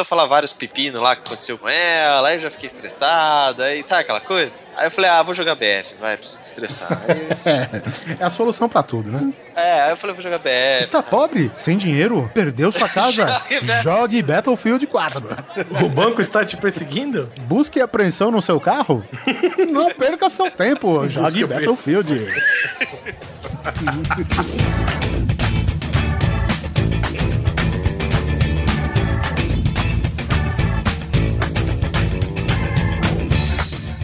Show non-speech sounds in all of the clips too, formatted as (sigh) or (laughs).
a falar vários pepinos lá que aconteceu com ela, aí eu já fiquei estressado, aí sabe aquela coisa? Aí eu falei, ah, vou jogar BF, vai, preciso estressar. (laughs) Aí, é a solução pra tudo, né? é, aí eu falei, vou jogar BF. Está pobre? Sem dinheiro? Perdeu sua casa? (laughs) Jogue Battlefield 4. O banco está te perseguindo? Busque apreensão no seu carro? Não perca seu tempo. Jogue Battlefield. (laughs)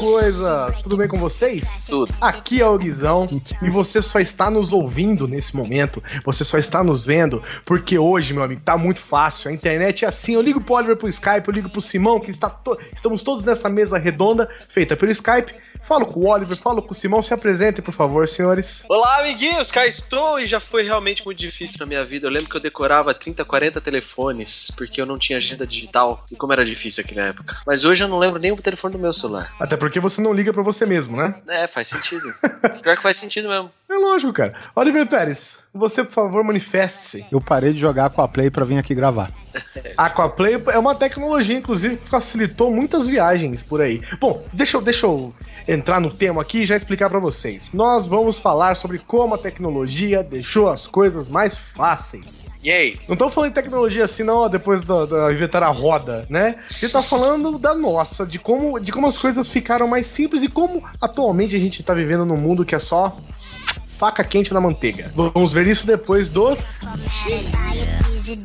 coisas! Tudo bem com vocês? Tudo. Aqui é o Guizão e você só está nos ouvindo nesse momento, você só está nos vendo, porque hoje, meu amigo, tá muito fácil. A internet é assim. Eu ligo pro Oliver pro Skype, eu ligo pro Simão, que está to- estamos todos nessa mesa redonda, feita pelo Skype. Falo com o Oliver, falo com o Simão. Se apresentem, por favor, senhores. Olá, amiguinhos, cá estou e já foi realmente muito difícil na minha vida. Eu lembro que eu decorava 30, 40 telefones, porque eu não tinha agenda digital e como era difícil naquela época. Mas hoje eu não lembro nem o telefone do meu celular. Até porque você não liga pra você mesmo, né? É, faz sentido. Pior que faz sentido mesmo. É lógico, cara. Oliver Pérez, você, por favor, manifeste-se. Eu parei de jogar com a Play pra vir aqui gravar. (laughs) Aquaplay é uma tecnologia, inclusive, que facilitou muitas viagens por aí. Bom, deixa eu, deixa eu entrar no tema aqui e já explicar pra vocês. Nós vamos falar sobre como a tecnologia deixou as coisas mais fáceis. E aí? Não tô falando de tecnologia assim, não, ó, depois da, da inventar a roda, né? A gente tá falando da nossa, de como, de como as coisas ficaram mais simples e como atualmente a gente tá vivendo num mundo que é só faca quente na manteiga. Vamos ver isso depois dos. Buy it, use it,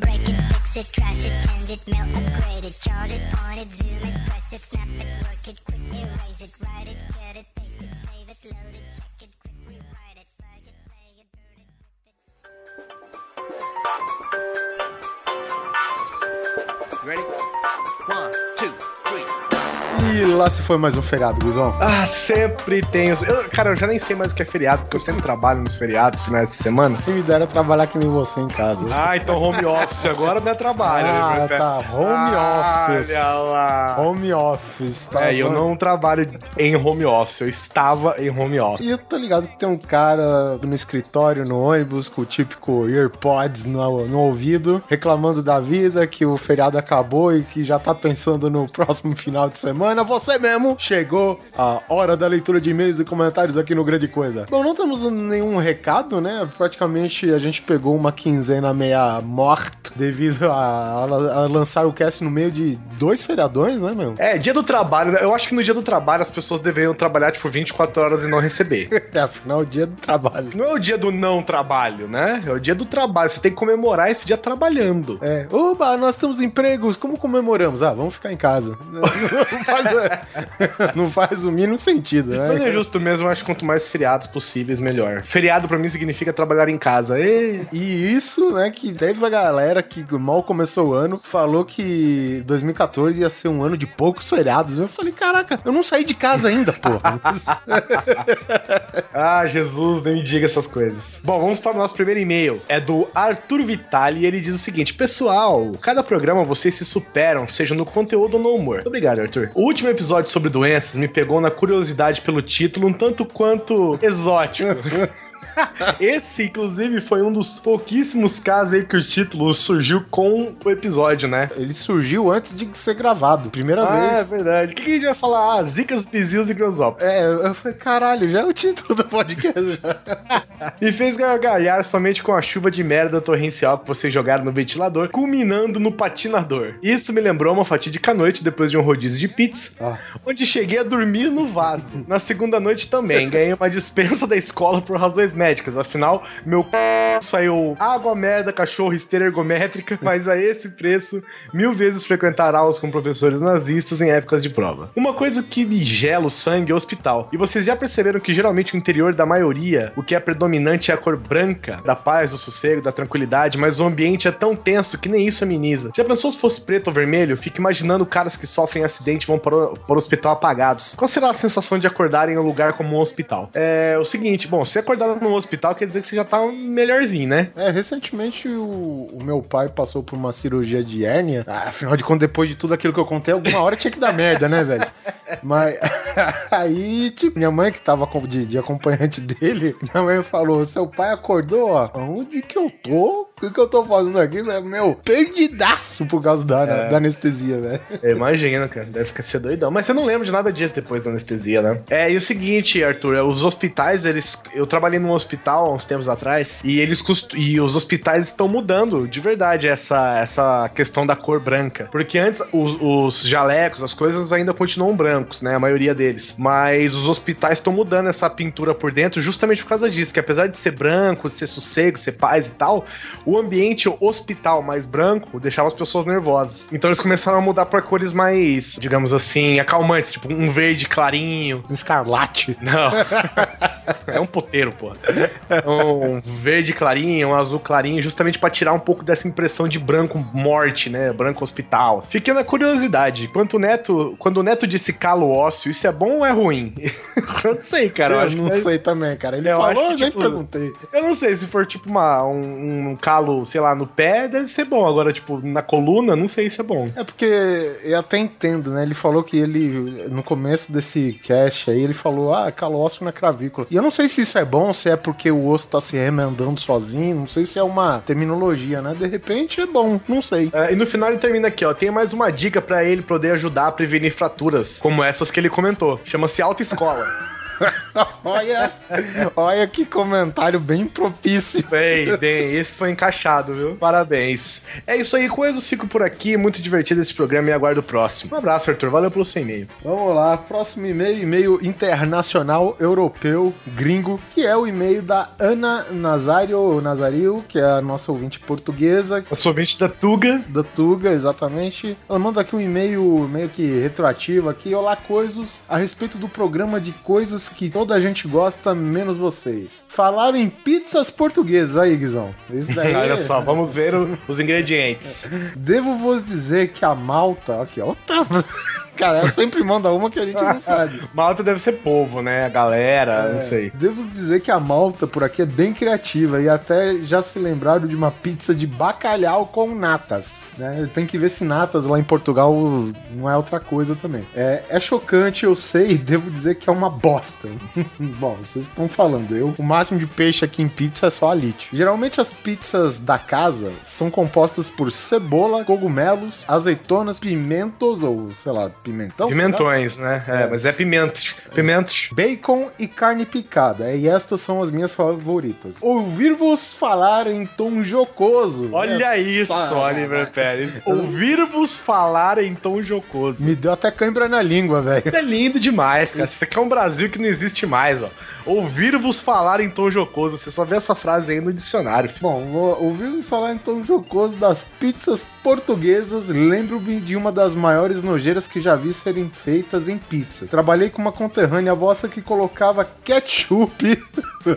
E lá se foi mais um feriado, Guizão. Ah, sempre tem. os- Eu, cara, eu já nem sei mais o que é feriado, porque eu sempre trabalho nos feriados, finais de semana. Quem me dera trabalhar que nem você em casa. Ah, então home office agora não é trabalho. Ah, né? tá. Home office. Olha lá. Home office, tá É, eu bom? não trabalho em home office, eu estava em home office. E eu tô ligado que tem um cara no escritório, no ônibus, com o típico AirPods no, no ouvido, reclamando da vida, que o feriado acabou e que já tá pensando no próximo final de semana. Você mesmo chegou a hora da leitura de e-mails e comentários aqui no Grande Coisa. Bom, não temos nenhum recado, né? Praticamente a gente pegou uma quinzena meia morta devido a, a lançar o cast no meio de dois feriadões, né, meu? É, dia do trabalho, né? eu acho que no dia do trabalho as pessoas deveriam trabalhar, tipo, 24 horas e não receber. (laughs) É, afinal, o dia do trabalho. Não é o dia do não trabalho, né? É o dia do trabalho. Você tem que comemorar esse dia trabalhando. É, oba, nós temos empregos, como comemoramos? Ah, vamos ficar em casa. (laughs) (laughs) Não faz, (laughs) não faz o mínimo sentido, né? Mas é justo mesmo, acho que quanto mais feriados possíveis, melhor. Feriado pra mim significa trabalhar em casa. Ê! E isso, né, que teve a galera que mal começou o ano, falou que 2014 ia ser um ano de poucos feriados. Eu falei, caraca, eu não saí de casa ainda, porra. (laughs) Ah, Jesus, nem me diga essas coisas. Bom, vamos para o nosso primeiro e-mail. É do Arthur Vitali e ele diz o seguinte: Pessoal, cada programa vocês se superam, seja no conteúdo ou no humor. Obrigado, Arthur. O último episódio sobre doenças me pegou na curiosidade pelo título, um tanto quanto exótico. (laughs) (laughs) Esse, inclusive, foi um dos pouquíssimos casos aí que o título surgiu com o episódio, né? Ele surgiu antes de ser gravado, primeira Ah, é vez. verdade. O que que a gente vai falar? Ah, zicas, pisios e grosópolis. É, eu falei, caralho, já é o título do podcast. (laughs) Me fez gargalhar somente com a chuva de merda torrencial que vocês jogaram no ventilador, culminando no patinador. Isso me lembrou uma fatídica noite depois de um rodízio de pizza, Ah. onde cheguei a dormir no vaso. Na segunda noite também, ganhei uma dispensa da escola por razões médicas. Médicas. Afinal, meu c... saiu água, merda, cachorro, esteira ergométrica, (laughs) mas a esse preço, mil vezes frequentar aulas com professores nazistas em épocas de prova. Uma coisa que me gela o sangue é o hospital. E vocês já perceberam que geralmente o interior da maioria, o que é predominante é a cor branca, da paz, do sossego, da tranquilidade, mas o ambiente é tão tenso que nem isso ameniza. Já pensou se fosse preto ou vermelho? Fico imaginando caras que sofrem acidente e vão para o, para o hospital apagados. Qual será a sensação de acordar em um lugar como um hospital? É o seguinte, bom, se acordar num hospital quer dizer que você já tá melhorzinho, né? É, recentemente o, o meu pai passou por uma cirurgia de hérnia. Ah, afinal de contas, depois de tudo aquilo que eu contei, alguma hora tinha que dar merda, né, velho? Mas (laughs) aí, tipo, minha mãe que tava de, de acompanhante dele, minha mãe falou: seu pai acordou, ó. Onde que eu tô? O que, que eu tô fazendo aqui? Meu, perdidaço por causa da, É. da anestesia, velho. Eu imagino, cara. Deve ficar ser doidão. Mas você não lembra de nada disso depois da anestesia, né? É, e o seguinte, Arthur, é, os hospitais, eles. Eu trabalhei num hospital há uns tempos atrás e eles costu... e os hospitais estão mudando de verdade essa, essa questão da cor branca. Porque antes os, os jalecos, as coisas ainda continuam brancos, né? A maioria deles. Mas os hospitais estão mudando essa pintura por dentro justamente por causa disso. Que apesar de ser branco, de ser sossego, ser paz e tal, o ambiente hospital mais branco deixava as pessoas nervosas. Então eles começaram a mudar pra cores mais, digamos assim, acalmantes, tipo um verde clarinho. Um escarlate. Não. (laughs) é um poteiro, pô. Um verde clarinho, um azul clarinho, justamente pra tirar um pouco dessa impressão de branco morte, né? Branco hospital. Fiquei na curiosidade. Quando o Neto, quando o Neto disse calo ósseo, isso é bom ou é ruim? (laughs) eu não sei, cara. Eu, Eu, acho não que é- sei também, cara. Ele Eu falou, eu nem tipo, perguntei. eu não sei, se for tipo uma, um, um calo, sei lá, no pé, deve ser bom. Agora, tipo, na coluna, não sei se é bom. É porque eu até entendo, né? Ele falou que ele, no começo desse cast aí, ele falou, ah, calócio na cravícula. E eu não sei se isso é bom, se é porque o osso tá se remendando sozinho, não sei se é uma terminologia, né? De repente é bom, não sei. É, e no final ele termina aqui, ó. Tem mais uma dica pra ele poder ajudar a prevenir fraturas, como essas que ele comentou. Chama-se autoescola. (laughs) (laughs) olha, olha que comentário bem propício. bem, bem, esse foi encaixado, viu? Parabéns. É isso aí, coisa, fico por aqui. Muito divertido esse programa e aguardo o próximo. Um abraço, Arthur. Valeu pelo seu e-mail. Vamos lá, próximo e-mail, e-mail internacional europeu gringo, que é o e-mail da Ana Nazário, Nazario, que é a nossa ouvinte portuguesa, Eu sou ouvinte da Tuga. da Tuga, exatamente. Ela manda aqui um e-mail meio que retroativo aqui. Olá, coisas, a respeito do programa de coisas que toda a gente gosta, menos vocês. Falaram em pizzas portuguesas aí, Guizão. Isso daí. (laughs) Olha só, vamos ver o- os ingredientes. Devo vos dizer que a malta. Aqui, ó. outra- (laughs) Cara, ela sempre manda uma que a gente não sabe. (laughs) Malta deve ser povo, né? A galera, não sei. Devo dizer que a malta por aqui é bem criativa e até já se lembraram de uma pizza de bacalhau com natas. Né? Tem que ver se natas lá em Portugal não é outra coisa também. É, é chocante, eu sei, e devo dizer que é uma bosta. (laughs) Bom, vocês estão falando. Eu, o máximo de peixe aqui em pizza é só alite. Geralmente as pizzas da casa são compostas por cebola, cogumelos, azeitonas, pimentos ou sei lá, pimentão. será? Pimentões, né? É, É. mas é pimentos. Pimentos. Bacon e carne picada. E estas são as minhas favoritas. Ouvir-vos falar em tom jocoso. Olha isso, Oliver Pérez. Ouvir-vos falar em tom jocoso. Me deu até cãibra na língua, velho. Isso é lindo demais, cara. Isso aqui é um Brasil que não existe mais, ó. Ouvir-vos falar em tom jocoso. Você só vê essa frase aí no dicionário. filho. Bom, ouvir-vos falar em tom jocoso das pizzas portuguesas. Lembro-me de uma das maiores nojeiras que já vi serem feitas em pizza. Trabalhei com uma conterrânea vossa que colocava ketchup. (laughs)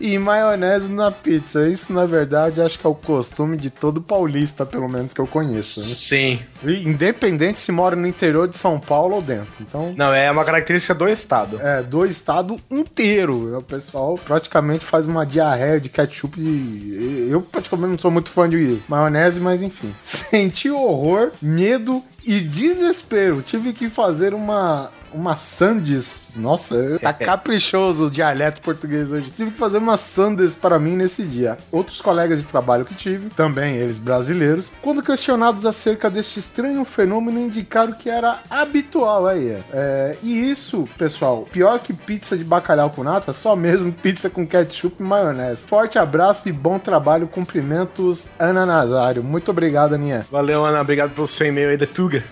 e maionese na pizza. Isso, na verdade, acho que é o costume de todo paulista, pelo menos que eu conheço. né? Sim. Independente se mora no interior de São Paulo ou dentro. Então, Não, é uma característica do estado. É, do estado inteiro. O pessoal praticamente faz uma diarreia de ketchup. E eu, praticamente, não sou muito fã de maionese, mas enfim. (laughs) Senti horror, medo e desespero. Tive que fazer uma. Uma sandes. Nossa, tá (laughs) caprichoso o dialeto português hoje. Tive que fazer uma sandes para mim nesse dia. Outros colegas de trabalho que tive, também eles brasileiros, quando questionados acerca deste estranho fenômeno, indicaram que era habitual aí. É, e isso, pessoal, pior que pizza de bacalhau com nata, só mesmo (laughs) pizza com ketchup e maionese. Forte abraço e bom trabalho. Cumprimentos, Ana Nazário. Muito obrigado, Aninha. Valeu, Ana. Obrigado pelo seu e-mail aí da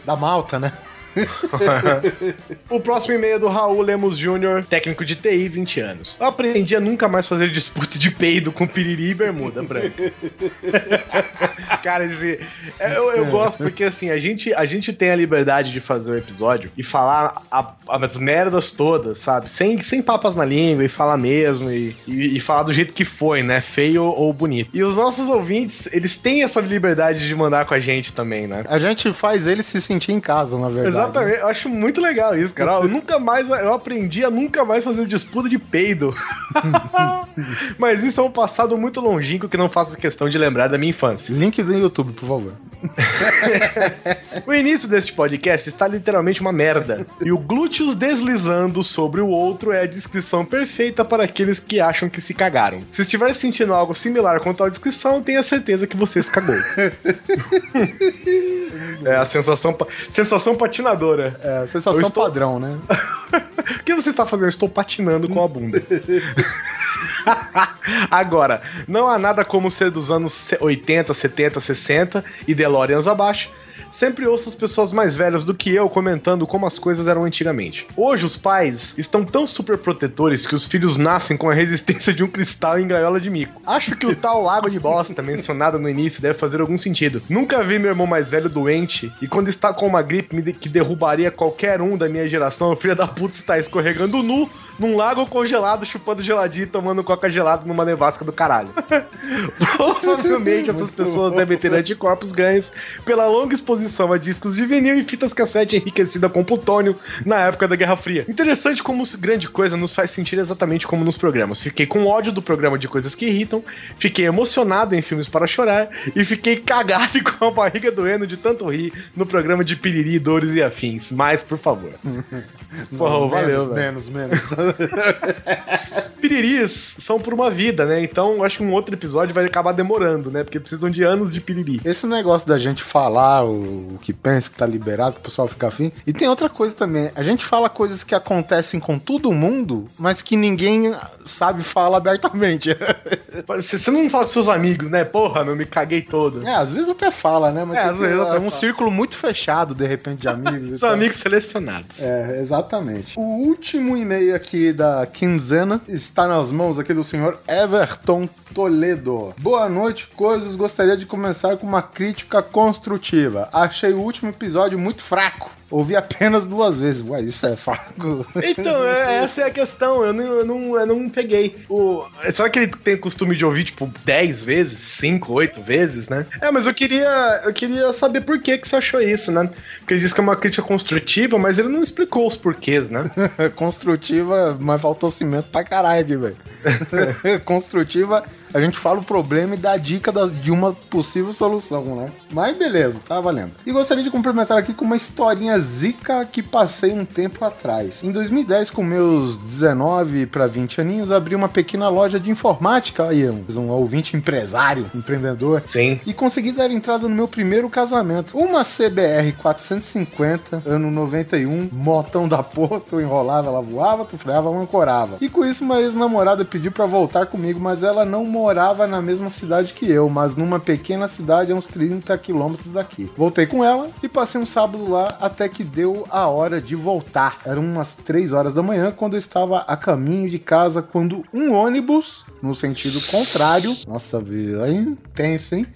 Da Malta, né? (laughs) o próximo e-mail é do Raul Lemos Jr., técnico de TI, 20 anos. Eu aprendi a nunca mais fazer disputa de peido com piriri e bermuda branca. (laughs) Cara, esse, é, eu, eu gosto porque assim, a gente, a gente tem a liberdade de fazer o episódio e falar a- as merdas todas, sabe? Sem, sem papas na língua e falar mesmo e, e, e falar do jeito que foi, né? Feio ou bonito. E os nossos ouvintes, eles têm essa liberdade de mandar com a gente também, né? A gente faz ele se sentir em casa, na verdade. Exatamente, eu acho muito legal isso, cara. Eu nunca mais, eu aprendi a nunca mais fazer disputa de peido. (laughs) Mas isso é um passado muito longínquo que não faço questão de lembrar da minha infância. Link do YouTube, por favor. (laughs) O início deste podcast está literalmente uma merda. E o glúteos deslizando sobre o outro é a descrição perfeita para aqueles que acham que se cagaram. Se estiver sentindo algo similar com tal descrição, tenha certeza que você se cagou. (laughs) é a sensação, pa- sensação patinadora. É, sensação estou- padrão, né? (laughs) O que você está fazendo? Eu estou patinando com a bunda. (laughs) Agora, não há nada como ser dos anos 80, 70, 60 e DeLoreans abaixo. Sempre ouço as pessoas mais velhas do que eu comentando como as coisas eram antigamente. Hoje, os pais estão tão super protetores que os filhos nascem com a resistência de um cristal em gaiola de mico. Acho que o tal lago de bosta mencionado no início deve fazer algum sentido. Nunca vi meu irmão mais velho doente e quando está com uma gripe de- que derrubaria qualquer um da minha geração, o filho da puta está escorregando nu num lago congelado, chupando geladinho e tomando coca gelada numa nevasca do caralho. (laughs) (laughs) Provavelmente essas pessoas devem ter anticorpos ganhos pela longa exposição a discos de vinil e fitas cassete enriquecida com plutônio na época da Guerra Fria. Interessante como grande coisa nos faz sentir exatamente como nos programas. Fiquei com ódio do programa de coisas que irritam, fiquei emocionado em filmes para chorar e fiquei cagado (laughs) e com a barriga doendo de tanto rir no programa de piriri, dores e afins. Mais, por favor. (laughs) Porra, valeu, menos, menos, menos. (laughs) Piriris são por uma vida, né? Então acho que um outro episódio vai acabar demorando, né? Porque precisam de anos de piriri. Esse negócio da gente falar o, o que pensa que tá liberado, que o pessoal fica afim. E tem outra coisa também. A gente fala coisas que acontecem com todo mundo, mas que ninguém sabe falar abertamente. (laughs) Você não fala com seus amigos, né? Porra, meu, me caguei todo. é, às vezes até fala, né? Mas É, às vezes até é um fala. círculo muito fechado, de repente, de amigos. (laughs) São amigos selecionados. É, exatamente. O último e-mail aqui da quinzena está nas mãos aqui do senhor Everton Toledo. Boa noite, coisas. Gostaria de começar com uma crítica construtiva. Achei o último episódio muito fraco. Ouvi apenas duas vezes. Ué, isso é fraco? Então, é- essa é a questão. Eu não, eu não, eu não peguei. O, será que ele tem costume de ouvir, tipo, 10 vezes? 5, 8 vezes, né? É, mas eu queria, eu queria saber por que, que você achou isso, né? Porque ele disse que é uma crítica construtiva, mas ele não explicou os porquês, né? (laughs) Construtiva, mas faltou cimento pra caralho aqui, velho. (laughs) Construtiva, a gente fala o problema e dá a dica da- de uma possível solução, né? Mas beleza, tá valendo. E gostaria de complementar aqui com uma historinha zica que passei um tempo atrás. Em 2010, com meus 19 para 20 aninhos, abri uma pequena loja de informática, aí um, um ouvinte empresário, empreendedor, Sim. e consegui dar entrada no meu primeiro casamento. Uma CBR 450, ano 91, motão da porra, tu enrolava, ela voava, tu freava, ela ancorava. E com isso, uma ex-namorada pediu pra voltar comigo, mas ela não morava na mesma cidade que eu, mas numa pequena cidade a uns 30 quilômetros daqui. Voltei com ela e passei um sábado lá até que deu a hora de voltar. Eram umas 3 horas da manhã quando eu estava a caminho de casa, quando um ônibus, no sentido contrário, nossa vida, aí tenso, hein?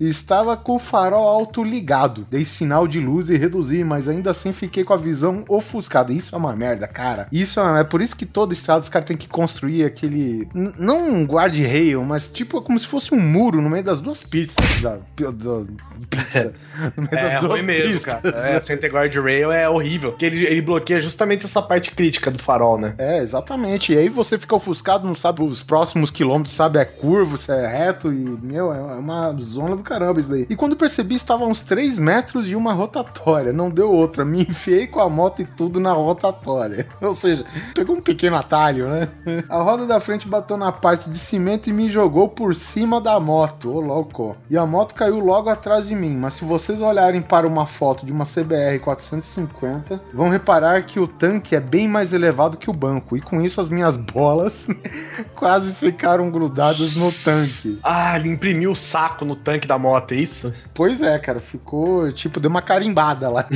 Estava com o farol alto ligado. Dei sinal de luz e reduzi, mas ainda assim fiquei com a visão ofuscada. Isso é uma merda, cara. Isso é, é por isso que toda estrada os caras têm que construir aquele. n- Não um guarda-rail, mas tipo como se fosse um muro no meio das duas pizzas. Da, da pizza. (laughs) No meio É das duas ruim mesmo, pistas. cara. É, sem ter guardrail é horrível. Porque ele, ele bloqueia justamente essa parte crítica do farol, né? É, exatamente. E aí você fica ofuscado, não sabe os próximos quilômetros, sabe? É curvo, se é reto e, meu, é uma zona do caramba isso daí. E quando percebi, estava a uns 3 metros de uma rotatória. Não deu outra. Me enfiei com a moto e tudo na rotatória. (laughs) Ou seja, pegou um pequeno atalho, né? A roda da frente bateu na parte de cimento e me jogou por cima da moto. Ô, louco. E a moto caiu logo atrás de mim. Mas se vocês olharem para uma foto de uma CBR 450, vão reparar que o tanque é bem mais elevado que o banco. E com isso as minhas bolas (laughs) quase ficaram grudadas no tanque. Ah, ele imprimiu o saco no tanque da da moto, é isso? Pois é, cara, ficou tipo, deu uma carimbada lá.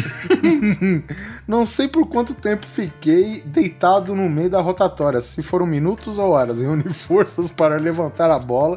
(laughs) Não sei por quanto tempo fiquei deitado no meio da rotatória, se foram minutos ou horas. Reuni forças para levantar a bola.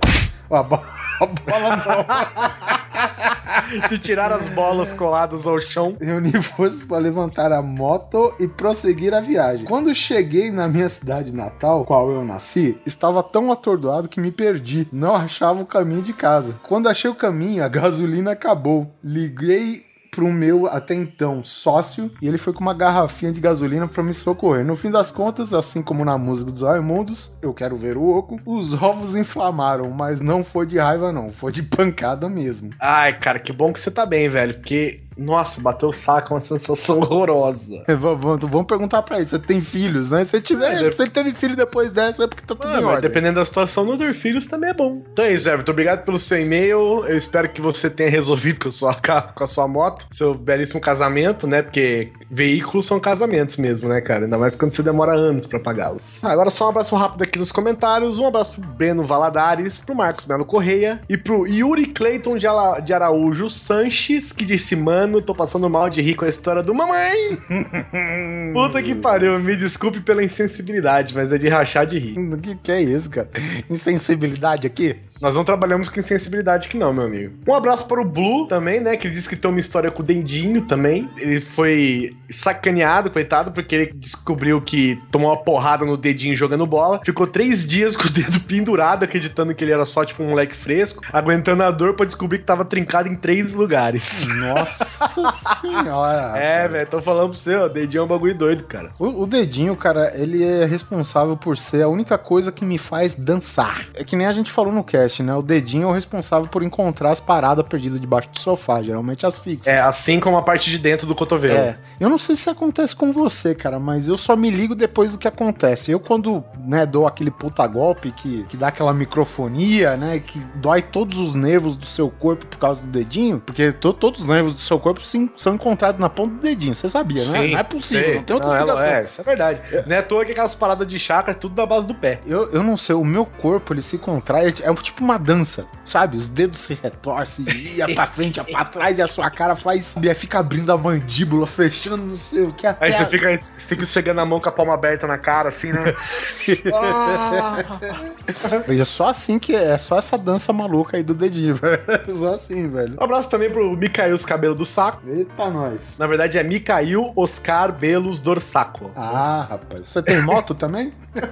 A, bo a bola (laughs) não. De tirar as bolas coladas ao chão. Reuni forças para levantar a moto e prosseguir a viagem. Quando cheguei na minha cidade natal, qual eu nasci, estava tão atordoado que me perdi. Não achava o caminho de casa. Quando achei o caminho, a gasolina acabou. Liguei pro meu até então sócio e ele foi com uma garrafinha de gasolina para me socorrer. No fim das contas, assim como na música dos Raimundos, eu quero ver o oco, os ovos inflamaram, mas não foi de raiva não, foi de pancada mesmo. Ai, cara, que bom que você tá bem, velho, porque nossa, bater o saco é uma sensação (laughs) horrorosa. É, vamos, vamos perguntar pra ele. Você tem filhos, né? Se, tiver, É, se ele teve filho depois dessa, é porque tá tudo Ah, em mas ordem. dependendo da situação, não ter filhos também é bom. Então é isso, Everton. Obrigado pelo seu e-mail. Eu espero que você tenha resolvido com a sua, (laughs) com a sua moto, seu belíssimo casamento, né? Porque veículos são casamentos mesmo, né, cara? Ainda mais quando você demora anos pra pagá-los. Ah, Agora só um abraço rápido aqui nos comentários. Um abraço pro Breno Valadares, pro Marcos Melo Correia e pro Yuri Clayton de, Ala- de Araújo Sanches, que disse: Mano, tô passando mal de rir com a história do mamãe. (laughs) Puta que pariu, me desculpe pela insensibilidade, mas é de rachar de rir. O que, que é isso, cara? Insensibilidade aqui? Nós não trabalhamos com insensibilidade aqui não, meu amigo. Um abraço para o Blue também, né? Que ele disse que tem uma história com o Dendinho também. Ele foi sacaneado, coitado, porque ele descobriu que tomou uma porrada no dedinho jogando bola. Ficou três dias (laughs) com o dedo pendurado, acreditando que ele era só, tipo, um moleque fresco. Aguentando a dor pra descobrir que tava trincado em três lugares. Nossa (laughs) senhora. É, velho, tô falando pra você, ó. Dedinho é um bagulho doido, cara. O, o dedinho, cara, ele é responsável por ser a única coisa que me faz dançar. É que nem a gente falou no cast, né? O dedinho é o responsável por encontrar as paradas perdidas debaixo do sofá, geralmente as fixas. É, assim como a parte de dentro do cotovelo. É, eu não sei se acontece com você, cara, mas eu só me ligo depois do que acontece. Eu, quando, né, dou aquele puta golpe que, que dá aquela microfonia, né, que dói todos os nervos do seu corpo por causa do dedinho, porque to- todos os nervos do seu corpo sim, são encontrados na ponta do dedinho, você sabia, né? Não é possível, sei. não tem outra Não, ela- explicação. É, isso é verdade. Não é à toa que aquelas paradas de chakra é tudo na base do pé. Eu, eu não sei, o meu corpo ele se contrai, é tipo uma dança, sabe? Os dedos se retorcem, ia pra frente, ia pra trás, e a sua cara faz. Fica abrindo a mandíbula, fechando, não sei o que. Até Aí você a- fica, você fica esfregando a mão com a palma aberta na cara, assim, né? (laughs) E é só assim que é só essa dança maluca aí do dedinho, (laughs) velho. Só assim, velho. Um abraço também pro Micael os cabelos do saco. Eita, nós. Na verdade é Micael Oscar Belos Dorsaco. Ah, rapaz. Você tem moto também? (laughs)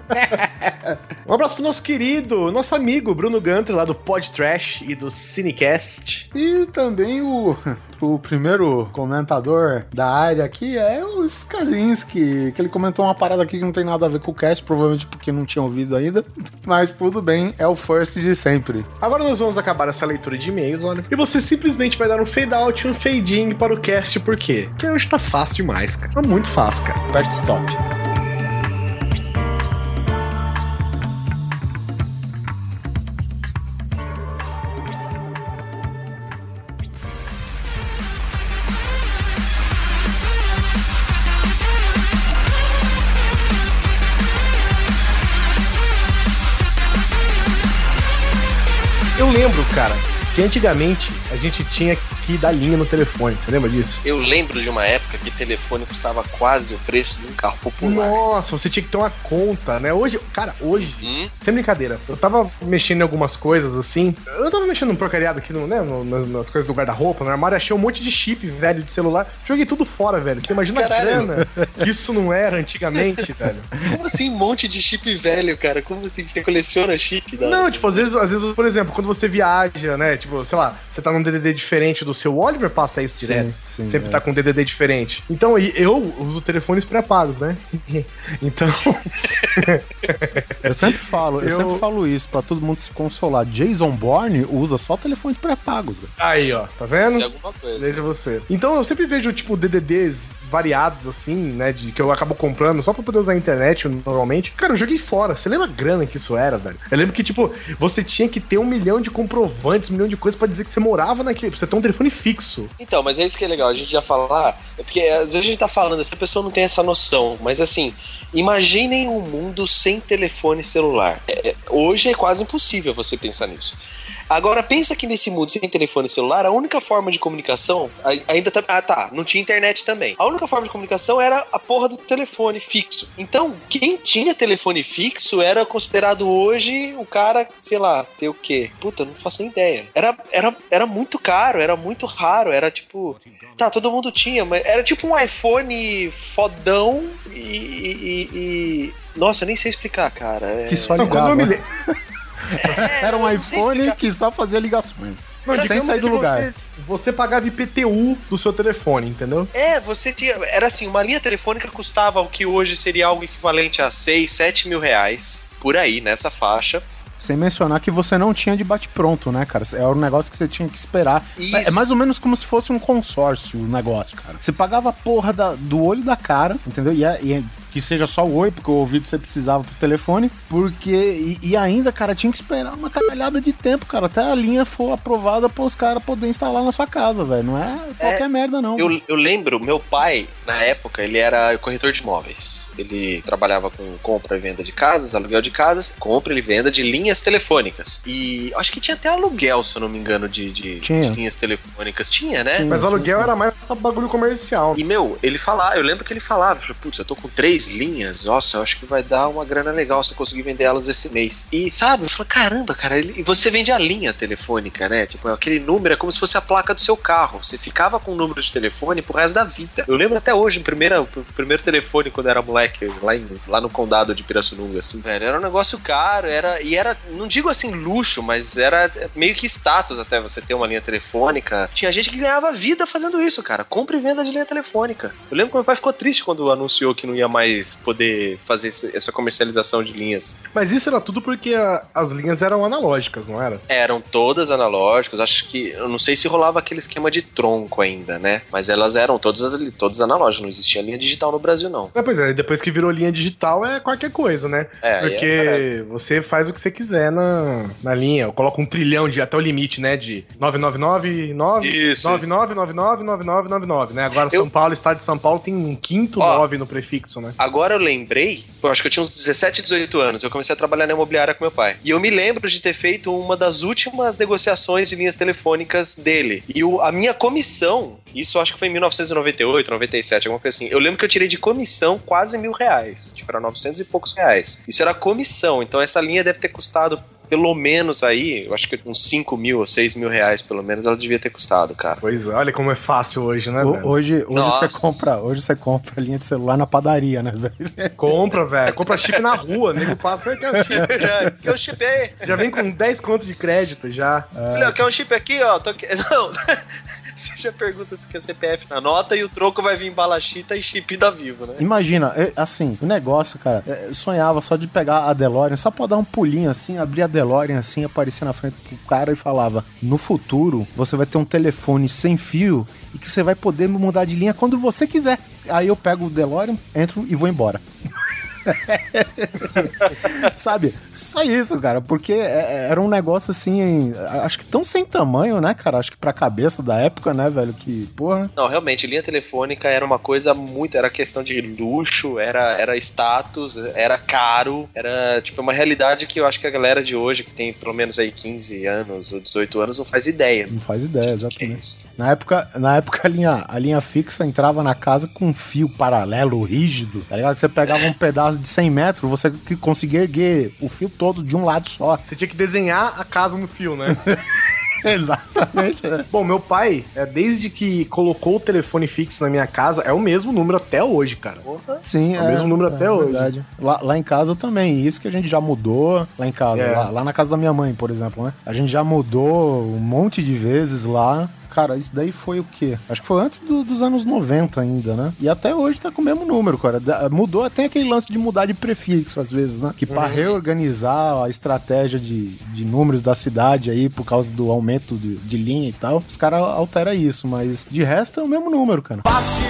Um abraço pro nosso querido, nosso amigo Bruno Gunter, lá do Pod Trash e do Cinecast. E também o, (laughs) o primeiro comentador da área aqui é o Skazinski, que ele comentou uma parada aqui que não tem nada a ver com o cast, provavelmente porque não tinha ouvido ainda. (laughs) Mas tudo bem, é o first de sempre. Agora nós vamos acabar essa leitura de e-mails, olha. E você simplesmente vai dar um fade out e um fade in para o cast, por quê? Porque hoje tá fácil demais, cara. Tá muito fácil, cara. Aperta stop. Lembro, cara, antigamente a gente tinha que dar linha no telefone. Você lembra disso? Eu lembro de uma época que telefone custava quase o preço de um carro popular. Nossa, você tinha que ter uma conta, né? Hoje, cara, hoje, Hum? sem brincadeira, eu tava mexendo em algumas coisas assim. Eu tava mexendo num porcariado aqui, no, né? nas, coisas do guarda-roupa, no armário, achei um monte de chip velho de celular. Joguei tudo fora, velho. Você imagina Caralho. a grana que isso não era antigamente, velho. Como assim um monte de chip velho, cara? Como assim você coleciona chip? Da... Não, tipo, às vezes, às vezes, por exemplo, quando você viaja, né? Tipo, sei lá, você tá num DDD diferente do seu, o Oliver passa isso Sim, direto. sim, Sempre é. tá com um DDD diferente. Então, eu uso telefones pré-pagos, né? (laughs) então, Eu sempre falo, eu, Eu- sempre falo isso pra todo mundo se consolar. Jason Bourne usa só telefones pré-pagos, aí, ó, tá vendo? É alguma coisa. Veja você. Então eu sempre vejo, tipo, DDDs variados, assim, né? De que eu acabo comprando só pra poder usar a internet normalmente. Cara, eu joguei fora. Você lembra a grana que isso era, velho? Eu lembro que, tipo, você tinha que ter um milhão de comprovantes, um milhão de coisas pra dizer que você morava naquele. Você ter um telefone fixo. Então, mas é isso que é legal, a gente já falar, é porque às vezes a gente tá falando, essa pessoa não tem essa noção, mas assim, imaginem um mundo sem telefone celular. É, é, hoje é quase impossível você pensar nisso. Agora pensa que nesse mundo sem telefone celular, a única forma de comunicação ainda tá. Ah, tá. Não tinha internet também. A única forma de comunicação era a porra do telefone fixo. Então, quem tinha telefone fixo era considerado hoje o cara, sei lá, ter o quê? Puta, não faço nem ideia. Era, era, era muito caro, era muito raro. Era tipo. Tá, todo mundo tinha, mas era tipo um iPhone fodão e. e- e- nossa, eu nem sei explicar, cara. É- Que só Não, quando eu me ligava. (laughs) É, Era um iPhone que só fazia ligações. Não, sem sair do lugar. Você, você pagava IPTU do seu telefone, entendeu? É, você tinha. Era assim, uma linha telefônica custava o que hoje seria algo equivalente a 6, 7 mil reais. Por aí, nessa faixa. Sem mencionar que você não tinha de bate-pronto, né, cara? É um negócio que você tinha que esperar. Isso. É é mais ou menos como se fosse um consórcio o negócio, cara. Você pagava a porra da- do olho da cara, entendeu? E, é- e é- que seja só o oi, porque o ouvido você precisava pro telefone. Porque. E, e ainda, cara, tinha que esperar uma caralhada de tempo, cara. Até a linha for aprovada para os caras poderem instalar na sua casa, velho. Não é qualquer merda, não. Eu, eu lembro, meu pai, na época, ele era corretor de imóveis. Ele trabalhava com compra e venda de casas, aluguel de casas, compra e venda de linhas telefônicas. E acho que tinha até aluguel, se eu não me engano, de, de- Tinha. de linhas telefônicas. Tinha, né? Tinha. Mas aluguel sim. era mais pra bagulho comercial. E, meu, ele falava, eu lembro que ele falava, putz, eu tô com três linhas, nossa, eu acho que vai dar uma grana legal se eu conseguir vender elas esse mês. E, sabe, eu falei, caramba, cara, ele- e você vende a linha telefônica, né? Tipo, aquele número é como se fosse a placa do seu carro. Você ficava com o número de telefone pro resto da vida. Eu lembro até hoje, o primeiro, telefone quando eu era moleque, lá, em- lá no condado de Pirassununga, assim, velho, era um negócio caro, era, e era, não digo assim luxo, mas era meio que status até você ter uma linha telefônica. Tinha gente que ganhava vida fazendo isso, cara. Compra e venda de linha telefônica. Eu lembro que meu pai ficou triste quando anunciou que não ia mais poder fazer essa comercialização de linhas. Mas isso era tudo porque a- as linhas eram analógicas, não era? Eram todas analógicas, acho que. Eu não sei se rolava aquele esquema de tronco ainda, né? Mas elas eram todas, as- todas analógicas, não existia linha digital no Brasil, não. É, pois é, depois que virou linha digital é qualquer coisa, né? É, aí Porque é- você faz o que você quiser na, na linha. Coloca um trilhão de até o limite, né? De 9999 Isso, 99999999, né? Agora Eu- São Paulo, estado de São Paulo, tem um quinto Ó. 9 no prefixo, né? Agora eu lembrei, eu acho que eu tinha uns 17, 18 anos, eu comecei a trabalhar na imobiliária com meu pai. E eu me lembro de ter feito uma das últimas negociações de linhas telefônicas dele. E o- a minha comissão, isso acho que foi em 1998, 97, alguma coisa assim. Eu lembro que eu tirei de comissão quase mil reais. Tipo, era 900 e poucos reais. Isso era comissão, então essa linha deve ter custado pelo menos aí, eu acho que uns 5 mil ou 6 mil reais, pelo menos, ela devia ter custado, cara. Pois é, olha como é fácil hoje, né, O- velho? Hoje, hoje Nossa. você compra, hoje você compra linha de celular na padaria, né, velho? Compra, velho. Compra chip na rua, nego passa que é chip. (laughs) Que eu chipei. Já vem com 10 contos de crédito já. Olha, quer um chip aqui, ó. Tô aqui. (laughs) Não. Já pergunta se quer CPF na nota e o troco vai vir bala chita e chip da Vivo, né? Imagina, é, assim, o negócio, cara, é, sonhava só de pegar a DeLorean, só pra dar um pulinho assim, abrir a DeLorean assim, aparecer na frente do cara e falava: No futuro, você vai ter um telefone sem fio e que você vai poder mudar de linha quando você quiser. Aí eu pego o DeLorean, entro e vou embora. (laughs) (laughs) Sabe? Só isso, cara, porque é- era um negócio assim, acho que tão sem tamanho, né, cara? Acho que pra cabeça da época, né, velho? Que, porra. Não, realmente, linha telefônica era uma coisa muito. Era questão de luxo, era, era status, era caro, era tipo uma realidade que eu acho que a galera de hoje, que tem pelo menos aí 15 anos ou 18 anos, não faz ideia. Não faz ideia, é exatamente. isso. Na época, na época a, linha, a linha fixa entrava na casa com um fio paralelo, rígido, tá ligado? Você pegava um pedaço de 100 metros, você que conseguia erguer o fio todo de um lado só. Você tinha que desenhar a casa no fio, né? (laughs) Exatamente. né? Bom, meu pai, é, desde que colocou o telefone fixo na minha casa, é o mesmo número até hoje, cara. Sim, É o mesmo número até hoje. verdade. Lá, lá em casa também, isso que a gente já mudou lá em casa, É. lá, lá na casa da minha mãe, por exemplo, né? A gente já mudou um monte de vezes lá. Cara, isso daí foi o quê? Acho que foi antes do- dos anos 90 ainda, né? E até hoje tá com o mesmo número, cara. Da- Mudou até aquele lance de mudar de prefixo, às vezes, né? Que pra reorganizar a estratégia de, de números da cidade aí, por causa do aumento de, de linha e tal, os caras alteram isso, mas de resto é o mesmo número, cara. Fácil,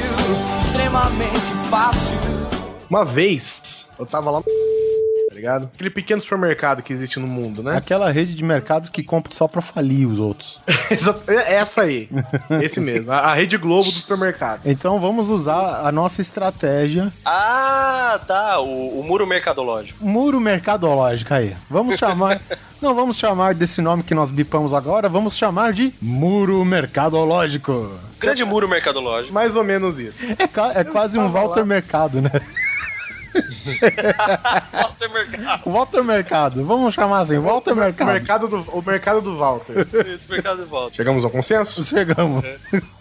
extremamente fácil. Uma vez, eu tava lá no... ligado? Aquele pequeno supermercado que existe no mundo, né? Aquela rede de mercados que compra só pra falir os outros. (laughs) É Essa aí. (laughs) Esse mesmo. A, a Rede Globo dos supermercados. Então vamos usar a nossa estratégia Ah, tá. O, o muro mercadológico. muro mercadológico aí. Vamos chamar. (laughs) Não vamos chamar desse nome que nós bipamos agora, vamos chamar de muro mercadológico. Grande muro mercadológico. Mais ou menos isso. É, é quase um Walter lá. Mercado, né? Walter Mercado. Walter Mercado, vamos chamar assim, Walter O Mercado. mercado do, o mercado do Walter. Esse mercado de volta. Chegamos ao consenso? Chegamos.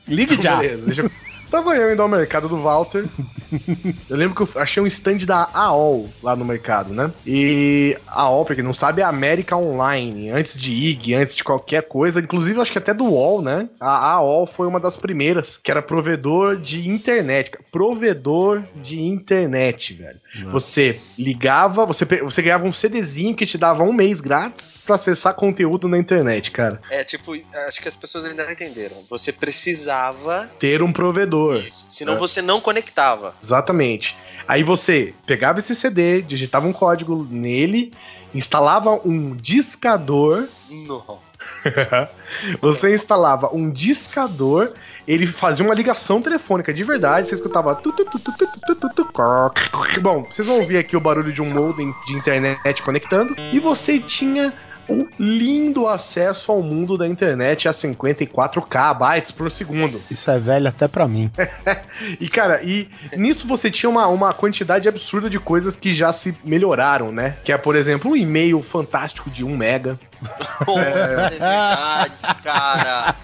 Ligue já. Beleza, deixa eu... Tava eu indo ao mercado do Walter. (laughs) Eu lembro que eu achei um stand da AOL lá no mercado, né? E a AOL, pra quem não sabe, é América Online. Antes de IG, antes de qualquer coisa. Inclusive, acho que até do UOL, né? A AOL foi uma das primeiras, que era provedor de internet. Provedor de internet, velho. Você ligava, você, você ganhava um CDzinho que te dava um mês grátis pra acessar conteúdo na internet, cara. É, tipo, acho que as pessoas ainda não entenderam. Você precisava Ter um provedor. disso. Senão você não conectava. Exatamente. Aí você pegava esse CD, digitava um código nele, instalava um discador. Não. (laughs) você instalava um discador, ele fazia uma ligação telefônica de verdade, você escutava. Bom, vocês vão ouvir aqui o barulho de um modem de internet conectando, e você tinha um lindo acesso ao mundo da internet a 54k bytes por segundo. Isso é velho até para mim. (laughs) e cara, e nisso você tinha uma, uma quantidade absurda de coisas que já se melhoraram, né? Que é, por exemplo, um e-mail fantástico de 1 mega, nossa, é verdade, cara.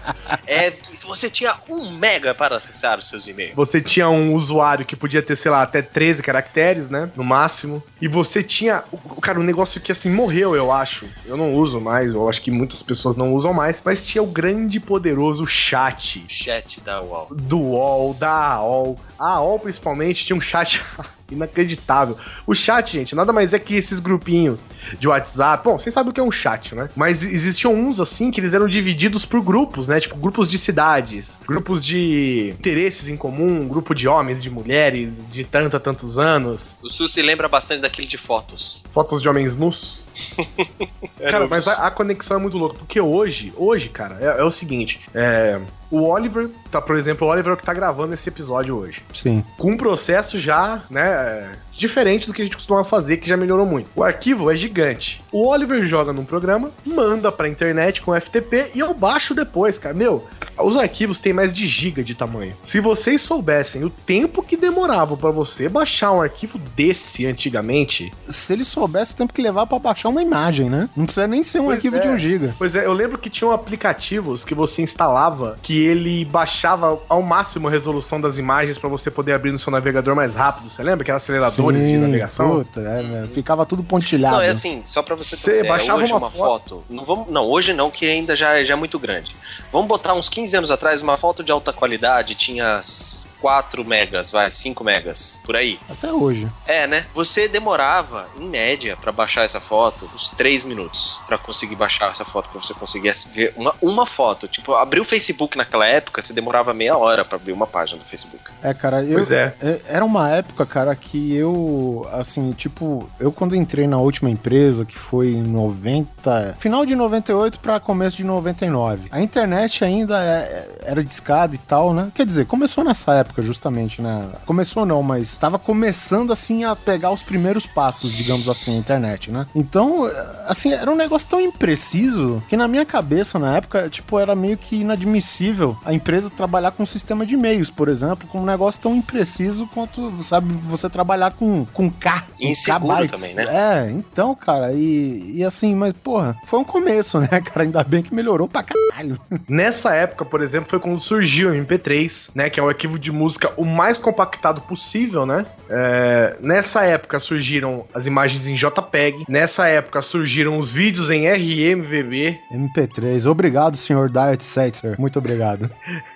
É, você tinha um mega para acessar os seus e-mails. Você tinha um usuário que podia ter, sei lá, até 13 caracteres, né? No máximo. E você tinha. o- Cara, um negócio que assim morreu, eu acho. Eu não uso mais, eu acho que muitas pessoas não usam mais. Mas tinha o grande e poderoso chat. Chat da UOL. do UOL, da AOL. A AOL, principalmente, tinha um chat (laughs) inacreditável. O chat, gente, nada mais é que esses grupinhos de WhatsApp. Bom, vocês sabem o que é um chat, né? Mas existiam uns, assim, que eles eram divididos por grupos, né? Tipo, grupos de cidades, grupos de interesses em comum, grupo de homens, de mulheres, de tanto a tantos anos, O Sul se lembra bastante daquele de fotos. fotos de homens nus. (laughs) Cara, mas a, a conexão é muito louca, porque hoje, hoje, cara, é, é o seguinte, é... O Oliver, tá, por exemplo, o Oliver é o que tá gravando esse episódio hoje Sim. com um processo já, né, diferente do que a gente costumava fazer, que já melhorou muito. O arquivo é gigante. O Oliver joga num programa, manda pra internet com FTP e eu baixo depois, cara. Meu, os arquivos têm mais de giga de tamanho. Se vocês soubessem o tempo que demorava pra você baixar um arquivo desse antigamente, Se ele soubesse o tempo que levar pra baixar uma imagem, né? Não precisa nem ser um Pois arquivo é. de 1 giga. Pois é, eu lembro que tinham aplicativos que você instalava que ele baixava ao máximo a resolução das imagens pra você poder abrir no seu navegador mais rápido. Você lembra? Aquelas aceleradores de Sim, navegação? Puta, é, né? ficava tudo pontilhado. Não, é assim, só pra você Você ter ideia, baixava hoje uma uma, foto. Não, vamos, não, hoje não, que ainda já, é- já é muito grande. Vamos botar uns 15 anos atrás, uma foto de alta qualidade tinha 4 megas, vai, 5 megas, por aí. Até hoje. É, né? Você demorava, em média, pra baixar essa foto, uns 3 minutos pra conseguir baixar essa foto, pra você conseguir ver uma, uma foto. Tipo, abrir o Facebook naquela época, você demorava meia hora pra abrir uma página do Facebook. É, cara, eu. Pois é. Era uma época, cara, que eu, assim, tipo, eu quando entrei na última empresa, que foi em 90. Final de 98 pra começo de 99. A internet ainda é- era discada e tal, né? Quer dizer, começou nessa época, justamente, né? Começou não, mas tava começando, assim, a pegar os primeiros passos, digamos assim, a internet, né? Então, assim, era um negócio tão impreciso que na minha cabeça, na época, tipo, era meio que inadmissível a empresa trabalhar com um sistema de e-mails, por exemplo, com um negócio tão impreciso quanto, sabe, você trabalhar com, com K. E inseguro também, né? É, então, cara, e, e assim, mas, porra, foi um começo, né, (laughs) cara? Ainda bem que melhorou pra caralho. Nessa época, por exemplo, foi quando surgiu o MP3, né? Que é o arquivo de música o mais compactado possível, né? É, nessa época surgiram as imagens em JPEG. Nessa época surgiram os vídeos em RMVB. MP3, obrigado, senhor Diet Setzer. Muito obrigado.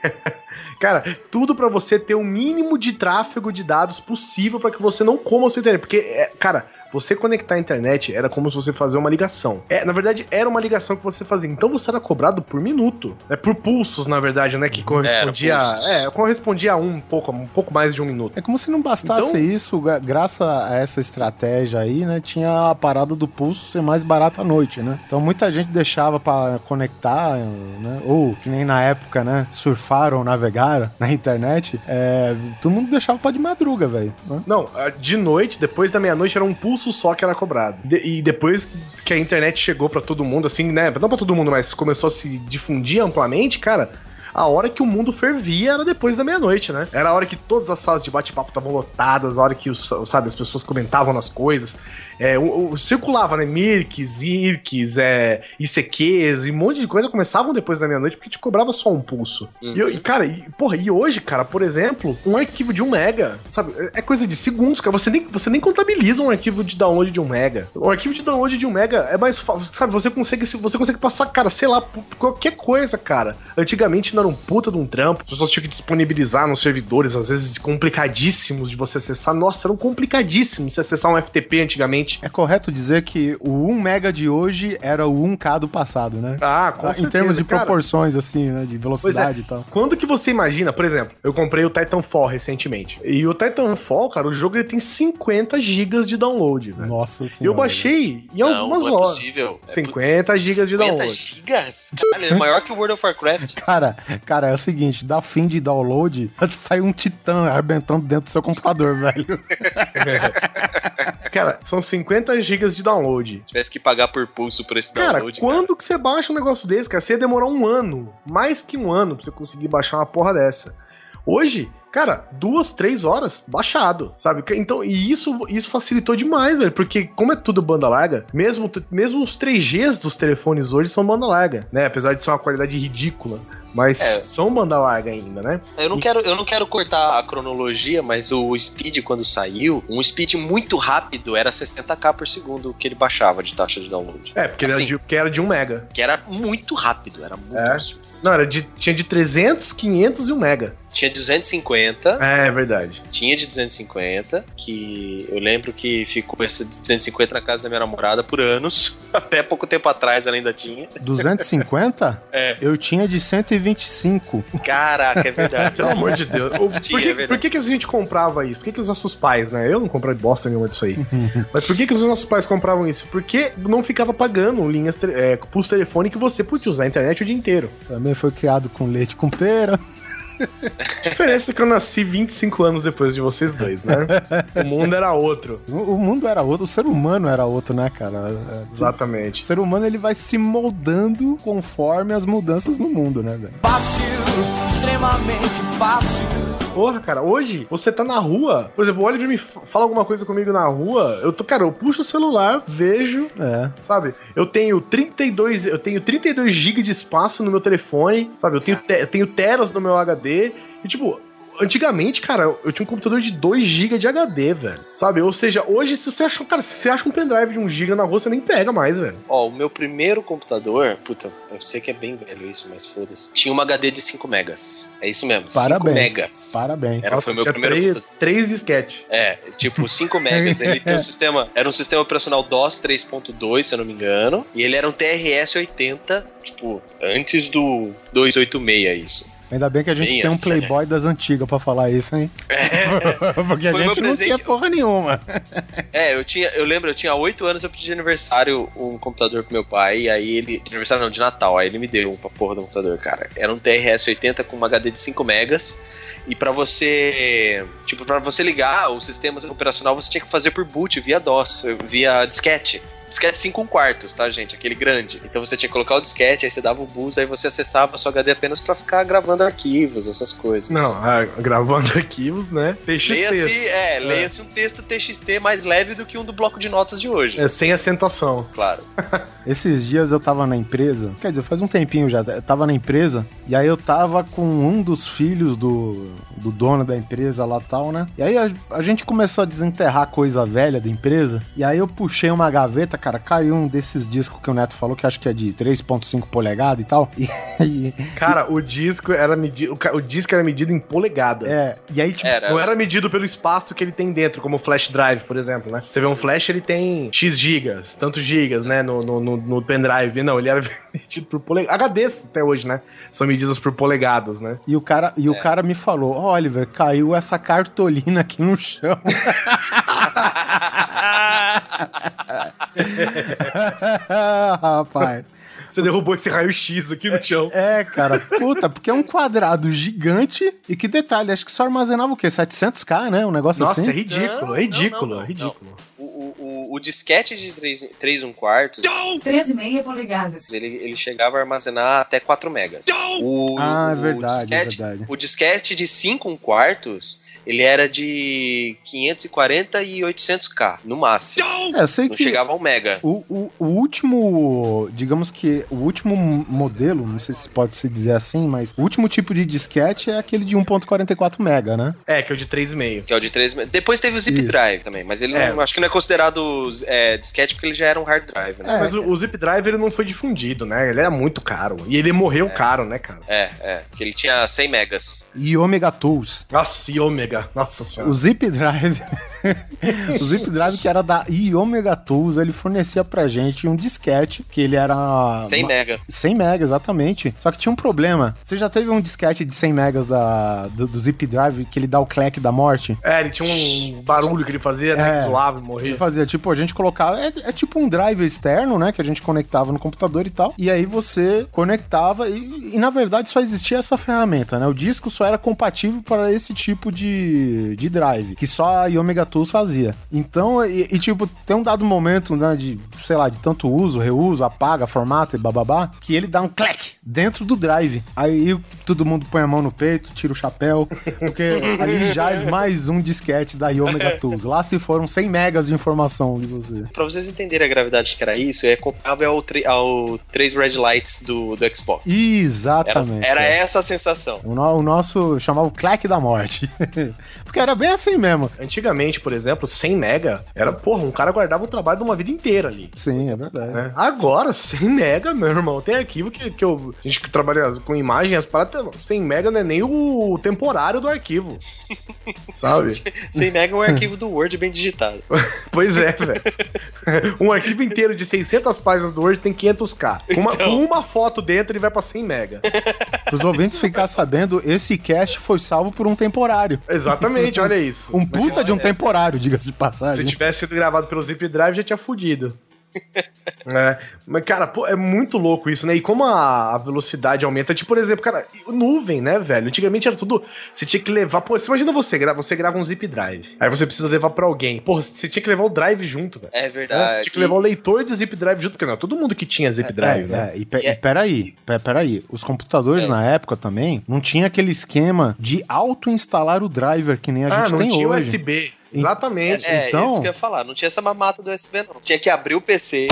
(laughs) Cara, tudo pra você ter o mínimo de tráfego de dados possível pra que você não coma o seu internet. Porque, é, cara, você conectar a internet era como se você fazer uma ligação. É, na verdade, era uma ligação que você fazia. Então você era cobrado por minuto. É por pulsos, na verdade, né? Que correspondia. Era pulsos. É, correspondia a um pouco, um pouco mais de um minuto. É como se não bastasse Então- isso, gra- graças a essa estratégia aí, né? Tinha a parada do pulso ser mais barato à noite, né? Então muita gente deixava pra conectar, né? Ou que nem na época, né? Surfaram, navegaram (laughs) na internet. É, todo mundo deixava pra de madruga, velho. né? Não, de noite, depois da meia-noite, era um pulso só que era cobrado. De- e depois que a internet chegou pra todo mundo, assim, né? Não pra todo mundo, mas começou a se difundir amplamente, cara. A hora que o mundo fervia era depois da meia-noite, né? Era a hora que todas as salas de bate-papo estavam lotadas, a hora que, os, sabe, as pessoas comentavam nas coisas. É, o, o- circulava, né? Mirks, Irks, é, ICQs e um monte de coisa começavam depois da meia-noite porque te cobrava só um pulso. Uhum. E, eu- e, cara, e, porra, e hoje, cara, por exemplo, um arquivo de um mega, sabe? É é coisa de segundos, cara. Você nem, você nem contabiliza um arquivo de download de um mega. O arquivo de download de um mega é mais fácil, sabe? Você consegue, se- você consegue passar, cara, sei lá, por qualquer coisa, cara. Antigamente não era um puta de um trampo. As pessoas tinham que disponibilizar nos servidores, às vezes complicadíssimos de você acessar. Nossa, eram complicadíssimos se acessar um FTP antigamente. É correto dizer que o 1 mega de hoje era o 1K do passado, né? Ah, com em certeza, termos de cara. proporções, assim, né? De Pois velocidade é. e tal. Quando que você imagina, por exemplo, eu comprei o Titanfall recentemente. E o Titanfall, cara, o jogo ele tem 50 gigas de download, velho. Nossa E senhora. eu baixei em Não, algumas não é horas. possível. É 50 gigas de 50 download. gigas? Caralho, é maior que o World of Warcraft. (laughs) Cara, cara, é o seguinte, dá fim de download, (laughs) sai um titã arrebentando dentro do seu computador, (laughs) velho. Cara, são 50 gigas de download. Tivesse que pagar por pulso por esse Cara, download. quando que você baixa um negócio desse, cara? Você ia demorar um ano, mais que um ano, pra você conseguir baixar uma porra dessa. Hoje, cara, duas, três horas baixado, sabe? Então, e isso, isso facilitou demais, velho, porque como é tudo banda larga, mesmo, mesmo os 3Gs dos telefones hoje são banda larga, né? Apesar de ser uma qualidade ridícula, mas É. são banda larga ainda, né? Eu não, quero, eu não quero cortar a cronologia, mas o Speed, quando saiu, um Speed muito rápido era 60k por segundo que ele baixava de taxa de download. É, porque, era, Assim. de, porque era de 1 mega. Que era muito rápido, era muito É. absurdo. Não, era de, tinha de 300, 500 e 1 mega. Tinha 250, É, verdade. tinha de 250, que eu lembro que ficou esse de 250 na casa da minha namorada por anos. (laughs) Até pouco tempo atrás ela ainda tinha. 250? (laughs) É. Eu tinha de 125. Caraca, é verdade. (laughs) Pelo amor de Deus. O- por, Tinha, que, é por que, que a gente comprava isso? Por que, que os nossos pais, né? Eu não comprava bosta nenhuma disso aí. Mas por que, que os nossos pais compravam isso? Porque não ficava pagando linhas, é, pulso telefone que você podia usar a internet o dia inteiro. Também foi criado com leite com pera. A (laughs) diferença é que eu nasci 25 anos depois de vocês dois, né? o mundo era outro. (laughs) O o mundo era outro, o ser humano era outro, né, cara? É, O Exatamente. ser humano ele vai se moldando conforme as mudanças no mundo, né, velho? Extremamente fácil. Porra, cara, hoje você tá na rua. Por exemplo, o Oliver me fala alguma coisa comigo na rua. Eu tô, cara, eu puxo o celular, vejo, É. sabe? Eu tenho 32, eu tenho 32 GB de espaço no meu telefone, sabe? Eu tenho, te- eu tenho teras no meu HD. E tipo, antigamente, cara, eu tinha um computador de 2 GB de HD, velho. Sabe? Ou seja, hoje se você acha, cara, se você acha um pendrive de 1 GB na rua, você nem pega mais, velho. Ó, o meu primeiro computador, puta, eu sei que é bem velho isso, mas foda-se. Tinha uma HD de 5 megas. É isso mesmo, 5 Parabéns. megas. Parabéns. Era, foi meu tinha primeiro três, computador. três disquete. É, tipo 5 megas. Ele tem um (laughs) sistema. Era um sistema operacional DOS 3.2, se eu não me engano. E ele era um TRS 80, tipo, antes do 286, isso. Ainda bem que a gente Bem tem um antes, playboy das antigas pra falar isso, hein? (laughs) Porque a Foi gente não tinha porra nenhuma. É, eu tinha, eu lembro, eu tinha 8 anos, eu pedi de aniversário um computador pro meu pai, e aí ele. De aniversário não, de Natal, aí ele me deu uma porra do computador, cara. Era um TRS 80 com uma HD de 5 megas. E pra você, tipo, para você ligar o sistema operacional, você tinha que fazer por boot via DOS, via disquete. Disquete 5 quartos, tá, gente? Aquele grande. Então você tinha que colocar o disquete, aí você dava o boost, aí você acessava a sua HD apenas pra ficar gravando arquivos, essas coisas. Não, ah, gravando (laughs) arquivos, né? TXT. Leia-se, é, leia-se um texto TXT mais leve do que um do bloco de notas de hoje. É, sem acentuação. Claro. (laughs) Esses dias eu tava na empresa, quer dizer, faz um tempinho já, eu tava na empresa, e aí eu tava com um dos filhos do, do dono da empresa lá tal, né? E aí a, a gente começou a desenterrar coisa velha da empresa, e aí eu puxei uma gaveta, cara, caiu um desses discos que o Neto falou, que acho que é de 3.5 polegadas e tal. (laughs) E, e- Cara, o disco era medido. O, disco era medido em polegadas. é, e aí, tipo, Era. Não era medido pelo espaço que ele tem dentro, como o flash drive, por exemplo, né? Você vê um flash, ele tem X gigas, tantos gigas, né, no, no, no, no pendrive. Não, ele era (laughs) medido por polegadas. HDs até hoje, né? São medidas por polegadas, né? E o cara, e o É. cara me falou: "Ó, Oliver, caiu essa cartolina aqui no chão. (laughs) (laughs) Rapaz. Você derrubou esse raio-x aqui no chão. É, cara, puta, porque é um quadrado gigante e que detalhe, acho que só armazenava o quê? 700k, né? Um negócio Nossa, assim. é ridículo, Não, é ridículo, não, não, é ridículo. O, o, o, o disquete de 3, 3 1 quartos, 13,5 polegadas. ele, ele chegava a armazenar até 4 megas. O, Ah, é o verdade, é disquete, verdade. O disquete de 5 1 quartos, ele era de 540 e 800k, no máximo. É, eu sei Não que chegava a 1 mega. o, o, o último, digamos que o último modelo, não sei se pode se dizer assim, mas o último tipo de disquete é aquele de 1.44 mega, né? É, que é o de 3,5. Que é o de 3 Depois teve o Zip Isso. Drive também, mas ele É. não, acho que não é considerado é, disquete porque ele já era um hard drive, né? É. Mas o, o Zip Drive ele não foi difundido, né? Ele era muito caro. E ele morreu caro, né, cara? É, é. Que ele tinha 100 megas. E Omega Tools. Nossa, e ômega. Nossa senhora. O Zip Drive, (laughs) o Zip Drive que era da Omega Tools, ele fornecia pra gente um disquete que ele era 100 uma- mega. 100 megas, exatamente. Só que tinha um problema. Você já teve um disquete de 100 megas da, do, do Zip Drive que ele dá o clack da morte? É, ele tinha um barulho que ele fazia, né? É. Que zoava e Ele morria. fazia, tipo, a gente colocava. É, é tipo um drive externo, né? Que a gente conectava no computador e tal. E aí você conectava e, e, na verdade só existia essa ferramenta, né? O disco só era compatível para esse tipo de, de drive, que só a Omega Tools fazia. Então, e, e, tipo, tem um dado momento, né? De, sei lá, de tanto uso, reuso, apaga, formata e bababá, que ele dá um clack dentro do drive. Aí todo mundo põe a mão no peito, tira o chapéu, porque ali já é mais um disquete da Omega Tools. Lá se foram 100 megas de informação de você. Pra vocês entenderem a gravidade que era isso, é comparável ao, ao 3 Red Lights do, do Xbox. Era, Exatamente. era é. essa a sensação. O, no- o nosso chamava o clack da morte. (laughs) Porque era bem assim mesmo. Antigamente, por exemplo, 100 mega era, porra, um cara guardava o trabalho de uma vida inteira ali. Sim, é verdade. né? Agora, 100 mega, meu irmão, tem arquivo que, que eu, a gente que trabalha com imagem, as paradas, 100 mega não é nem o temporário do arquivo. (laughs) Sabe? 100 mega é um arquivo do Word bem digitado. (laughs) Pois é, velho. (laughs) Um arquivo inteiro de 600 páginas do Word tem 500k. Com uma, com uma foto dentro, ele vai pra 100 mega. Para os ouvintes ficar sabendo, esse cast foi salvo por um temporário. Exatamente, olha isso. Um puta de um temporário, diga-se de Se passagem. tivesse sido gravado pelo Zip Drive, já tinha fudido. (laughs) É, mas, cara, pô, é muito louco isso, né? E como a, a velocidade aumenta, tipo, por exemplo, cara, nuvem, né, velho? Antigamente era tudo. Você tinha que levar. Pô, você imagina você grava, você grava um zip drive. Aí você precisa levar pra alguém. Porra, você tinha que levar o drive junto, velho. É Né? verdade. Você tinha que levar o leitor de zip drive junto, porque não, todo mundo que tinha zip drive, é, né? é, e, pe- e peraí, pe- peraí. Os computadores na época também não tinha aquele esquema de auto-instalar o driver que nem a Ah, gente não tem tinha hoje. USB. Exatamente. É, Então- isso que eu ia falar. Não tinha essa mamata do USB, não. Tinha que abrir o PC.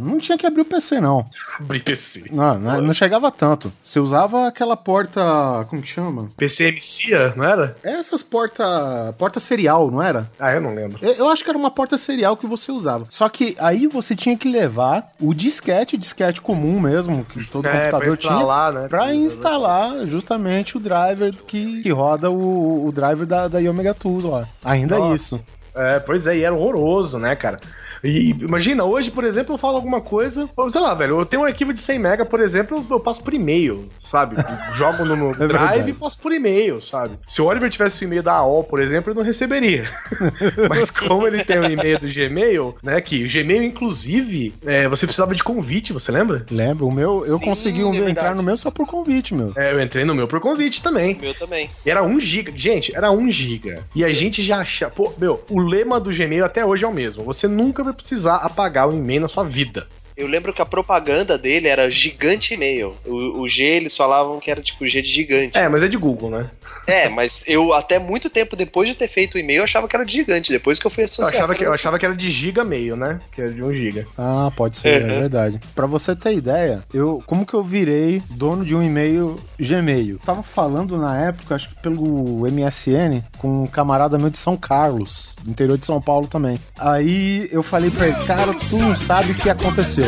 Não tinha que abrir o PC, não. Abrir PC. Não, não, não chegava tanto. Você usava aquela porta. Como que chama? PC MCA, não era? Essas porta. Porta serial, não era? Ah, eu não lembro. Eu, eu acho que era uma porta serial que você usava. Só que aí você tinha que levar o disquete, disquete comum mesmo, que todo É, pra computador tinha. instalar, né? Pra instalar justamente o driver que, que roda o, o driver da, da Omega Tools lá. Ainda Nossa. isso. É, pois é, e era horroroso, né, cara? E imagina, hoje, por exemplo, eu falo alguma coisa, ou sei lá, velho, eu tenho um arquivo de 100 mega, por exemplo, eu, eu passo por e-mail, sabe? (laughs) Jogo no, no drive e passo por e-mail, sabe? Se o Oliver tivesse o e-mail da AOL, por exemplo, ele não receberia. (laughs) Mas como ele tem o e-mail do Gmail, né, que o Gmail, inclusive, é, você precisava de convite, você lembra? Lembra? O meu, eu Sim, consegui é um- entrar no meu só por convite, meu. É, eu entrei no meu por convite também. O meu também. E Era 1 giga. Gente, era 1 giga. E a gente já acha. Pô, meu, o lema do Gmail até hoje é o mesmo. Você nunca vai precisar apagar o e-mail na sua vida. Eu lembro que a propaganda dele era gigante e-mail. O, o G, eles falavam que era tipo G de gigante. É, mas é de Google, né? É, mas eu até muito tempo depois de ter feito o e-mail, eu achava que era de gigante. Depois que eu fui Eu associar. achava, que, eu achava que era de giga meio, né? Que era de um giga. Ah, pode ser, é Uhum. verdade. Pra você ter ideia, eu como que eu virei dono de um e-mail Gmail? Tava falando na época, acho que pelo MSN, com um camarada meu de São Carlos, do interior de São Paulo também. Aí eu falei pra ele, cara, tu não sabe o que aconteceu.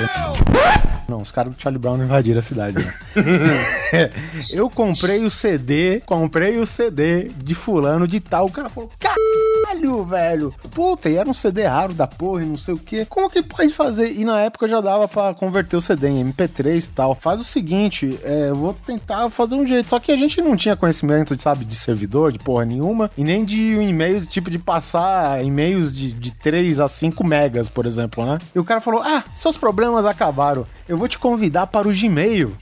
Não, os caras do Charlie Brown invadiram a cidade, né? (laughs) eu comprei o CD, comprei o CD de fulano de tal. O cara falou, caralho, velho. Puta, e era um CD raro da porra e não sei o que. Como que pode fazer? E na época já dava pra converter o CD em MP3 e tal. Faz o seguinte, é, eu vou tentar fazer um jeito. Só que a gente não tinha conhecimento, sabe, de servidor, de porra nenhuma. E nem de um e-mail, tipo, de passar e-mails de, de 3 a 5 megas, por exemplo, né? E o cara falou, ah, seus problemas acabaram. Eu vou te convidar para o Gmail.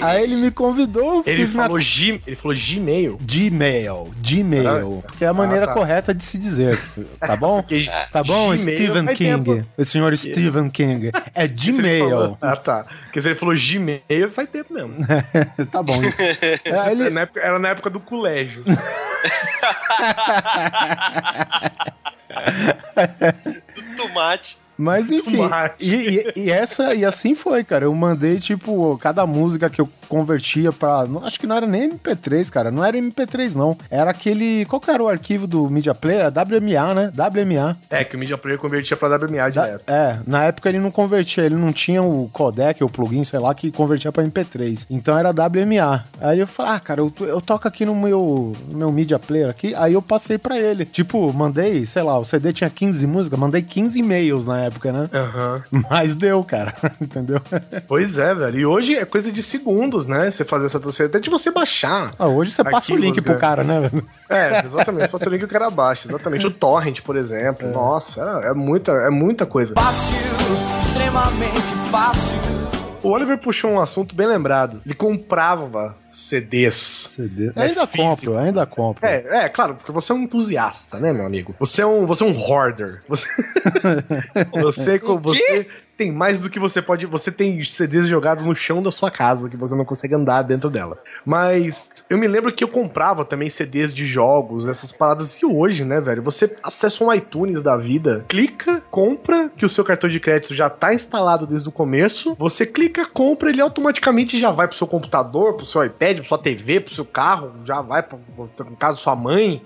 Aí ele me convidou, Ele fiz minha falou, G, ele falou Gmail. Gmail, Gmail, que é a maneira Ah, tá. correta de se dizer, tá bom? Porque Tá bom, Gmail Stephen King, tempo. o senhor Stephen King, (laughs) é Gmail, falou- Ah, tá. Porque se ele falou Gmail, faz tempo mesmo. (laughs) tá bom. É, ele- Na época- era na época do colégio. (laughs) Tomate. Mas (laughs) enfim, e, e- e essa e assim foi, cara. Eu mandei tipo cada música que eu convertia pra. não- Acho que não era nem MP3, cara. Não era MP3 não. Era aquele, qual que era o arquivo do Media Player? WMA, né? WMA. É, que o Media Player convertia pra WMA Da- direto. é, na época ele não convertia, ele não tinha o codec, o plugin, sei lá, que convertia pra MP3. Então era WMA. Aí eu falei, ah, cara, eu, eu toco aqui no meu, no meu media player aqui. Aí eu passei pra ele. Tipo, mandei, sei lá, o CD tinha 15 músicas, mandei 15 e-mails na época, né? Aham. (laughs) Mas deu, cara, (laughs) entendeu? Pois é, velho. E hoje é coisa de segundos, né? Você fazer essa transferência. Até de você baixar. Ah, hoje você passa o link pro né? cara, né? velho? É, exatamente. Passa o link que o cara baixa. Exatamente. O Torrent, por exemplo. Nossa, é, é muita, é muita coisa. Fácil, extremamente fácil. O Oliver puxou um assunto bem lembrado. Ele comprava CDs. CD. É ainda físico. compro, ainda compro. É, é, claro, porque você é um entusiasta, né, meu amigo? Você é um, você é um hoarder. Você, (laughs) (laughs) você, você tem mais do que você pode. Você tem CDs jogados no chão da sua casa que você não consegue andar dentro dela. Mas eu me lembro que eu comprava também CDs de jogos, essas paradas. E hoje, né, velho? Você acessa um iTunes da vida, clica, compra, que o seu cartão de crédito já tá instalado desde o começo. Você clica, compra, ele automaticamente já vai pro seu computador, pro seu iPad, pro sua TV, pro seu carro, já vai pro, pro, caso sua mãe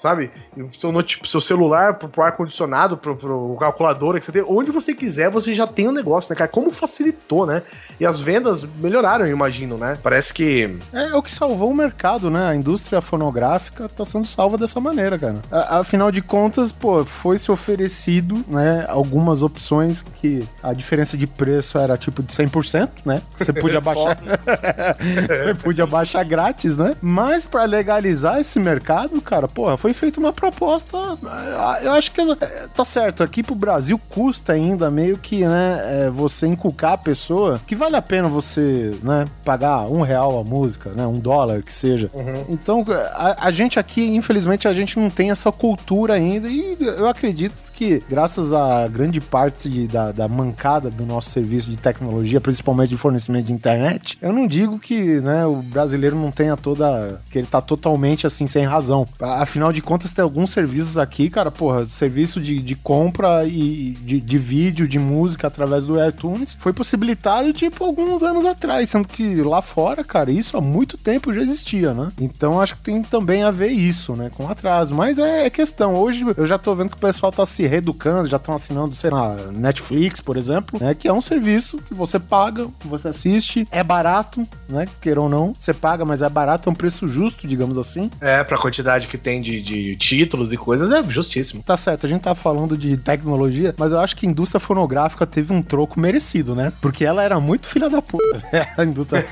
sabe? Seu, seu celular, pro, pro ar-condicionado, pro, pro calculadora que você tem, onde você quiser, você já tem o negócio, né, cara? Como facilitou, né? E as vendas melhoraram, eu imagino, né? Parece que. É o que salvou o mercado, né? A indústria fonográfica tá sendo salva dessa maneira, cara. A- Afinal de contas, pô, foi se oferecido, né, algumas opções que a diferença de preço era tipo de 100%, né? Você podia (laughs) baixar (laughs) Você podia baixar grátis, né? Mas pra legalizar esse mercado, cara, porra, foi feita uma proposta. eh, Eu acho que eh, tá certo. Aqui pro Brasil custa ainda meio que, né, eh, você inculcar a pessoa que vale a pena você, né, pagar um real a música, né, um dólar que seja. Então, a, a gente aqui, infelizmente, a gente não tem essa cultura ainda e eu acredito que, graças à grande parte de- da, da mancada do nosso serviço de tecnologia, principalmente de fornecimento de internet, eu não digo que né, o brasileiro não tenha toda. que ele tá totalmente assim, sem razão. A- Afinal de contas, tem alguns serviços aqui, cara, porra, serviço de, de compra e de, de vídeo, de música através do iTunes foi possibilitado, tipo, alguns anos atrás, sendo que lá fora, cara, isso há muito tempo já existia, né? Então acho que tem também a ver isso, né, com atraso. Mas é, é questão. Hoje eu já tô vendo que o pessoal tá se reeducando, já estão assinando, sei lá, Netflix, por exemplo, né, que é um serviço que você paga, você assiste, é barato, né, queira ou não, você paga, mas é barato, é um preço justo, digamos assim. É, pra quantidade que tem de, de títulos e coisas, é justíssimo. Tá certo, a gente tá falando de tecnologia, mas eu acho que a indústria fonográfica teve um troco merecido, né? Porque ela era muito filha da puta. (laughs) a indústria.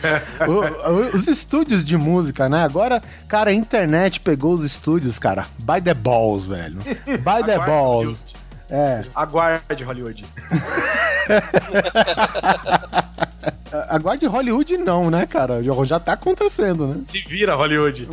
O- o- os estúdios de música, né? Agora, cara, a internet pegou os estúdios, cara. By the balls, velho. By the balls. É. Aguarde, Hollywood. (laughs) Aguarde Hollywood, não, né, cara? Já, tá acontecendo, né? Se vira, Hollywood.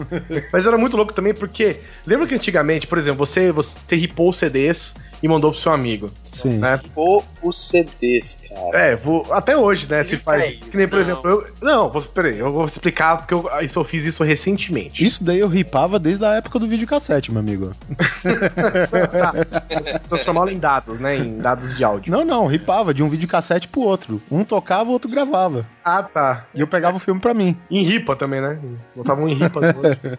Mas era muito louco também porque. Lembra que antigamente, por exemplo, você, você ripou CDs e mandou pro seu amigo. Sim. Né? Ou os CDs, cara. É, vou, até hoje, né? Se faz. isso, que nem, por não. exemplo, eu. Não, vou, peraí, eu vou explicar porque eu, isso, eu fiz isso recentemente. Isso daí eu ripava desde a época do videocassete, meu amigo. tá. (laughs) Transformá-lo em dados, né? Em dados de áudio. Não, não, ripava de um videocassete pro outro. Um tocava, o outro gravava. Ah, tá. E eu pegava o filme pra mim. Em ripa também, né? Botava um em ripa.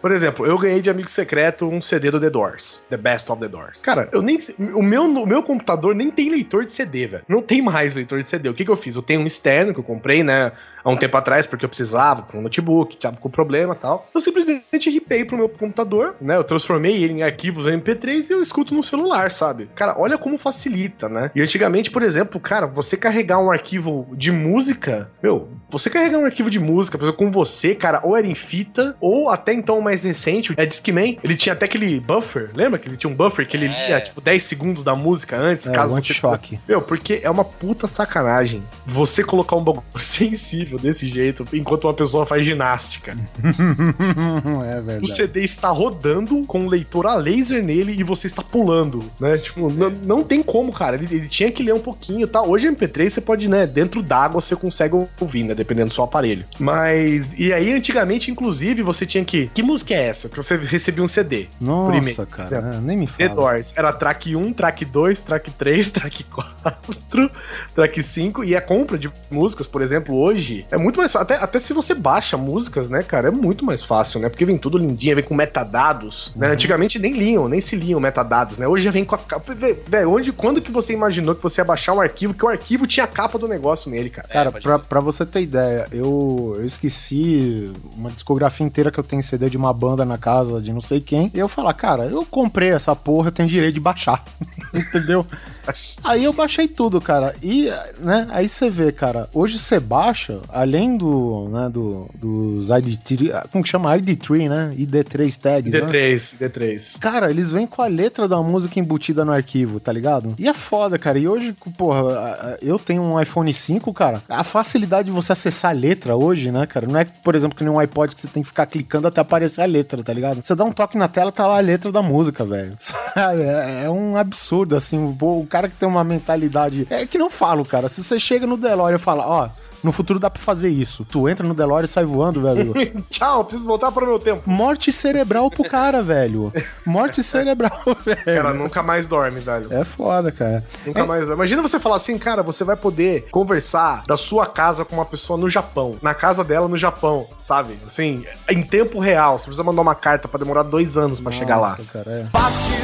Por exemplo, eu ganhei de amigo secreto um CD do The Doors. The Best of The Doors. Cara, eu nem. O meu, o meu computador nem tem leitor de CD, velho. Não tem mais leitor de CD. O que, que eu fiz? Eu tenho um externo que eu comprei, né? Há um tempo atrás, porque eu precisava, com um notebook, tava com problema e tal. Eu simplesmente ripei pro meu computador, né? Eu transformei ele em arquivos MP3 e eu escuto no celular, sabe? Cara, olha como facilita, né? E antigamente, por exemplo, cara, você carregar um arquivo de música, meu, você carregar um arquivo de música, por exemplo, com você, cara, ou era em fita, ou até então o mais recente, é Discman, ele tinha até aquele buffer, lembra que ele tinha um buffer que ele É. lia, tipo, 10 segundos da música antes, É, caso um você... anti-choque. Meu, porque é uma puta sacanagem você colocar um bagulho (laughs) sensível desse jeito enquanto uma pessoa faz ginástica. (laughs) é O verdade. CD está rodando com um leitor a laser nele e você está pulando, né? Tipo, n- não tem como, cara. Ele, ele tinha que ler um pouquinho, tá? Hoje MP3 você pode, né, dentro d'água você consegue ouvir, né, dependendo do seu aparelho. Mas e aí antigamente inclusive você tinha que Que música é essa? Que você recebia um CD. Nossa, Primeiro, cara, exemplo. é, nem me The fala. Doors. Era track 1, track 2, track 3, (laughs) track 4, track 5. E a compra de músicas, por exemplo, hoje é muito mais fácil. Até, até se você baixa músicas, né, cara, é muito mais fácil, né? Porque vem tudo lindinho, vem com metadados. Né? Antigamente nem liam, nem se liam metadados, né? Hoje já vem com a capa. Onde, quando que você imaginou que você ia baixar um arquivo, que o arquivo tinha a capa do negócio nele, cara? Cara, pode pra, pra você ter ideia, eu, eu esqueci uma discografia inteira que eu tenho CD de uma banda na casa de não sei quem. E eu falar, cara, eu comprei essa porra, eu tenho direito de baixar. (laughs) Entendeu? (laughs) Aí eu baixei tudo, cara. E, né, aí você vê, cara, hoje você baixa, além do, né, do, dos ID3, como que chama? ID3, né? ID3 tags, né? D3, D3. Cara, eles vêm com a letra da música embutida no arquivo, tá ligado? E é foda, cara. E hoje, porra, eu tenho um iPhone 5, cara. A facilidade de você acessar a letra hoje, né, cara? Não é, por exemplo, que nem um iPod que você tem que ficar clicando até aparecer a letra, tá ligado? Você dá um toque na tela, tá lá a letra da música, velho. (laughs) É, é um absurdo, assim. O cara que tem uma mentalidade. É que não falo, cara. Se você chega no DeLorean e fala, ó. No futuro dá pra fazer isso. Tu entra no DeLorean e sai voando, velho. (laughs) Tchau, preciso voltar para o meu tempo. Morte cerebral pro cara, velho. Morte cerebral, (laughs) velho. Cara, nunca mais dorme, velho. É foda, cara. Nunca mais. Imagina você falar assim, cara, você vai poder conversar da sua casa com uma pessoa no Japão, na casa dela no Japão, sabe? Assim, em tempo real. Você precisa mandar uma carta pra demorar dois anos pra chegar lá. Cara, é. Fácil,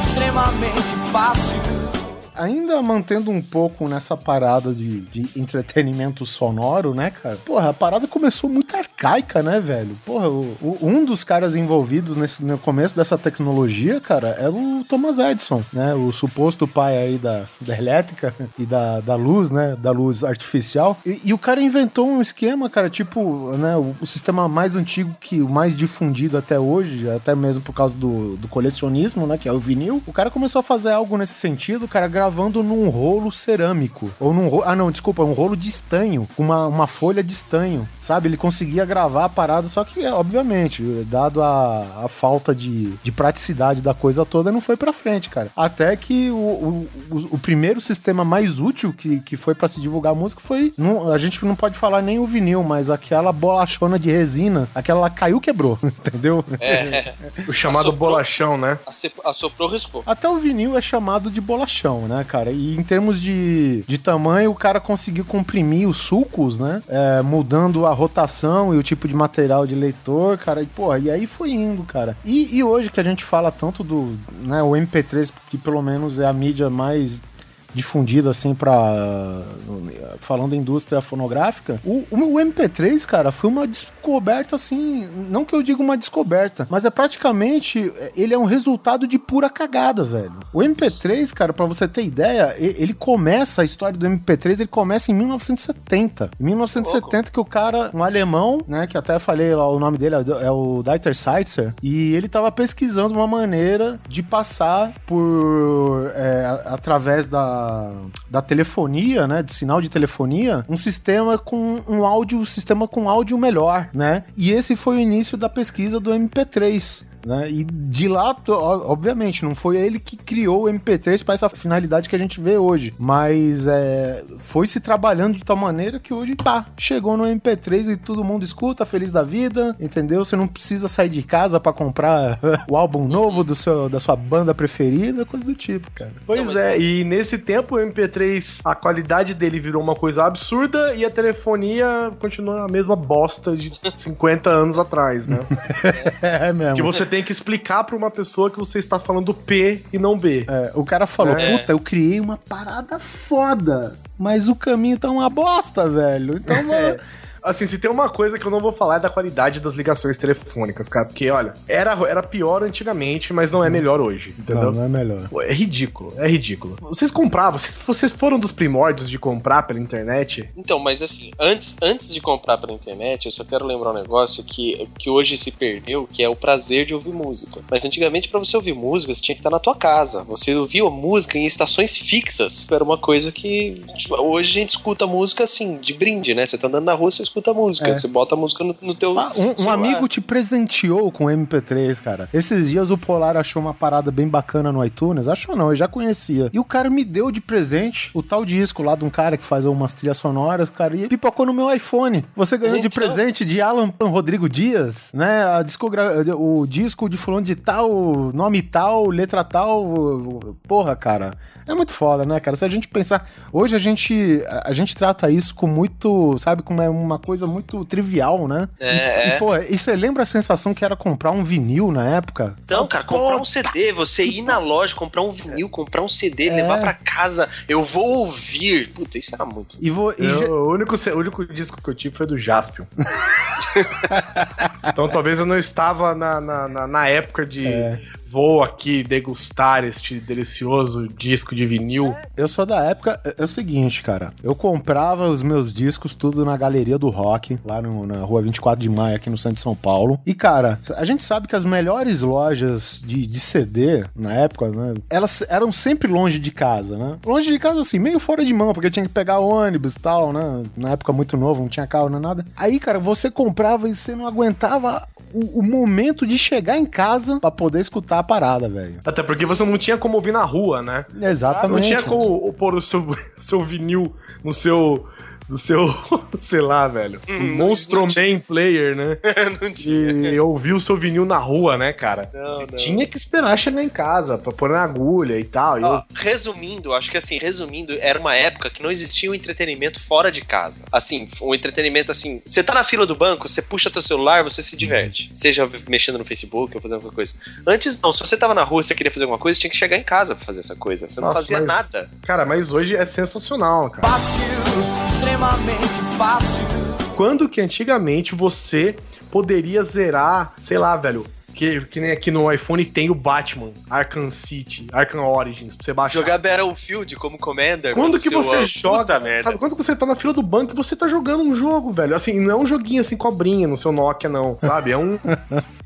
extremamente fácil. Ainda mantendo um pouco nessa parada de, de entretenimento sonoro, né, cara? Porra, a parada começou muito arcaica, né, velho? Porra, o- o- um dos caras envolvidos nesse, no começo dessa tecnologia, cara, era o Thomas Edison, né? O suposto pai aí da, da elétrica e da, da luz, né? Da luz artificial. E, e o cara inventou um esquema, cara, tipo, né? O, o sistema mais antigo que o mais difundido até hoje, até mesmo por causa do, do colecionismo, né? Que é o vinil. O cara começou a fazer algo nesse sentido, cara, gravando num rolo cerâmico. Ou num rolo. Ah, não, desculpa, um rolo de estanho. Uma, uma folha de estanho. Sabe? Ele conseguia gravar a parada, só que, é, obviamente, dado a, a falta de, de praticidade da coisa toda, não foi pra frente, cara. Até que o, o, o- o primeiro sistema mais útil que, que foi pra se divulgar a música foi. não- a gente não pode falar nem o vinil, mas aquela bolachona de resina, aquela lá caiu, quebrou, (laughs) entendeu? É, O chamado Assoprou. bolachão, né? assoprou, rispou. Até o vinil é chamado de bolachão, né, cara? E em termos de, de tamanho, o cara conseguiu comprimir os sulcos, né? É, mudando a rotação e o tipo de material de leitor, cara. E, porra, e aí foi indo, cara. E, e hoje que a gente fala tanto do, né, o MP3, que pelo menos é a mídia mais difundida assim para falando da indústria fonográfica, o, o MP3, cara, foi uma descoberta assim, não que eu diga uma descoberta, mas é praticamente ele é um resultado de pura cagada, velho. O MP3, cara, para você ter ideia, ele começa a história do MP3, ele começa em 1970. Em 1970 que o cara, um alemão, né, que até falei lá o nome dele é o- é Dieter Seitzer, e ele tava pesquisando uma maneira de passar por é, através da, da telefonia, né, de sinal de telefonia, um sistema com um áudio, um sistema com áudio melhor, né? E esse foi o início da pesquisa do MP3. Né? E de lá, obviamente, não foi ele que criou o MP3 para essa finalidade que a gente vê hoje, mas é, foi se trabalhando de tal maneira que hoje tá, chegou no MP3 e todo mundo escuta, feliz da vida, entendeu? Você não precisa sair de casa para comprar (laughs) o álbum novo do seu, da sua banda preferida, coisa do tipo, cara. Pois é, e nesse tempo o MP3, a qualidade dele virou uma coisa absurda e a telefonia continua a mesma bosta de 50 anos atrás, né? (laughs) É mesmo. que você tem que explicar pra uma pessoa que você está falando P e não B. É, o cara falou, É. puta, eu criei uma parada foda, mas o caminho tá uma bosta, velho. Então, (laughs) mano, Assim, se tem uma coisa que eu não vou falar é da qualidade das ligações telefônicas, cara. Porque, olha, era, era pior antigamente, mas não é melhor hoje, entendeu? não, não é melhor. Pô, É ridículo, é ridículo. Vocês compravam, vocês, vocês foram dos primórdios de comprar pela internet? Então, mas assim, antes, antes de comprar pela internet, eu só quero lembrar um negócio que, que hoje se perdeu, que é o prazer de ouvir música. Mas antigamente, pra você ouvir música, você tinha que estar na tua casa. Você ouvia música em estações fixas. Era uma coisa que tipo, hoje a gente escuta música assim, de brinde, né? Você tá andando na rua, você escuta música. É. Você bota a música no, no teu. Ah, um, um amigo te presenteou com MP3, cara. Esses dias o Polar achou uma parada bem bacana no iTunes. Achou não, eu já conhecia. E o cara me deu de presente o tal disco lá de um cara que faz umas trilhas sonoras, cara, e pipocou no meu iPhone. Você ganhou de Então. presente de Alan Rodrigo Dias, né? A discogra... O disco de fulano de tal, nome tal, letra tal. Porra, cara. É muito foda, né, cara? Se a gente pensar. Hoje a gente, a gente trata isso com muito. Sabe, como é uma coisa muito trivial, né? É, e, é. e, pô, e você lembra a sensação que era comprar um vinil na época? Então, cara, comprar um CD, você ir na loja, comprar um vinil, comprar um CD, É. levar pra casa, eu vou ouvir. Puta, isso era muito. E, vou, e Eu- já- o, único, o único disco que eu tive foi do Jaspion. (laughs) então talvez eu não estava na, na, na- na época de vou aqui degustar este delicioso disco de vinil. eu sou da época. É, é o seguinte, cara. Eu comprava os meus discos tudo na galeria do rock, lá no- na rua 24 de maio, aqui no centro de São Paulo. E, cara, a gente sabe que as melhores lojas de, de CD na época, né? Elas eram sempre longe de casa, né? Longe de casa, assim, meio fora de mão, porque tinha que pegar ônibus e tal, né? Na época muito novo, não tinha carro, nem nada. Aí, cara, você comprava e você não aguentava o, o momento de chegar em casa pra poder escutar a parada, velho. Até porque você não tinha como ouvir na rua, né? Exatamente. Não tinha como pôr o seu, (laughs) seu vinil no seu. No seu. (laughs) sei lá, velho. Hum, um não- Monstro não Man Player, né? (laughs) não tinha. E ouvir o seu vinil na rua, né, cara? Não, você não. tinha que esperar chegar em casa pra pôr na agulha e tal. E Ó, eu- resumindo, acho que assim, resumindo, era uma época que não existia o entretenimento fora de casa. Assim, o entretenimento assim, você tá na fila do banco, você puxa teu celular, você se diverte. Seja mexendo no Facebook ou fazendo alguma coisa. Antes não, se você tava na rua e você queria fazer alguma coisa, você tinha que chegar em casa pra fazer essa coisa. Você não Nossa, fazia mas- nada. Cara, mas hoje é sensacional, cara. Extremamente fácil. Quando que antigamente você poderia zerar, sei lá, velho, que, que nem aqui no iPhone tem o Batman, Arkham City, Arkham Origins, pra você baixar. Jogar Battlefield como Commander. Quando que você Puta joga, merda. sabe? Quando você tá na fila do banco, você tá jogando um jogo, velho. Assim, não é um joguinho assim, cobrinha no seu Nokia, não, sabe? É um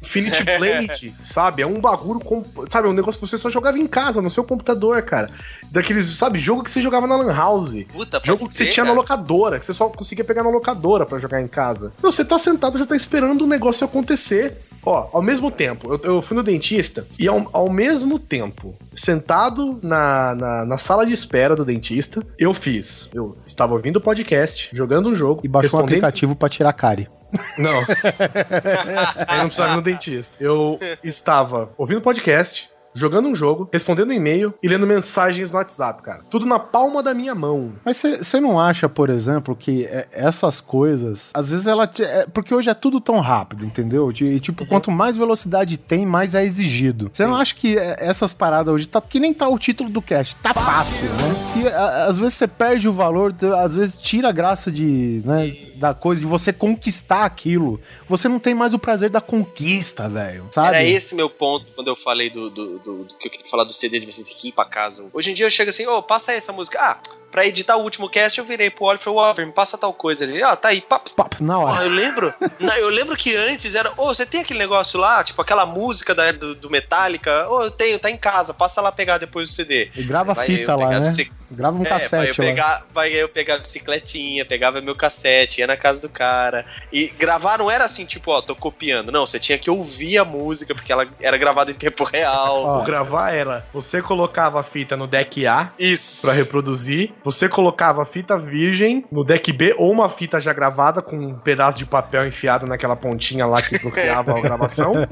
Infinity (laughs) Blade, sabe? É um bagulho, com, sabe? É um negócio que você só jogava em casa, no seu computador, cara. Daqueles, sabe? Jogo que você jogava na Lan House. Puta, Jogo que você crer, tinha na cara. locadora, que você só conseguia pegar na locadora pra jogar em casa. Não, você tá sentado, você tá esperando o negócio acontecer. Ó, ao mesmo tempo, eu, eu fui no dentista e ao, ao mesmo tempo, sentado na, na, na sala de espera do dentista, eu fiz. Eu estava ouvindo o podcast, jogando um jogo. E baixou um aplicativo pra tirar cárie. Não. (laughs) Aí não precisava ir no dentista. Eu estava ouvindo podcast, jogando um jogo, respondendo e-mail e lendo mensagens no WhatsApp, cara. Tudo na palma da minha mão. Mas você não acha, por exemplo, que é, essas coisas, às vezes ela. te- é, porque hoje é tudo tão rápido, entendeu? E, tipo, quanto mais velocidade tem, mais é exigido. Você não acha que é, essas paradas hoje tá. Que nem tá o título do cast, tá fácil, né? E a- às vezes você perde o valor, às vezes tira a graça de. né, da coisa, de você conquistar aquilo. Você não tem mais o prazer da conquista, velho. Sabe? Era esse meu ponto quando eu falei do, do, do- do que eu queria falar do CD de você ter que ir pra casa. Hoje em dia eu chego assim, ô, passa aí essa música. Ah, pra editar o último cast, eu virei pro Oliver e falei, Oliver, me passa tal coisa. Ele, ah, tá aí, papo. Papo, na Ó, hora. eu lembro, (laughs) na- eu lembro que antes era, ô, você tem aquele negócio lá, tipo aquela música da- do, do Metallica? Ô, eu tenho, tá em casa, passa lá pegar depois o CD. E grava a Vai fita lá, né? bici- Grava um É, vai eu, cassete lá. pegar, vai eu pegar a bicicletinha, pegava meu cassete, ia na casa do cara. E gravar não era assim, tipo, ó, tô copiando. Não, você tinha que ouvir a música, porque ela era gravada em tempo real. Ó. O gravar era, você colocava a fita no deck A Isso. pra reproduzir, você colocava a fita virgem no deck B ou uma fita já gravada com um pedaço de papel enfiado naquela pontinha lá que bloqueava a gravação. (laughs)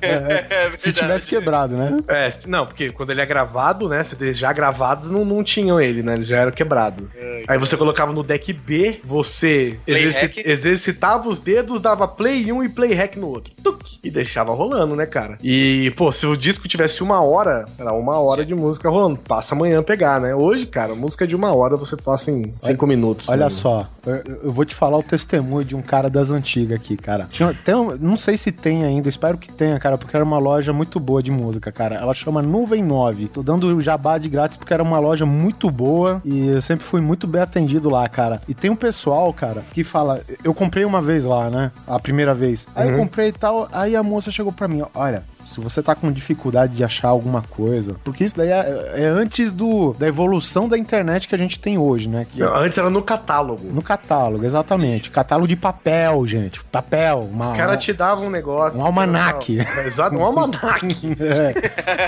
É Se tivesse quebrado, né? É, não, porque quando ele é gravado, né, CDs já gravados não, não tinham ele, né, eles já eram quebrados. Aí você colocava no deck B, você exerci- hack. exercitava os dedos, dava play em um e play hack no outro. Tuc, e deixava rolando, né, cara? E, pô, se o disco tivesse uma hora, era uma hora de música rolando. Passa amanhã pegar, né? Hoje, cara, música de uma hora você passa em cinco minutos. Olha né? só, eu, eu vou te falar o testemunho de um cara das antigas aqui, cara. Tinha, tem um- não sei se tem ainda, espero que tenha, cara, porque era uma loja muito boa de música, cara. Ela chama Nuvem 9. Tô dando o jabá de grátis porque era uma loja muito boa e eu sempre fui muito bem atendido lá, cara. E tem um pessoal, cara, que fala. Eu comprei uma vez lá, né? A primeira vez. Aí eu comprei e tal, aí a moça chegou pra mim, olha. Se você tá com dificuldade de achar alguma coisa, porque isso daí é, é antes do, da evolução da internet que a gente tem hoje, né? Que Antes era no catálogo. no catálogo, exatamente. Catálogo de papel, gente. Papel. Uma, O cara te dava um negócio. Um almanaque. É, Exato, um almanaque. (laughs)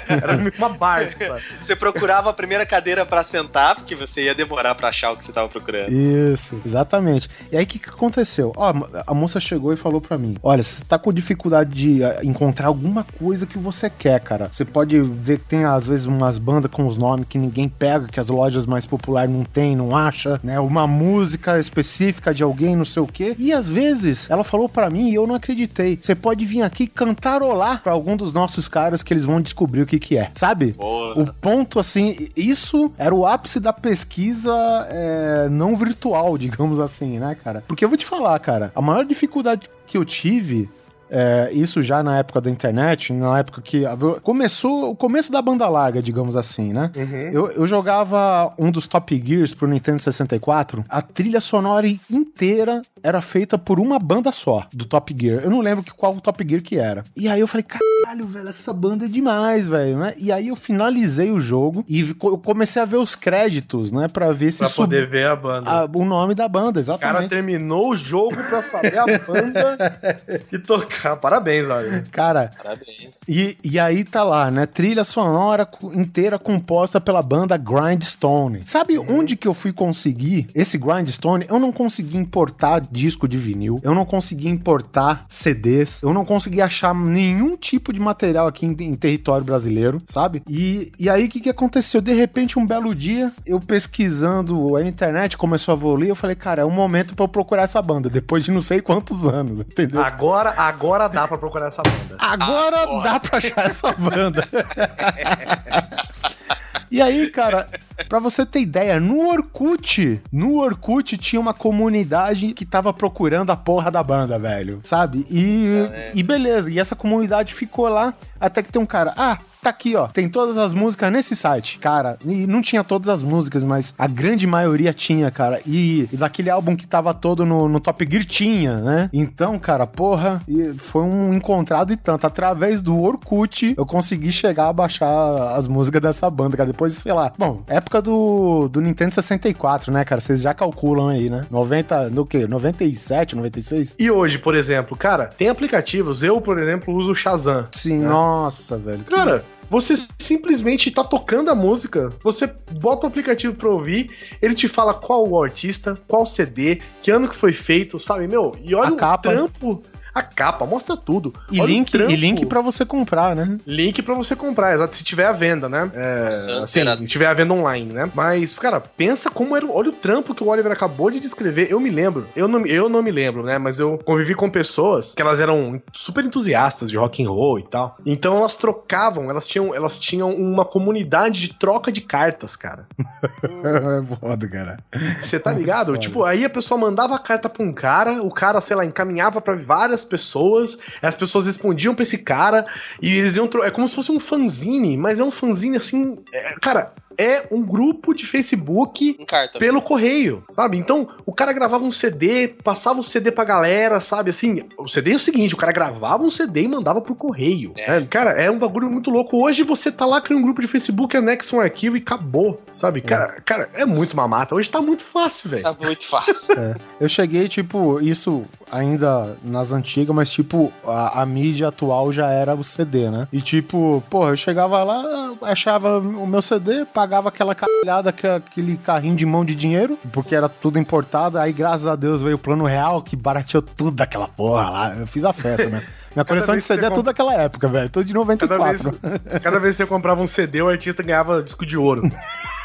Era uma barça. Você procurava a primeira cadeira pra sentar, porque você ia demorar pra achar o que você tava procurando. Isso, exatamente. E aí o que, que aconteceu? Ó, a moça chegou e falou pra mim: Olha, você tá com dificuldade de ah, encontrar alguma coisa que você quer, cara. Você pode ver que tem às vezes umas bandas com os nomes que ninguém pega, que as lojas mais populares não tem, não acha, né? Uma música específica de alguém, não sei o quê. E às vezes ela falou pra mim e eu não acreditei. Você pode vir aqui cantarolar pra algum dos nossos caras que eles vão descobrir o que que é, sabe? Boa. O ponto, assim, isso era o ápice da pesquisa é, não virtual, (laughs) digamos assim, né, cara? Porque eu vou te falar, cara, a maior dificuldade que eu tive. É, isso já na época da internet, na época que começou o começo da banda larga, digamos assim, né? Eu, eu jogava um dos Top Gears pro Nintendo 64. A trilha sonora inteira era feita por uma banda só do Top Gear. Eu não lembro que, qual Top Gear que era. E aí eu falei, caralho, velho, essa banda é demais, velho, né? E aí eu finalizei o jogo e eu comecei a ver os créditos, né? Pra ver se Pra sub- poder ver a banda. a- o nome da banda, O cara exatamente. terminou o jogo pra saber a banda (laughs) e tocar. Parabéns, olha. (laughs) Cara, Parabéns. E, e aí tá lá, né? Trilha sonora inteira composta pela banda Grindstone. Sabe onde que eu fui conseguir esse Grindstone? Eu não consegui importar disco de vinil, eu não consegui importar CDs, eu não consegui achar nenhum tipo de material aqui em, em território brasileiro, sabe? E, e aí o que que aconteceu? De repente, um belo dia, eu pesquisando a internet, começou a evoluir, eu falei, cara, é o momento pra eu procurar essa banda, depois de não sei quantos anos, (laughs) entendeu? Agora, agora dá pra procurar essa banda. Agora dá pra achar essa banda. E aí, cara, pra você ter ideia, no Orkut, no Orkut tinha uma comunidade que tava procurando a porra da banda, velho, sabe? E, e beleza, e essa comunidade ficou lá até que tem um cara, ah, tá aqui, ó, tem todas as músicas nesse site. Cara, e não tinha todas as músicas, mas a grande maioria tinha, cara. E, e daquele álbum que tava todo no, no Top Gear tinha, né? Então, cara, porra, e foi um encontrado e tanto. Através do Orkut, eu consegui chegar a baixar as músicas dessa banda, cara. Depois, sei lá. Bom, época do, do Nintendo 64, né, cara? Vocês já calculam aí, né? 90, no quê? 97, 96? E hoje, por exemplo, cara, tem aplicativos. Eu, por exemplo, uso o Shazam. Sim, nossa, velho. que- Cara, você simplesmente tá tocando a música, você bota o aplicativo pra ouvir, ele te fala qual o artista, qual CD, que ano que foi feito, sabe, meu? E olha A o capa. trampo, a capa, mostra tudo. E Olha link, e link pra você comprar, né? Link pra você comprar, exato, se tiver à venda, né? É, Nossa, assim, se tiver à venda online, né? Mas, cara, pensa como era. Olha o trampo que o Oliver acabou de descrever. Eu me lembro, eu não, eu não me lembro, né? Mas eu convivi com pessoas que elas eram super entusiastas de rock and roll e tal. Então elas trocavam, elas tinham, elas tinham uma comunidade de troca de cartas, cara. (laughs) É foda, cara. Você tá ligado? foda. Tipo, aí a pessoa mandava a carta pra um cara, o cara, sei lá, encaminhava pra várias pessoas, as pessoas respondiam pra esse cara, e eles iam. É como se fosse um fanzine, mas é um fanzine assim. é, cara. É um grupo de Facebook carta. pelo correio, sabe? Então, o cara gravava um CD, passava o CD pra galera, sabe? Assim, o CD é o seguinte, o cara gravava um CD e mandava pro correio. É. né? Cara, é um bagulho muito louco. Hoje você tá lá, cria um grupo de Facebook, anexa um arquivo e acabou, sabe? Cara, cara, é muito mamata. Hoje tá muito fácil, velho. Tá muito fácil. (laughs) Eu cheguei, tipo, isso ainda nas antigas, mas, tipo, a, a mídia atual já era o CD, né? E, tipo, porra, eu chegava lá, achava o meu CD, pagava aquela caralhada, que- aquele carrinho de mão de dinheiro, porque era tudo importado. Aí, graças a Deus, veio o plano real, que barateou tudo daquela porra lá. Eu fiz a festa, né? (laughs) Minha coleção de CD é você tudo daquela época, velho. Tudo de Cada vez, 94. (laughs) cada vez que você comprava um CD, o artista ganhava disco de ouro. (laughs)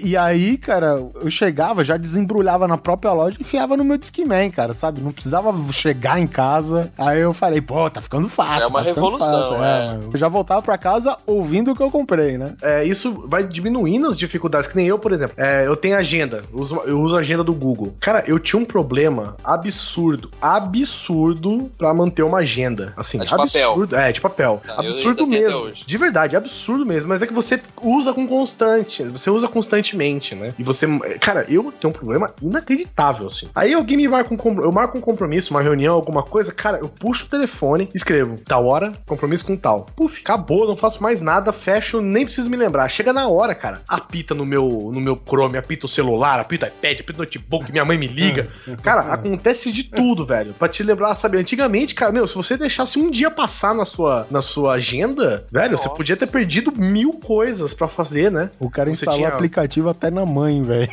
E aí, cara, eu chegava, já desembrulhava na própria loja e enfiava no meu Discman, cara, sabe? Não precisava chegar em casa. Aí eu falei, pô, tá ficando fácil. É uma tá revolução, fácil. é. Eu já voltava pra casa ouvindo o que eu comprei, né? É, isso vai diminuindo as dificuldades, que nem eu, por exemplo. É, eu tenho agenda, eu uso, eu uso a agenda do Google. Cara, eu tinha um problema absurdo, absurdo pra manter uma agenda. Assim, É de papel. absurdo. É, de papel. Ah, absurdo mesmo. De verdade, absurdo mesmo. Mas é que você usa com constante. Você usa constantemente, né? E você. Cara, eu tenho um problema inacreditável, assim. Aí alguém me marca um Eu marco um compromisso, uma reunião, alguma coisa. Cara, eu puxo o telefone, escrevo tal hora, compromisso com tal. Puf, acabou, não faço mais nada, fecho, nem preciso me lembrar. Chega na hora, cara. Apita no meu, no meu Chrome, apita o celular, apita o iPad, apita o notebook, minha mãe me liga. (laughs) Cara, acontece de tudo, velho. Pra te lembrar, sabe? Antigamente, cara, meu, se você deixasse um dia passar na sua, na sua agenda, velho, você Nossa. podia ter perdido mil coisas pra fazer, né? O cara Você instalou tinha- o aplicativo até na mãe, velho.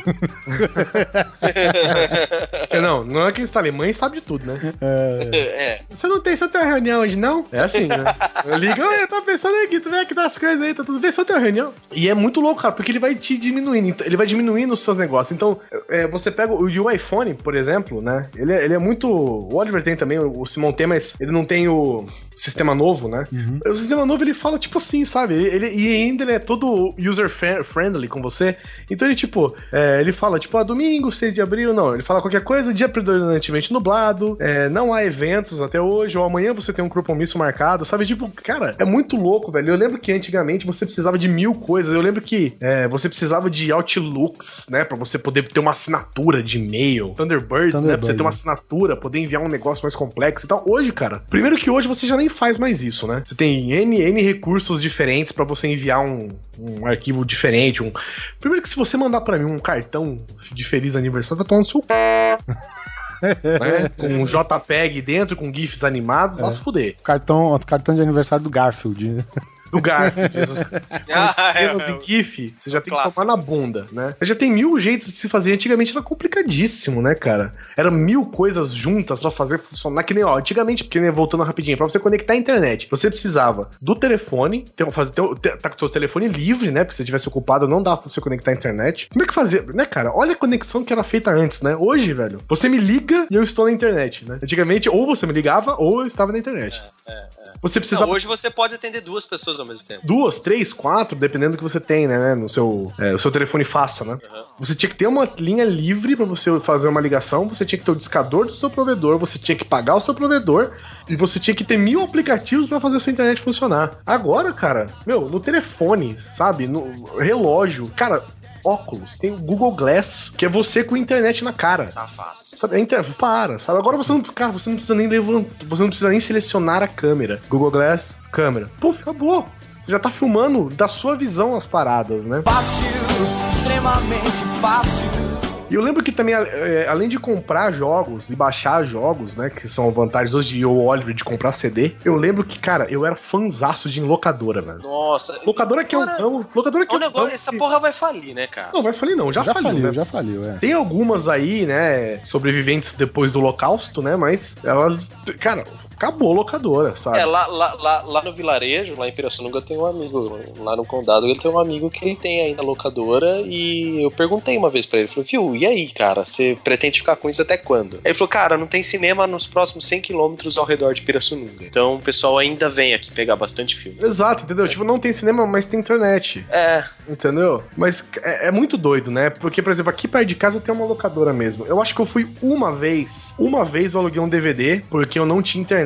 Não, não é que eu instalei, mãe sabe de tudo, né? é. Você não tem, você tem uma reunião hoje, não? É assim, né? Eu ligo, eu tava pensando aqui, tu vem aqui das coisas aí, tá tudo bem, só tem uma reunião. E é muito louco, cara, porque ele vai te diminuindo, então, ele vai diminuindo os seus negócios. Então, é, você pega o, o iPhone, por exemplo, né? Ele, é- ele é muito. O Oliver tem também, o Simon tem, mas ele não tem o sistema novo, né? O sistema novo ele fala tipo assim, sabe? Ele, ele- e ainda ele é todo user fri- friendly com você. Então ele, tipo, é, ele fala, tipo, ah, domingo, 6 de abril, não. Ele fala qualquer coisa, dia predominantemente nublado, é, não há eventos até hoje, ou amanhã você tem um compromisso marcado, sabe? Tipo, cara, é muito louco, velho. Eu lembro que antigamente você precisava de mil coisas. Eu lembro que é, você precisava de Outlooks, né? Pra você poder ter uma assinatura de e-mail. Thunderbirds, né? Pra você Thunderbird, ter uma assinatura, poder enviar um negócio mais complexo e tal. Hoje, cara, primeiro que hoje você já nem faz mais isso, né? Você tem N, N recursos diferentes pra você enviar um, um arquivo diferente. Um... Primeiro que se você mandar pra mim um cartão de feliz aniversário, vai tomar no seu c... (laughs) né? Com um JPEG dentro, com GIFs animados, vai se fuder. Cartão, cartão de aniversário do Garfield. Do Garfield. (laughs) Com Ah, é, é, e GIF, você já tem clássico. que tomar na bunda, né? Já tem mil jeitos de se fazer. Antigamente era complicadíssimo, né, cara? Era mil coisas juntas pra fazer funcionar. Que nem, ó, antigamente, que nem voltando rapidinho, pra você conectar a internet, você precisava do telefone, ter, fazer, ter, ter, tá com o seu telefone livre, né? Porque se você tivesse ocupado, não dava pra você conectar a internet. Como é que fazia? Né, cara? Olha a conexão que era feita antes, né? Hoje, velho, você me liga e eu estou na internet, né? Antigamente, ou você me ligava, ou eu estava na internet. Você precisava Não, hoje você pode atender duas pessoas ao mesmo tempo. duas, três, quatro, dependendo do que você tem, né? No seu, é, o seu telefone faça, né? Você tinha que ter uma linha livre pra você fazer uma ligação, você tinha que ter o discador do seu provedor, você tinha que pagar o seu provedor e você tinha que ter mil aplicativos pra fazer a sua internet funcionar. Agora, cara, meu, no telefone, sabe? No relógio, cara. Óculos, tem o Google Glass, que é você com internet na cara. Tá fácil. Sabe, a inter... Para, sabe? Agora você não. Cara, você não precisa nem levantar. Você não precisa nem selecionar a câmera. Google Glass, câmera. Puf, acabou. Você já tá filmando da sua visão as paradas, né? Fácil, extremamente fácil. E eu lembro que também, é, além de comprar jogos e baixar jogos, né? Que são vantagens hoje de eu, Oliver, de comprar CD, eu lembro que, cara, eu era fanzaço de locadora, velho. Nossa. Locadora que é um Agora, ramo. Locadora que o é um negócio, ramo essa que- porra vai falir, né, cara? Não, vai falir não, já, Já, faliu, faliu, né? já faliu, é. Tem algumas aí, né, sobreviventes depois do holocausto, né, mas elas, cara, acabou a locadora, sabe? É, lá, lá, lá, lá no vilarejo, lá em Pirassununga, tem um amigo, lá no condado, ele tem um amigo que ele tem ainda locadora e eu perguntei uma vez pra ele, falei, viu, e aí, cara, você pretende ficar com isso até quando? Aí ele falou, cara, não tem cinema nos próximos 100 quilômetros ao redor de Pirassununga, então o pessoal ainda vem aqui pegar bastante filme. Exato, entendeu? Tipo, não tem cinema, mas tem internet, É, entendeu? Mas é, é muito doido, né? Porque, por exemplo, aqui perto de casa tem uma locadora mesmo. Eu acho que eu fui uma vez, uma vez eu aluguei um DVD, porque eu não tinha internet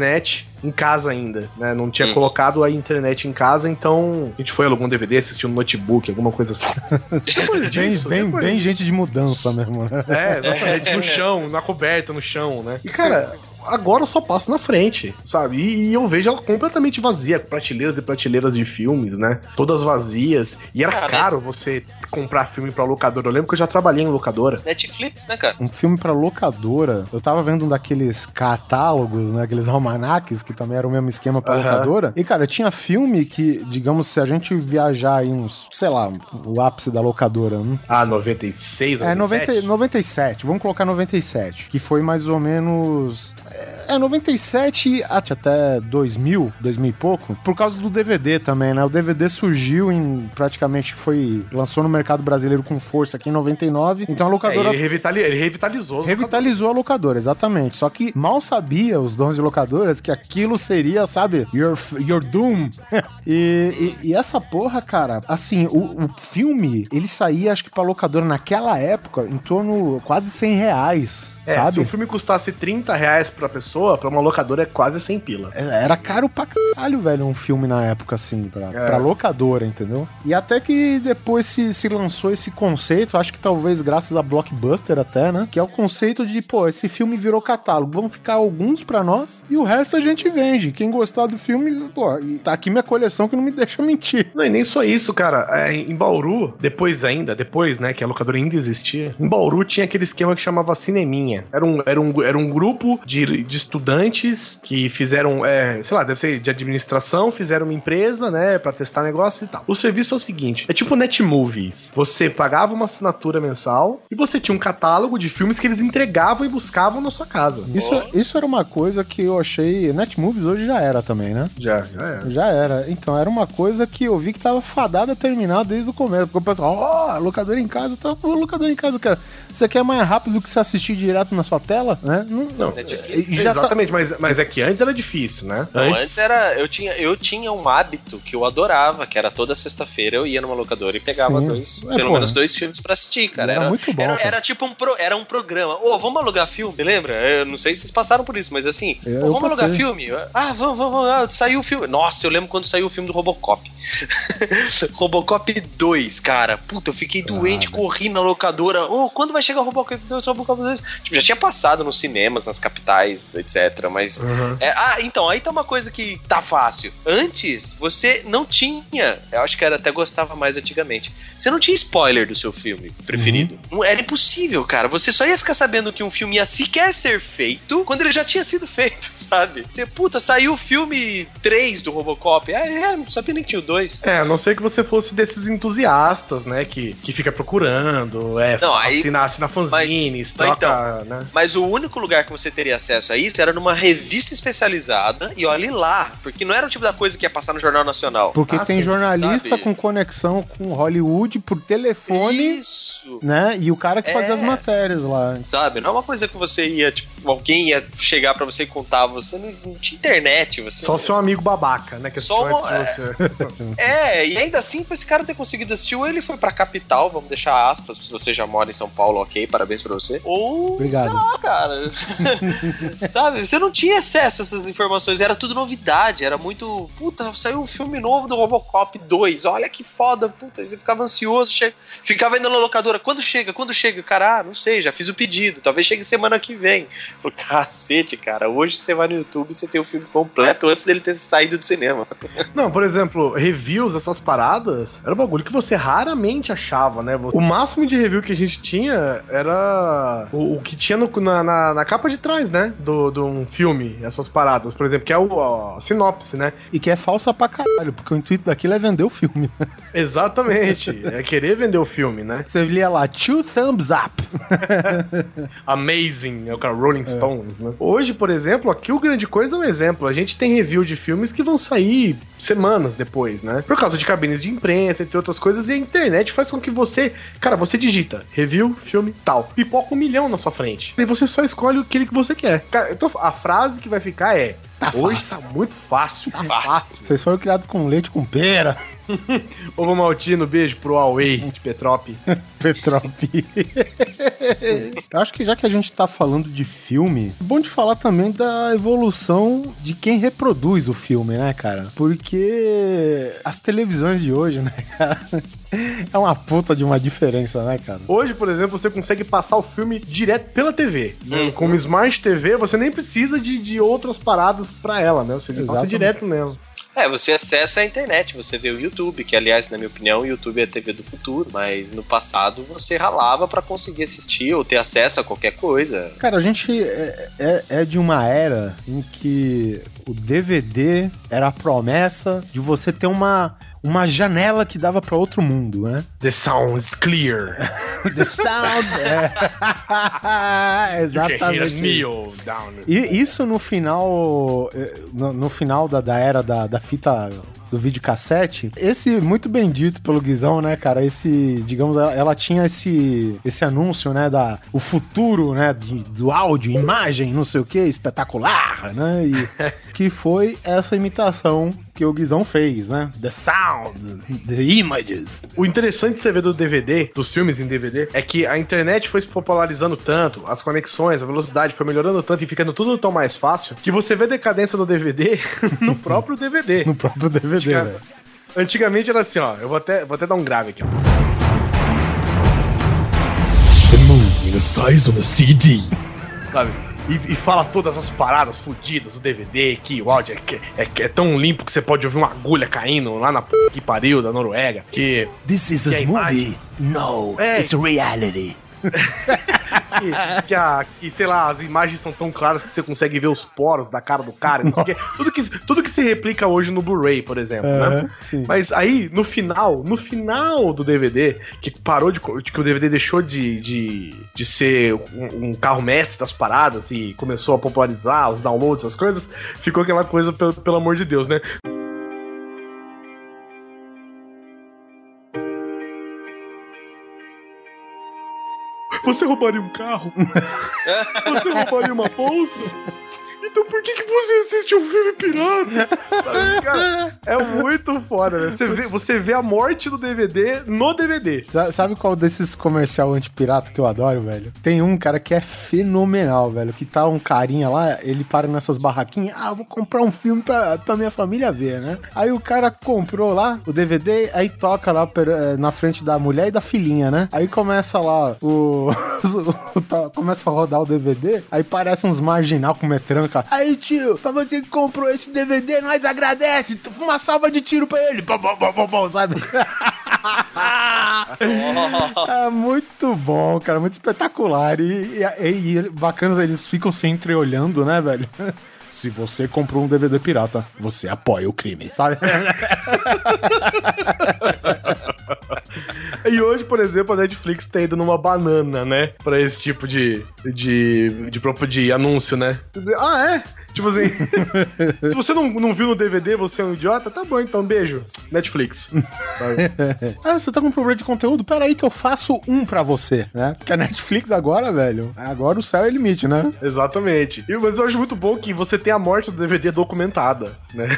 em casa ainda, né? Não tinha Hum. colocado a internet em casa, então a gente foi alugou um DVD, assistiu no notebook, alguma coisa assim. (laughs) Depois Bem, disso, bem, depois- bem gente de mudança mesmo, né? É, exatamente. No chão, na coberta, no chão, né? E, cara, agora eu só passo na frente, sabe? E, e eu vejo ela completamente vazia, prateleiras e prateleiras de filmes, né? Todas vazias. E era Cara, caro você comprar filme pra locadora. Eu lembro que eu já trabalhei em locadora. Netflix, né, cara? Um filme pra locadora. Eu tava vendo um daqueles catálogos, né? Aqueles almanaques, que também era o mesmo esquema pra Aham. locadora. E, cara, tinha filme que, digamos, se a gente viajar aí uns, sei lá, o ápice da locadora, né? Ah, 96, É, 90, 97? 97, vamos colocar 97, que foi mais ou menos. Yeah. É, 97 até 2000, 2000 e pouco, por causa do DVD também, né? O DVD surgiu em praticamente foi. lançou no mercado brasileiro com força aqui em 99, então a É, locadora. ele, revitali- ele revitalizou. Revitalizou a locadora, exatamente. Só que mal sabia os donos de locadoras que aquilo seria, sabe, your, your doom. (laughs) e, e- e essa porra, cara, assim, o, o filme, ele saía, acho que pra locadora naquela época, em torno quase 100 reais, É, se sabe? um filme custasse 30 reais pra pessoa, pra uma locadora é quase 100 pila. É, Era caro pra caralho, velho, um filme na época, assim, pra, É. pra locadora, entendeu? E até que depois se, se lançou esse conceito, acho que talvez graças a Blockbuster até, né? Que é o conceito de, pô, esse filme virou catálogo, vão ficar alguns pra nós e o resto a gente vende. Quem gostar do filme, pô, e tá aqui minha coleção que não me deixa mentir. Não, e nem só isso, cara. É, em Bauru, depois ainda, depois, né, que a locadora ainda existia, em Bauru tinha aquele esquema que chamava Cineminha. Era um, era um, era um grupo de, de estudantes que fizeram, é, sei lá, deve ser de administração, fizeram uma empresa, né, pra testar negócio e tal. O serviço é o seguinte, é tipo Netmovies. Você pagava uma assinatura mensal e você tinha um catálogo de filmes que eles entregavam e buscavam na sua casa. Isso, isso era uma coisa que eu achei. Netmovies hoje já era também, né? Já, já é. Já era. Então, era uma coisa que eu vi que tava fadada a terminar desde o começo. Porque o pessoal, ó, locador em casa, tá, pô, locador em casa, cara. Você quer mais rápido do que você assistir direto na sua tela, né? Não, Não, e já exatamente, mas, mas é que antes era difícil, né? Não, antes, era. Eu tinha, eu tinha um hábito que eu adorava, que era toda sexta-feira eu ia numa locadora e pegava Sim. dois, É, pelo pô, menos dois filmes pra assistir, cara. era muito bom, Era, cara. era tipo um, pro- era um programa. Ô, vamos alugar filme, lembra? Eu não sei se vocês passaram por isso, mas assim, Eu- "Ô, eu vamos alugar passei. filme? Ah, vamos, vamos, vamos. Ah, saiu o filme. Nossa, eu lembro quando saiu o filme do Robocop. (laughs) Robocop 2, cara. Puta, eu fiquei doente, corri na locadora. Ô, quando vai chegar o Robocop 2? Robocop 2? Tipo, já tinha passado nos cinemas, nas capitais, etc. Mas. É, ah, então, aí tá uma coisa que tá fácil. Antes, você não tinha. Eu acho que era até gostava mais antigamente. Você não tinha spoiler do seu filme preferido. Não era impossível, cara. Você só ia ficar sabendo que um filme ia sequer ser feito quando ele já tinha sido (laughs) feito, sabe? Você, puta, saiu o filme 3 do Robocop. Ah, é, não sabia nem que tinha o 2. É, a não ser que você fosse desses entusiastas, né? Que, que fica procurando, é, Não, aí- assina, assina fanzines, mas troca, né? Mas o único lugar que você teria acesso a isso era numa revista especializada e olhe lá, porque não era o tipo da coisa que ia passar no Jornal Nacional. Porque Ah, tem sim, jornalista sabe? com conexão com Hollywood por telefone, Isso. né? E o cara que fazia É. as matérias lá. Sabe? Não é uma coisa que você ia, tipo, alguém ia chegar pra você e contar, você não, não tinha internet, você Só seu amigo babaca, né? Que Só uma- de você. (laughs) É, e ainda assim, pra esse cara ter conseguido assistir, ou ele foi pra capital, vamos deixar aspas, se você já mora em São Paulo, ok, parabéns pra você. Ou, Obrigado. sei lá, cara. (laughs) Sabe? Você não tinha acesso a essas informações, era tudo novidade, era muito. Puta, saiu um filme novo do Robocop 2, olha que foda, puta. Você ficava ansioso, che... ficava indo na locadora, quando chega, quando chega? Cara, ah, não sei, já fiz o pedido, talvez chegue semana que vem. (laughs) Falei, Cacete, cara, hoje você vai no YouTube e você tem o filme completo antes dele ter saído do cinema. (laughs) Não, por exemplo, reviews, essas paradas, era um bagulho que você raramente achava, né? O máximo de review que a gente tinha era o, o que tinha no- na, na, na capa de trás, né? Do, de um filme, essas paradas, por exemplo, que é o, a sinopse, né? E que é falsa pra caralho, porque o intuito daquilo é vender o filme. (laughs) Exatamente. é querer vender o filme, né? Você lia lá, two thumbs up. (laughs) Amazing, é o cara Rolling Stones, né? Hoje, por exemplo, aqui o Grande Coisa é um exemplo. A gente tem review de filmes que vão sair semanas depois, né? Por causa de cabines de imprensa, entre outras coisas, e a internet faz com que você, cara, você digita review, filme, tal. Pipoca um milhão na sua frente. E você só escolhe aquele que você quer. Cara, então a frase que vai ficar é: Tá Hoje fácil. tá muito fácil. Tá fácil. fácil. Vocês foram criados com leite com pera. (laughs) Ovo Maltino, beijo pro Huawei de Petrop. (laughs) Petrop. Eu acho que já que a gente tá falando de filme, é bom de falar também da evolução de quem reproduz o filme, né, cara? Porque as televisões de hoje, né, cara? É uma puta de uma diferença, né, cara? Hoje, por exemplo, você consegue passar o filme direto pela TV. Né? Com uma Smart TV, você nem precisa de, de outras paradas pra ela, né? Você passa Exatamente. direto nela. É, você acessa a internet, você vê o YouTube, que aliás, na minha opinião, o YouTube é a TV do futuro, mas no passado você ralava pra conseguir assistir ou ter acesso a qualquer coisa. Cara, a gente é, é, é de uma era em que o DVD era a promessa de você ter uma, uma janela que dava pra outro mundo, né? The sound is clear. (laughs) The sound. (laughs) é. (laughs) Exatamente. isso. down. E isso no final. eh, No, no final da, da era da, da fita do videocassete, esse muito bem dito pelo Guizão, né, cara? Esse, digamos, ela, ela tinha esse, esse anúncio, né, da o futuro, né, de- do áudio, imagem, não sei o que, espetacular, né? E (laughs) que foi essa imitação que o Guizão fez, né? The sound, the images. O interessante de você ver do DVD, dos filmes em DVD, é que a internet foi se popularizando tanto, as conexões, a velocidade foi melhorando tanto e ficando tudo tão mais fácil, que você vê a decadência do DVD (laughs) no próprio DVD. No próprio DVD, Antiga- velho. Antigamente era assim, ó. Eu vou até, vou até dar um grave aqui, ó. Sabe? E, e fala todas as paradas fudidas do DVD, que o áudio é, é, é tão limpo que você pode ouvir uma agulha caindo lá na p que pariu da Noruega. Que, This is Que a imagem- No, É. it's reality. (laughs) que, que a, que, sei lá, as imagens são tão claras que você consegue ver os poros da cara do cara. não sei o quê. tudo, que, tudo que se replica hoje no Blu-ray, por exemplo, né? Sim. Mas aí, no final, no final do DVD, que parou de. que o DVD deixou de, de, de ser um, um carro mestre das paradas e começou a popularizar os downloads, essas coisas, ficou aquela coisa, pelo, pelo amor de Deus, né? Você roubaria um carro? (laughs) Você roubaria uma bolsa? Então por que, que você assiste um filme pirata? Sabe, cara, é muito foda, né? Você vê, você vê a morte do DVD no DVD. Sa- Sabe qual desses comercial antipirata que eu adoro, velho? Tem um cara que é fenomenal, velho. Que tá um carinha lá, ele para nessas barraquinhas. Ah, eu vou comprar um filme pra, pra minha família ver, né? Aí o cara comprou lá o DVD, aí toca lá eh, na frente da mulher e da filhinha, né? Aí começa lá o. (laughs) começa a rodar o DVD, aí parece uns marginal com metranca. Aí, tio, pra você que comprou esse DVD, nós agradece. Uma salva de tiro pra ele. Bom, bom, bom, bom, bom, sabe? (laughs) É muito bom, cara, muito espetacular. E, e, e bacanas, eles ficam se entreolhando, né, velho? Se você comprou um DVD pirata, você apoia o crime, sabe? (laughs) E hoje, por exemplo, a Netflix tá indo numa banana, né? Pra esse tipo de, de, de, propo- de anúncio, né? Ah, é? Tipo assim, (laughs) se você não, não viu no DVD, você é um idiota, tá bom, então beijo. Netflix. (laughs) Ah, você tá com problema de conteúdo? Pera aí que eu faço um pra você, né? Porque a Netflix agora, velho, agora o céu é limite, né? Exatamente. E, mas eu acho muito bom que você tem a morte do DVD documentada, né?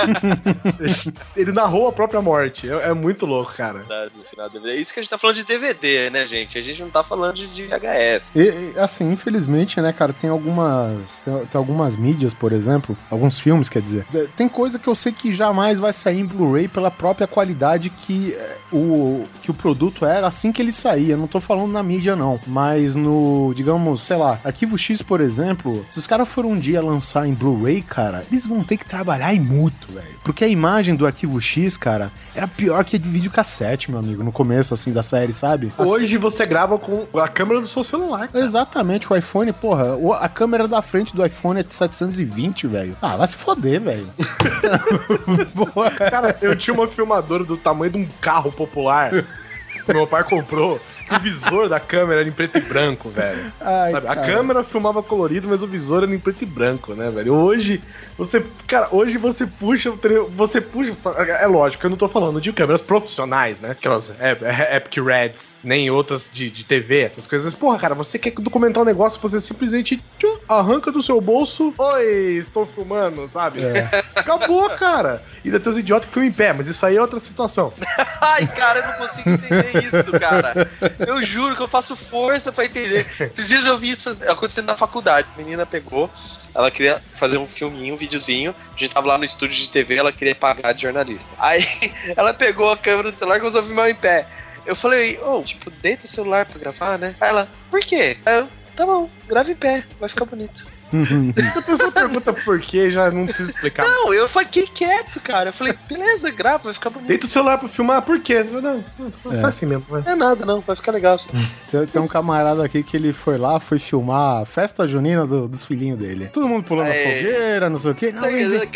(laughs) ele, ele narrou a própria morte. É, é muito louco, cara. No final do DVD. É isso que a gente tá falando de DVD, né, gente? A gente não tá falando de, VHS. E, assim, infelizmente, né, cara, tem algumas. Tem, tem algumas mídias, por exemplo, alguns filmes, quer dizer. é, Tem coisa que eu sei que jamais vai sair em Blu-ray pela própria qualidade que é, o, que o produto era assim que ele saía. Não tô falando na mídia, não. Mas no, digamos, sei lá, Arquivo X, por exemplo, se os caras forem um dia lançar em Blu-ray, cara, eles vão ter que trabalhar e muito, velho. Porque a imagem do Arquivo X, cara, era pior que a de videocassete, meu amigo, no começo, assim, da série, sabe? Hoje você grava com a câmera do seu celular. cara. Exatamente, o iPhone, porra, a câmera da frente do iPhone é de 720, velho. Ah, vai se foder, velho. (laughs) Cara, eu tinha uma filmadora do tamanho de um carro popular meu pai comprou. Que o visor da câmera era em preto e branco, velho. Ai, Sabe, A câmera filmava colorido, mas o visor era em preto e branco, né, velho? Hoje, você. Cara, hoje você puxa. Você puxa. essa- É lógico, eu não tô falando de câmeras profissionais, né? Aquelas é, é, Epic Reds, nem outras de, de TV, essas coisas. Mas, porra, cara, você quer documentar um negócio, você simplesmente arranca do seu bolso, oi, estou filmando, sabe? É. Acabou, cara. E ainda tem os idiotas que filmam em pé, mas isso aí é outra situação. (laughs) Ai, cara, eu não consigo entender isso, cara. Eu juro que eu faço força pra entender. Esses dias eu vi isso acontecendo na faculdade. A menina pegou, ela queria fazer um filminho, um videozinho. A gente tava lá no estúdio de TV, ela queria pagar de jornalista. Aí (laughs) ela pegou a câmera do celular e começou a filmar em pé. Eu falei, ô, tipo, deita o celular pra gravar, né? Aí ela, por quê? Aí eu, tá bom, grava em pé, vai ficar bonito. Se a pessoa pergunta por quê, já não precisa explicar. Não, eu fiquei quieto, cara. Eu falei, beleza, grava, vai ficar bonito. Deita o celular pra filmar, por quê? Não, não, não É. faz assim mesmo. Não é nada, não, vai ficar legal. Assim. Tem, tem um camarada aqui que ele foi lá, foi filmar a festa junina do- dos filhinhos dele. Todo mundo pulando Aê. fogueira, não sei o quê. Não, vem, ver,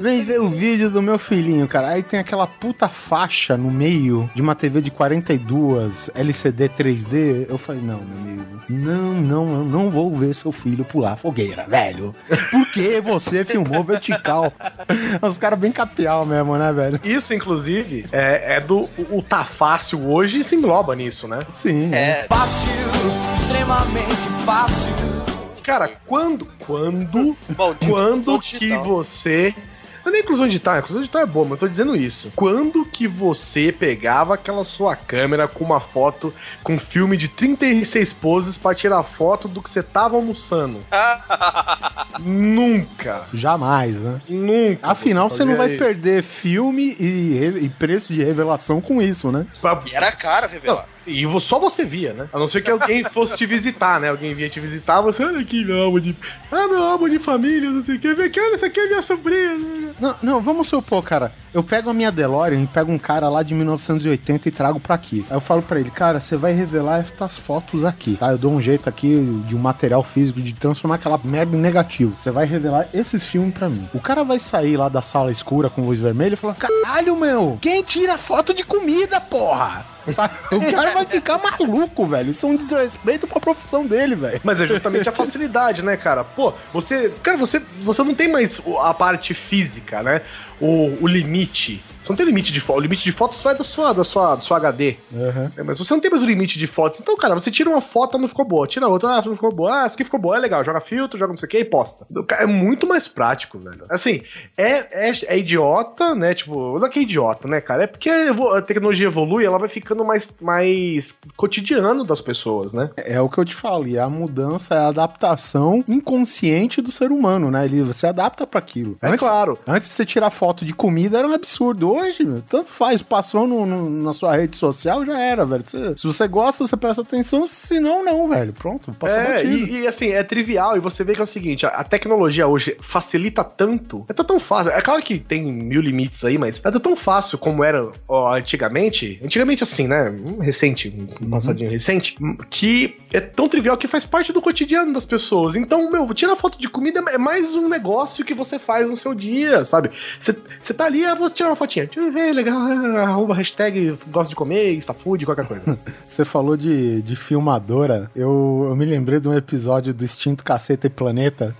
vem ver o vídeo do meu filhinho, cara. Aí tem aquela puta faixa no meio de uma TV de 42 LCD 3D. Eu falei, não, meu amigo, não, não, eu não vou ver seu filho pular a fogueira, velho. Por que você filmou vertical? Os caras bem capial mesmo, né, velho? Isso, inclusive, é, é do. O, o tá fácil hoje se engloba nisso, né? Sim. É, Fácil, extremamente fácil. Cara, quando. Quando. bom, Quando que digital. você. Não é nem inclusão digital, a inclusão digital é boa, mas eu tô dizendo isso. Quando que você pegava aquela sua câmera com uma foto com filme de 36 poses pra tirar foto do que você tava almoçando? (laughs) Nunca. Jamais, né? Nunca. Afinal, você não vai isso. perder filme e, e preço de revelação com isso, né? Pra- E era caro revelar. E só você via, né? A não ser que alguém fosse te visitar, né? Alguém vinha te visitar, você, olha aqui, meu álbum de. Ah, meu álbum de família, não sei o que. Vem aqui, olha, essa aqui é minha sobrinha. Não, não, vamos supor, cara. Eu pego a minha DeLorean e pego um cara lá de 1980 e trago pra aqui. Aí eu falo pra ele, cara, você vai revelar estas fotos aqui, tá? Eu dou um jeito aqui de um material físico de transformar aquela merda em negativo. Você vai revelar esses filmes pra mim. O cara vai sair lá da sala escura com luz vermelha e falar, caralho, meu, quem tira foto de comida, porra? Sabe? O cara vai ficar maluco, velho. Isso é um desrespeito pra profissão dele, velho. Mas é justamente a facilidade, né, cara? Pô, você. Cara, você, você não tem mais a parte física, né? O, o limite. Você não tem limite de foto. O limite de fotos vai da sua, da sua, do seu HD. Uhum. É, mas você não tem mais o limite de fotos. Então, cara, você tira uma foto, não ficou boa. Tira outra, ah, não ficou boa. Ah, essa aqui ficou boa, é legal. Joga filtro, joga não sei o que e posta. É muito mais prático, velho. Assim, é, é, é idiota, né? Tipo, não é que é idiota, né, cara? É porque a tecnologia evolui, ela vai ficando mais, mais cotidiano das pessoas, né? É o que eu te falo, e a mudança é a adaptação inconsciente do ser humano, né? Ele se adapta pra aquilo. É claro. Antes de você tirar foto de comida era um absurdo. Hoje, meu, tanto faz, passou no- no- na sua rede social, já era, velho. Você- se você gosta, você presta atenção, se não, não, velho. Pronto, passou É, batido. e, e, assim, é trivial, e você vê que é o seguinte, a, a tecnologia hoje facilita tanto, é tão fácil, é claro que tem mil limites aí, mas é tão fácil como era ó, antigamente, antigamente assim, né, recente, um passadinho recente, que é tão trivial que faz parte do cotidiano das pessoas, então, meu, tirar foto de comida é mais um negócio que você faz no seu dia, sabe, você tá ali, ah, vou tirar uma fotinha, ver, legal, (laughs) arroba hashtag gosto de comer, está food, qualquer coisa. (laughs) Você falou de, de filmadora. Eu, eu me lembrei de um episódio do Extinto Caceta e Planeta.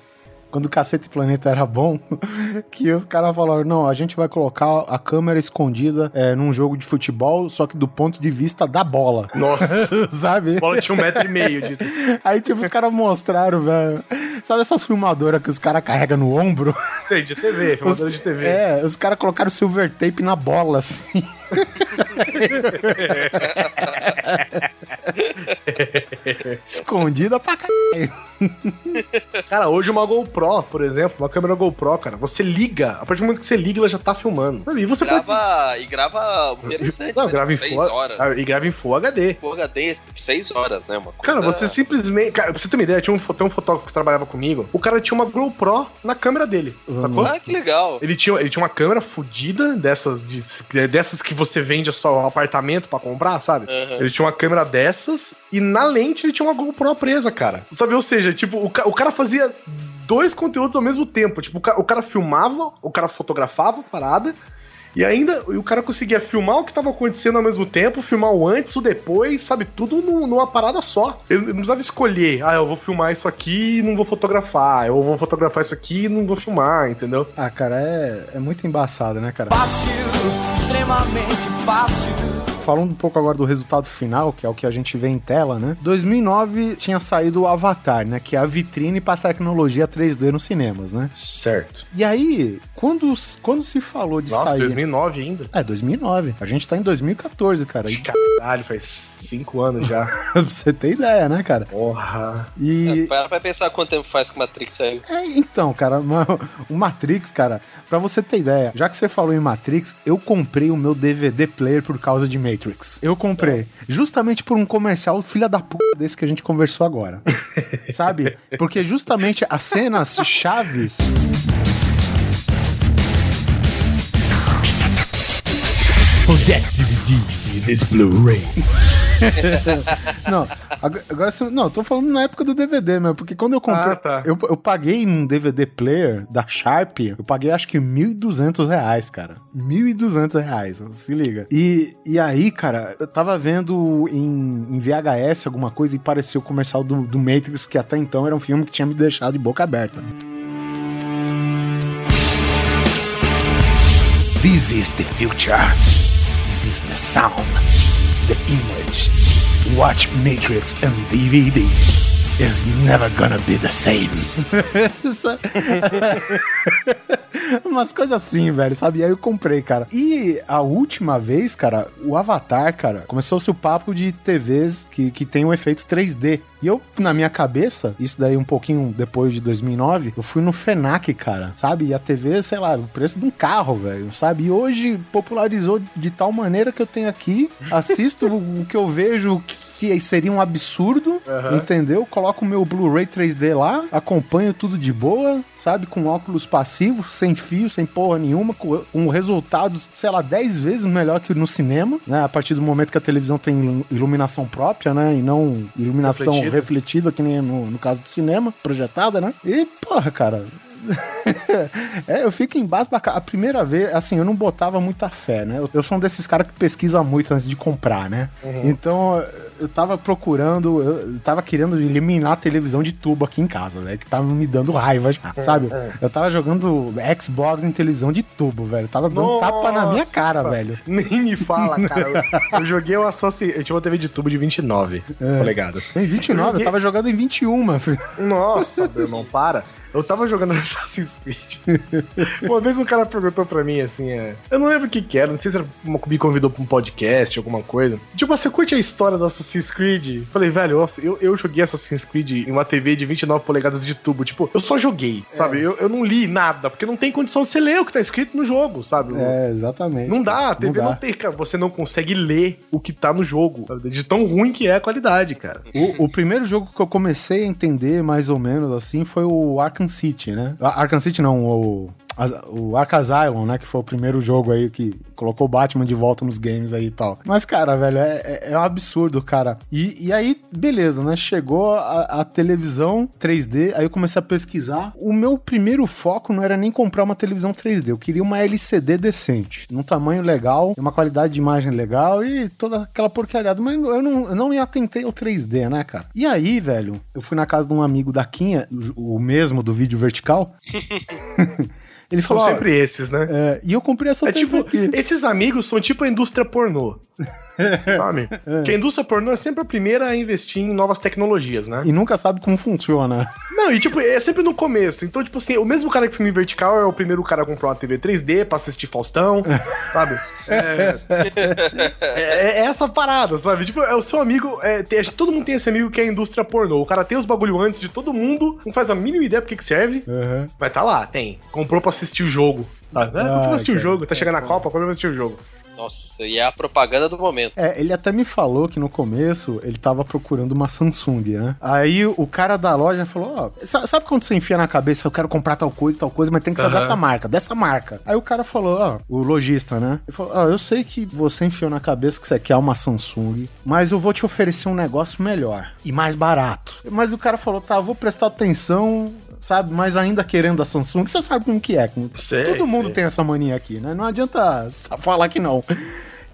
Quando o Caceta e Planeta era bom, (laughs) que os caras falaram: não, a gente vai colocar a câmera escondida é, num jogo de futebol, só que do ponto de vista da bola. (laughs) Nossa, Sabe? a bola tinha um metro e meio de... (laughs) Aí, tipo, os caras mostraram, velho. Sabe essas filmadoras que os caras carregam no ombro? Sei, de TV, Os, filmadora de TV. É, os caras colocaram silver tape na bola, assim. Escondida pra caralho. (laughs) Cara, hoje uma GoPro, por exemplo, uma câmera GoPro, cara, você liga, a partir do momento que você liga, ela já tá filmando. Sabe? E você pode. Grava, e grava interessante, Não, né? grava em Seis Full, horas. ah, e grava em Full HD. Full HD, tipo, 6 horas, né? Uma coisa... Cara, você simplesmente. Cara, pra você ter uma ideia, tinha um, tem um fotógrafo que trabalhava comigo. O cara tinha uma GoPro na câmera dele. Sacou? Ah, que legal. Ele tinha, ele tinha uma câmera fodida, dessas, de- dessas que você vende só um apartamento pra comprar, sabe? Aham. Ele tinha uma câmera dessas e na lente ele tinha uma GoPro presa, cara. Sabe? Ou seja, tipo, o, ca- o cara fazia dois conteúdos ao mesmo tempo. Tipo, o ca- o cara filmava, o cara fotografava a parada. E ainda e o cara conseguia filmar o que tava acontecendo ao mesmo tempo, filmar o antes, o depois, sabe? Tudo nu- numa parada só. Ele não precisava escolher, ah, eu vou filmar isso aqui e não vou fotografar. Eu vou fotografar isso aqui e não vou filmar, entendeu? Ah, cara, é, é muito embaçado, né, cara? Fácil, extremamente fácil. Falando um pouco agora do resultado final, que é o que a gente vê em tela, né? 2009 tinha saído o Avatar, né? Que é a vitrine para tecnologia 3D nos cinemas, né? Certo. E aí, quando, quando se falou de Nossa, sair... 2009 ainda? É, 2009. A gente tá em 2014, cara. E, Caralho, faz cinco anos já. (laughs) pra você ter ideia, né, cara? Porra. E... Para pra pensar quanto tempo faz que o Matrix saiu. É, então, cara, o Matrix, cara, pra você ter ideia, já que você falou em Matrix, eu comprei o meu DVD player por causa de Matrix. Eu comprei. Justamente por um comercial filha da puta desse que a gente conversou agora. (laughs) Sabe? Porque justamente as cenas chaves. That DVD is Blu-ray. (laughs) Não, ag- agora não, tô falando na época do DVD, meu, porque quando eu comprei, Ah, tá. eu, eu paguei um DVD player da Sharp, eu paguei acho que 1.200 reais, cara. 1.200 reais, se liga. E, e aí, cara, eu tava vendo em, em VHS alguma coisa e parecia o comercial do, do Matrix, que até então era um filme que tinha me deixado de boca aberta. This is the future. This is the sound, the image. Watch Matrix and DVD. Is never gonna be the same. (laughs) Umas coisas assim, velho, sabe? E aí eu comprei, cara. E a última vez, cara, o Avatar, cara, começou-se o papo de TVs que, que tem um efeito 3D. E eu, na minha cabeça, isso daí um pouquinho depois de 2009, eu fui no FENAC, cara, sabe? E a TV, sei lá, o preço de um carro, velho, sabe? E hoje popularizou de tal maneira que eu tenho aqui, assisto (laughs) o que eu vejo que que seria um absurdo, entendeu? Coloco o meu Blu-ray 3D lá, acompanho tudo de boa, sabe? Com óculos passivos, sem fio, sem porra nenhuma, com, com resultados, sei lá, 10 vezes melhor que no cinema, né? A partir do momento que a televisão tem ilu- iluminação própria, né? E não iluminação Refletida. refletida, que nem no, no caso do cinema, projetada, né? E, porra, cara, (laughs) é, eu fico embasbacado. A primeira vez, assim, eu não botava muita fé, né? Eu, eu sou um desses caras que pesquisa muito antes de comprar, né? Então, eu tava procurando, eu tava querendo eliminar a televisão de tubo aqui em casa, velho, que tava me dando raiva já, sabe? Eu tava jogando Xbox em televisão de tubo, velho. Tava dando tapa na minha cara, Nossa, velho. Nem me fala, (laughs) cara. Eu, eu joguei o Assassin's... Eu tinha uma TV de tubo de 29 É. polegadas. Em 29, eu tava jogando em 21, filho. Nossa, meu irmão, para. Eu tava jogando (laughs) Assassin's Creed. Uma vez um cara perguntou pra mim assim, é, eu não lembro o que que era, não sei se era, uma- me convidou pra um podcast, alguma coisa. Tipo, você curte a história do Assassin's Creed? Falei, velho, nossa, eu, eu joguei Assassin's Creed em uma TV de 29 polegadas de tubo. Tipo, eu só joguei, sabe? Eu, eu não li nada, porque não tem condição de você ler o que tá escrito no jogo, sabe? É, exatamente. Não dá, a TV não, dá. tem, cara. Você não consegue ler o que tá no jogo. sabe? De tão ruim que é a qualidade, cara. O, o primeiro jogo que eu comecei a entender mais ou menos assim foi o Arkham City, né? Ah, Arkham City não, o, o Arkham né? Que foi o primeiro jogo aí que colocou o Batman de volta nos games aí e tal. Mas, cara, velho, é, é- é um absurdo, cara. E, e aí, beleza, né? Chegou a, a televisão 3D, aí eu comecei a pesquisar. O meu primeiro foco não era nem comprar uma televisão 3D, eu queria uma LCD decente, num tamanho legal, uma qualidade de imagem legal e toda aquela porcariada. Mas eu não, eu não me atentei ao 3D, né, cara? E aí, velho, eu fui na casa de um amigo da Quinha, o mesmo do vídeo vertical. (laughs) Ele São falou, ó, sempre esses, né? é, e eu comprei essa É TV tipo, aqui. esses amigos são tipo a indústria pornô. (laughs) (laughs) sabe? Que a indústria pornô é sempre a primeira a investir em novas tecnologias, né? E nunca sabe como funciona. Não, e tipo, é sempre no começo. Então, tipo assim, o mesmo cara que filme vertical é o primeiro cara a comprar uma TV 3D pra assistir Faustão, (laughs) sabe? É, é- é essa parada, sabe? Tipo, é o seu amigo. é, tem- todo mundo tem esse amigo que é a indústria pornô. O cara tem os bagulho antes de todo mundo, não faz a mínima ideia pro que, que serve. Uhum. Vai tá lá, tem. Comprou pra assistir o jogo. Sabe? É, comprou pra assistir o cara. jogo. Tá chegando na Copa, comprou pra assistir o jogo. Nossa, e é a propaganda do momento. É, ele até me falou que no começo ele tava procurando uma Samsung, né? Aí o cara da loja falou: Ó, sa- sabe quando você enfia na cabeça, eu quero comprar tal coisa, tal coisa, mas tem que ser Aham. dessa marca, dessa marca. Aí o cara falou: Ó, o lojista, né? Ele falou: Ó, eu sei que você enfiou na cabeça que você quer uma Samsung, mas eu vou te oferecer um negócio melhor e mais barato. Mas o cara falou: Tá, eu vou prestar atenção. Sabe, mas ainda querendo a Samsung, você sabe como que é. Sei, Todo mundo sei. tem essa mania aqui, né? Não adianta falar que não.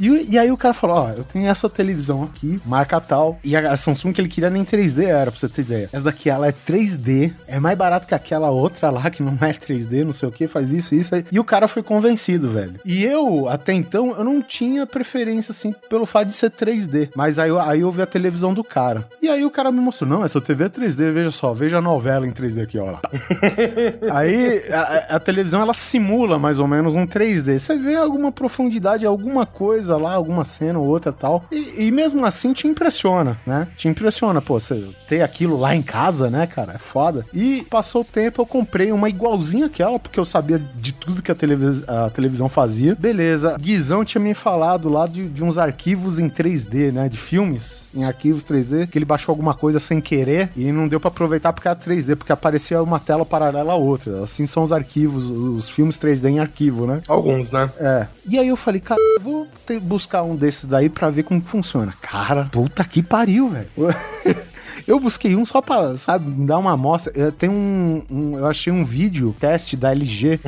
E, e aí o cara falou: Ó, eu tenho essa televisão aqui, marca tal. E a, Samsung que ele queria nem 3D era, pra você ter ideia. Essa daqui, ela é 3D, é mais barato que aquela outra lá, que não é 3D, não sei o que, faz isso, isso. aí. E o cara foi convencido, velho. E eu, até então, eu não tinha preferência, assim, pelo fato de ser 3D. Mas aí, eu- aí eu vi a televisão do cara. E aí o cara me mostrou: Não, essa TV é 3D, veja só, veja a novela em 3D aqui, ó lá. (laughs) Aí a, a televisão ela simula mais ou menos um 3D. Você vê alguma profundidade, alguma coisa lá, alguma cena ou outra tal. E, e mesmo assim te impressiona, né? Te impressiona, pô, você ter aquilo lá em casa, né, cara? É foda. E passou o tempo, eu comprei uma igualzinha aquela, porque eu sabia de tudo que a, televis a televisão fazia. Beleza. Guizão tinha me falado lá de, de uns arquivos em 3D, né? De filmes em arquivos 3D, que ele baixou alguma coisa sem querer e não deu pra aproveitar porque era 3D, porque aparecia uma tela paralela a outra. Assim são os arquivos, os filmes 3D em arquivo, né? Alguns, né? É. E aí eu falei, cara, eu vou ter- buscar um desses daí pra ver como funciona. Cara, puta que pariu, velho. (laughs) Eu busquei um só pra, sabe, dar uma amostra. Eu, tem um, um- Eu achei um vídeo teste da LG.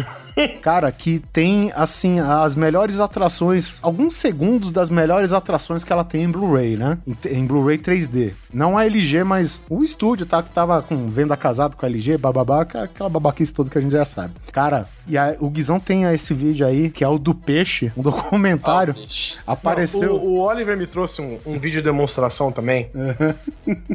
Cara, que tem, assim, as melhores atrações, alguns segundos das melhores atrações que ela tem em Blu-ray, né? Em, em Blu-ray 3D. Não a LG, mas o estúdio, tá? Que tava com venda casado com a LG, bababá, aquela babaquice toda que a gente já sabe. Cara, e a- o Guizão tem esse vídeo aí, que é o do peixe, um documentário. Apareceu. Não, o, o Oliver me trouxe um, um vídeo de demonstração também.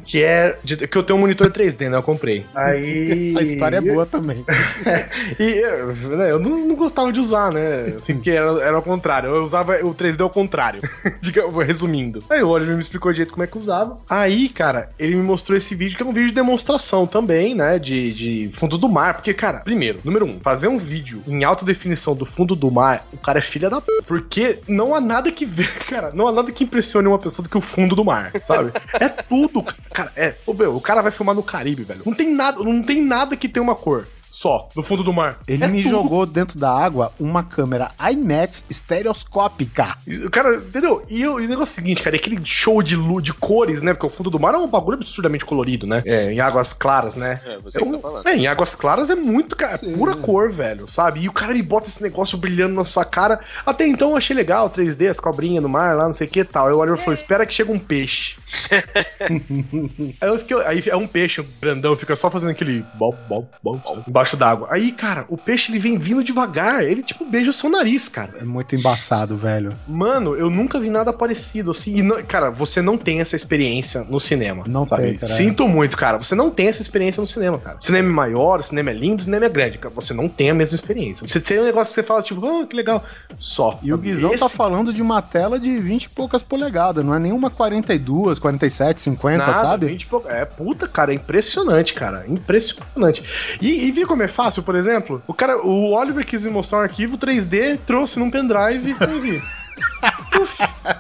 que é. de- que eu tenho um monitor 3D, né? Eu comprei. (laughs) Aí. Essa história é boa também. (laughs) E eu, eu não, não gostava de usar, né? Assim, porque era, era contrário. Eu usava o 3D ao contrário. (laughs) Resumindo. Aí o Oliver me explicou o jeito como é que usava. Aí, cara, ele me mostrou esse vídeo, que é um vídeo de demonstração também, né? De, de fundo do mar. Porque, cara, primeiro, número um, fazer um vídeo em alta definição do fundo do mar, o cara é filha da p. Porque não há nada que vê, (laughs) cara, não há nada que impressione uma pessoa do que o fundo do mar, sabe? É tudo, cara. É, meu, o cara vai filmar no Caribe, velho. Não tem nada, não tem nada que tenha uma cor. Só, no fundo do mar. Ele É me tudo jogou dentro da água uma câmera IMAX estereoscópica. O cara, entendeu? E, eu- e o negócio é o seguinte, cara, é aquele show de luz, de cores, né? Porque o fundo do mar é um bagulho absurdamente colorido, né? É, em águas claras, né? É, você É, que tá um- falando. é, em águas claras é muito, cara, é pura cor, velho, sabe? E o cara ele bota esse negócio brilhando na sua cara. Até então eu achei legal, 3D, as cobrinhas no mar lá, não sei o que e tal. Aí o Oliver falou: espera que chega um peixe. (laughs) aí eu fiquei, aí é um peixe, grandão, fica só fazendo aquele bom, bom, bom, embaixo d'água. Aí, cara, o peixe ele vem vindo devagar, ele tipo beija o seu nariz, cara. É muito embaçado, velho. Mano, eu nunca vi nada parecido assim. E não- cara, você não tem essa experiência no cinema. Não sabe? tem, cara. Sinto muito, cara. Você não tem essa experiência no cinema, cara. O cinema é maior, o cinema é lindo, o cinema é grande. cara. Você não tem a mesma experiência. Você tem um negócio que você fala, tipo, ah, que legal. Só. E o sabe? Guizão tá Esse- falando de uma tela de 20 e poucas polegadas, não é nenhuma 42, 47, 50, Nada, sabe? 20 e pouco- É, puta, cara, é impressionante, cara. Impressionante. E, e vi como é fácil, por exemplo? O cara, o Oliver quis me mostrar um arquivo 3D, trouxe num pendrive e eu vi. (laughs) (laughs)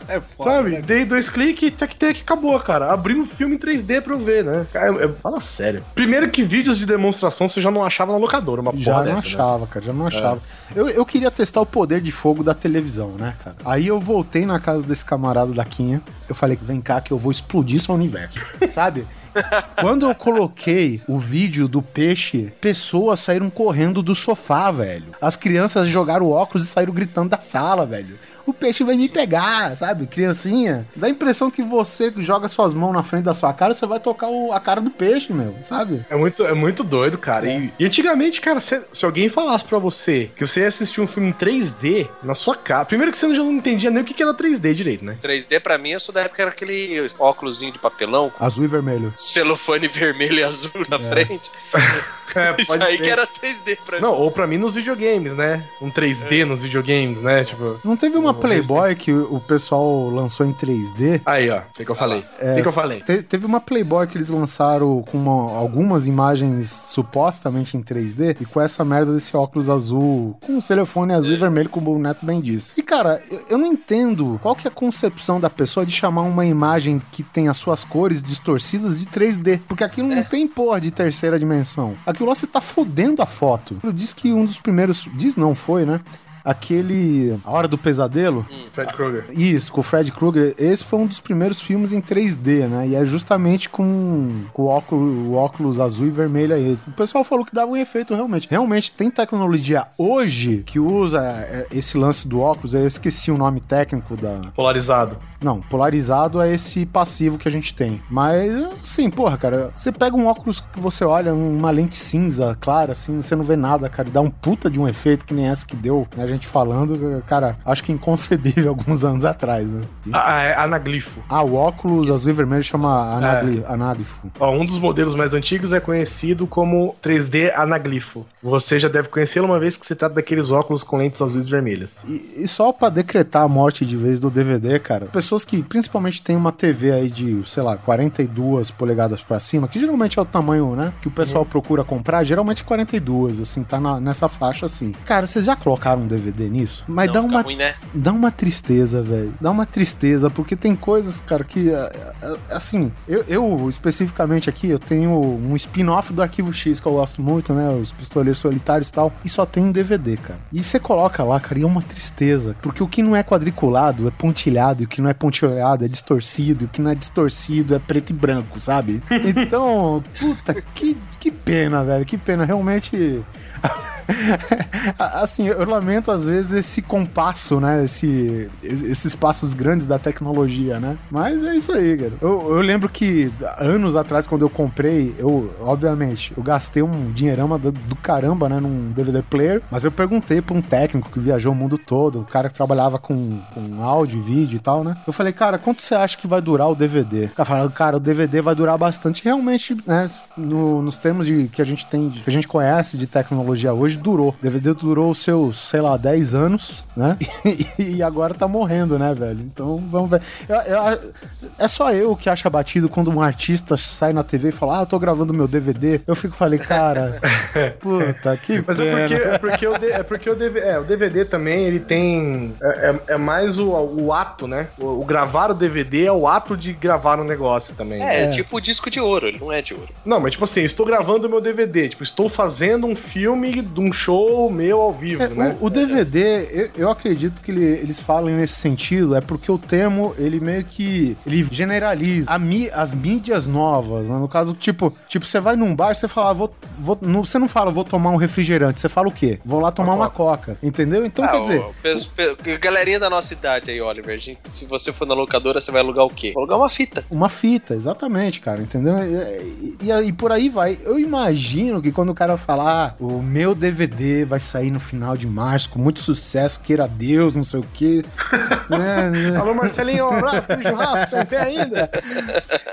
É Sabe? Dei dois cliques, tac, tac, acabou, cara. Abri um filme em 3D pra eu ver, né? Cara, é- é- fala sério. Primeiro que vídeos de demonstração você já não achava na locadora, uma Já porra não dessa, né? achava, cara, já não achava. Eu, eu queria testar o poder de fogo da televisão, né, cara? Aí eu voltei na casa desse camarada da Quinha, eu falei, vem cá que eu vou explodir seu universo, (laughs) sabe? Quando eu coloquei o vídeo do peixe, pessoas saíram correndo do sofá, velho. As crianças jogaram óculos e saíram gritando da sala, velho. O peixe vai me pegar, sabe? Criancinha. Dá a impressão que você joga suas mãos na frente da sua cara, você vai tocar o- a cara do peixe, meu, sabe? É muito, é muito doido, cara. E, e antigamente, cara, se, se alguém falasse pra você que você ia assistir um filme em 3D na sua cara. Primeiro que você já não entendia nem o que que era 3D direito, né? 3D pra mim, eu sou da época que era aquele óculosinho de papelão, Azul e vermelho. celofane (laughs) vermelho e azul na frente. (laughs) É, Isso aí que era 3D pra mim. Não, ou pra mim nos videogames, né? Um 3D nos videogames, né? Tipo. Não teve uma Playboy que o pessoal lançou em 3D? Aí, ó. O que, que eu falei? O que, que eu falei? Te- teve uma Playboy que eles lançaram com uma- algumas imagens supostamente em 3D e com essa merda desse óculos azul, com um telefone azul e vermelho, como o Neto bem disse. E cara, eu, eu não entendo qual que é a concepção da pessoa de chamar uma imagem que tem as suas cores distorcidas de 3D, porque aquilo não tem porra de terceira dimensão. Aquilo lá você tá fodendo a foto. Diz que um dos primeiros, diz não foi, né? Aquele A Hora do Pesadelo. Fred Krueger. Isso, com o Fred Krueger. Esse foi um dos primeiros filmes em 3D, né? E é justamente com, com o, óculos, o óculos azul e vermelho aí. O pessoal falou que dava um efeito realmente. Realmente tem tecnologia hoje que usa é, esse lance do óculos. Eu esqueci o nome técnico da. Polarizado. Não, polarizado é esse passivo que a gente tem. Mas, sim, porra, cara, você pega um óculos que você olha, uma lente cinza clara, assim, você não vê nada, cara, e dá um puta de um efeito que nem essa que deu, né, a gente falando, cara, acho que inconcebível (laughs) alguns anos atrás, né? Ah, é anaglifo. Ah, o óculos azul e vermelho chama anagli, anáglifo. Ó, um dos modelos mais antigos é conhecido como 3D anaglifo. Você já deve conhecê-lo uma vez que se trata daqueles óculos com lentes azuis e vermelhas. E, e só pra decretar a morte de vez do DVD, cara, pessoas que principalmente têm uma TV aí de, sei lá, 42 polegadas pra cima, que geralmente é o tamanho, né, que o pessoal procura comprar, geralmente 42, assim, tá na- nessa faixa assim. Cara, vocês já colocaram um DVD nisso? Mas Não, dá uma ruim, né? dá uma tristeza, velho. Dá uma tristeza, porque tem coisas, cara, que. é, é, Assim, eu, eu, especificamente aqui, eu tenho um spin-off do Arquivo X que eu gosto muito, né? Os pistoleiros solitários e tal. E só tem em DVD, cara. E você coloca lá, cara, e é uma tristeza. Porque o que não é quadriculado é pontilhado, e o que não é pontilhado é distorcido, o que não é distorcido é preto e branco, sabe? (laughs) Então, puta, que, que pena, velho. Que pena. Realmente. (laughs) assim, eu lamento às vezes esse compasso, né? Esse, esses passos grandes da tecnologia, né? Mas é isso aí, cara. Eu, eu lembro que anos atrás, quando eu comprei, eu, obviamente, eu gastei um dinheirama do, do caramba, né? Num DVD player. Mas eu perguntei pra um técnico que viajou o mundo todo, o cara que trabalhava com, com áudio e vídeo e tal, né? Eu falei, cara, quanto você acha que vai durar o DVD? O cara falou, cara, o DVD vai durar bastante. Realmente, né? no- nos termos de, que a gente tem, que a gente conhece de tecnologia hoje, durou. O DVD durou seus, sei lá, 10 anos, né? (laughs) E, agora tá morrendo, né, velho? Então, vamos ver. Eu- eu- é só eu que acho batido quando um artista sai na TV e fala, ah, eu tô gravando meu DVD. Eu fico, falei, cara, (laughs) puta, que Mas é porque, pena. é porque, o, D- é porque o, DVD, é, o DVD também, ele tem... É, é- é mais o, o ato, né? O, o gravar o DVD é o ato de gravar um negócio também. É, É. tipo o disco de ouro, ele não é de ouro. Não, mas tipo assim, estou gravando o meu DVD. Tipo, estou fazendo um filme de um show meu ao vivo, É, né? o, o DVD, eu, eu acredito que ele- eles falam nesse sentido, é porque o termo, ele meio que, ele generaliza a mi- as mídias novas, né? No caso, tipo, tipo, você vai num bar, você fala, ah, vou, vou, não- você não fala, vou tomar um refrigerante, você fala o quê? Vou lá tomar uma coca, entendeu? Então, Ah, quer dizer, o- galerinha da nossa idade aí, Oliver, gente, se você for na locadora, você vai alugar o quê? Vai alugar uma fita. Uma fita, exatamente, cara, entendeu? E, e, e por aí vai. Eu imagino que quando o cara falar, ah, o meu DVD vai sair no final de março com muito sucesso, queira Deus, não sei o quê. (laughs) né? Alô, Marcelinho, um abraço, aquele churrasco, tá em pé ainda?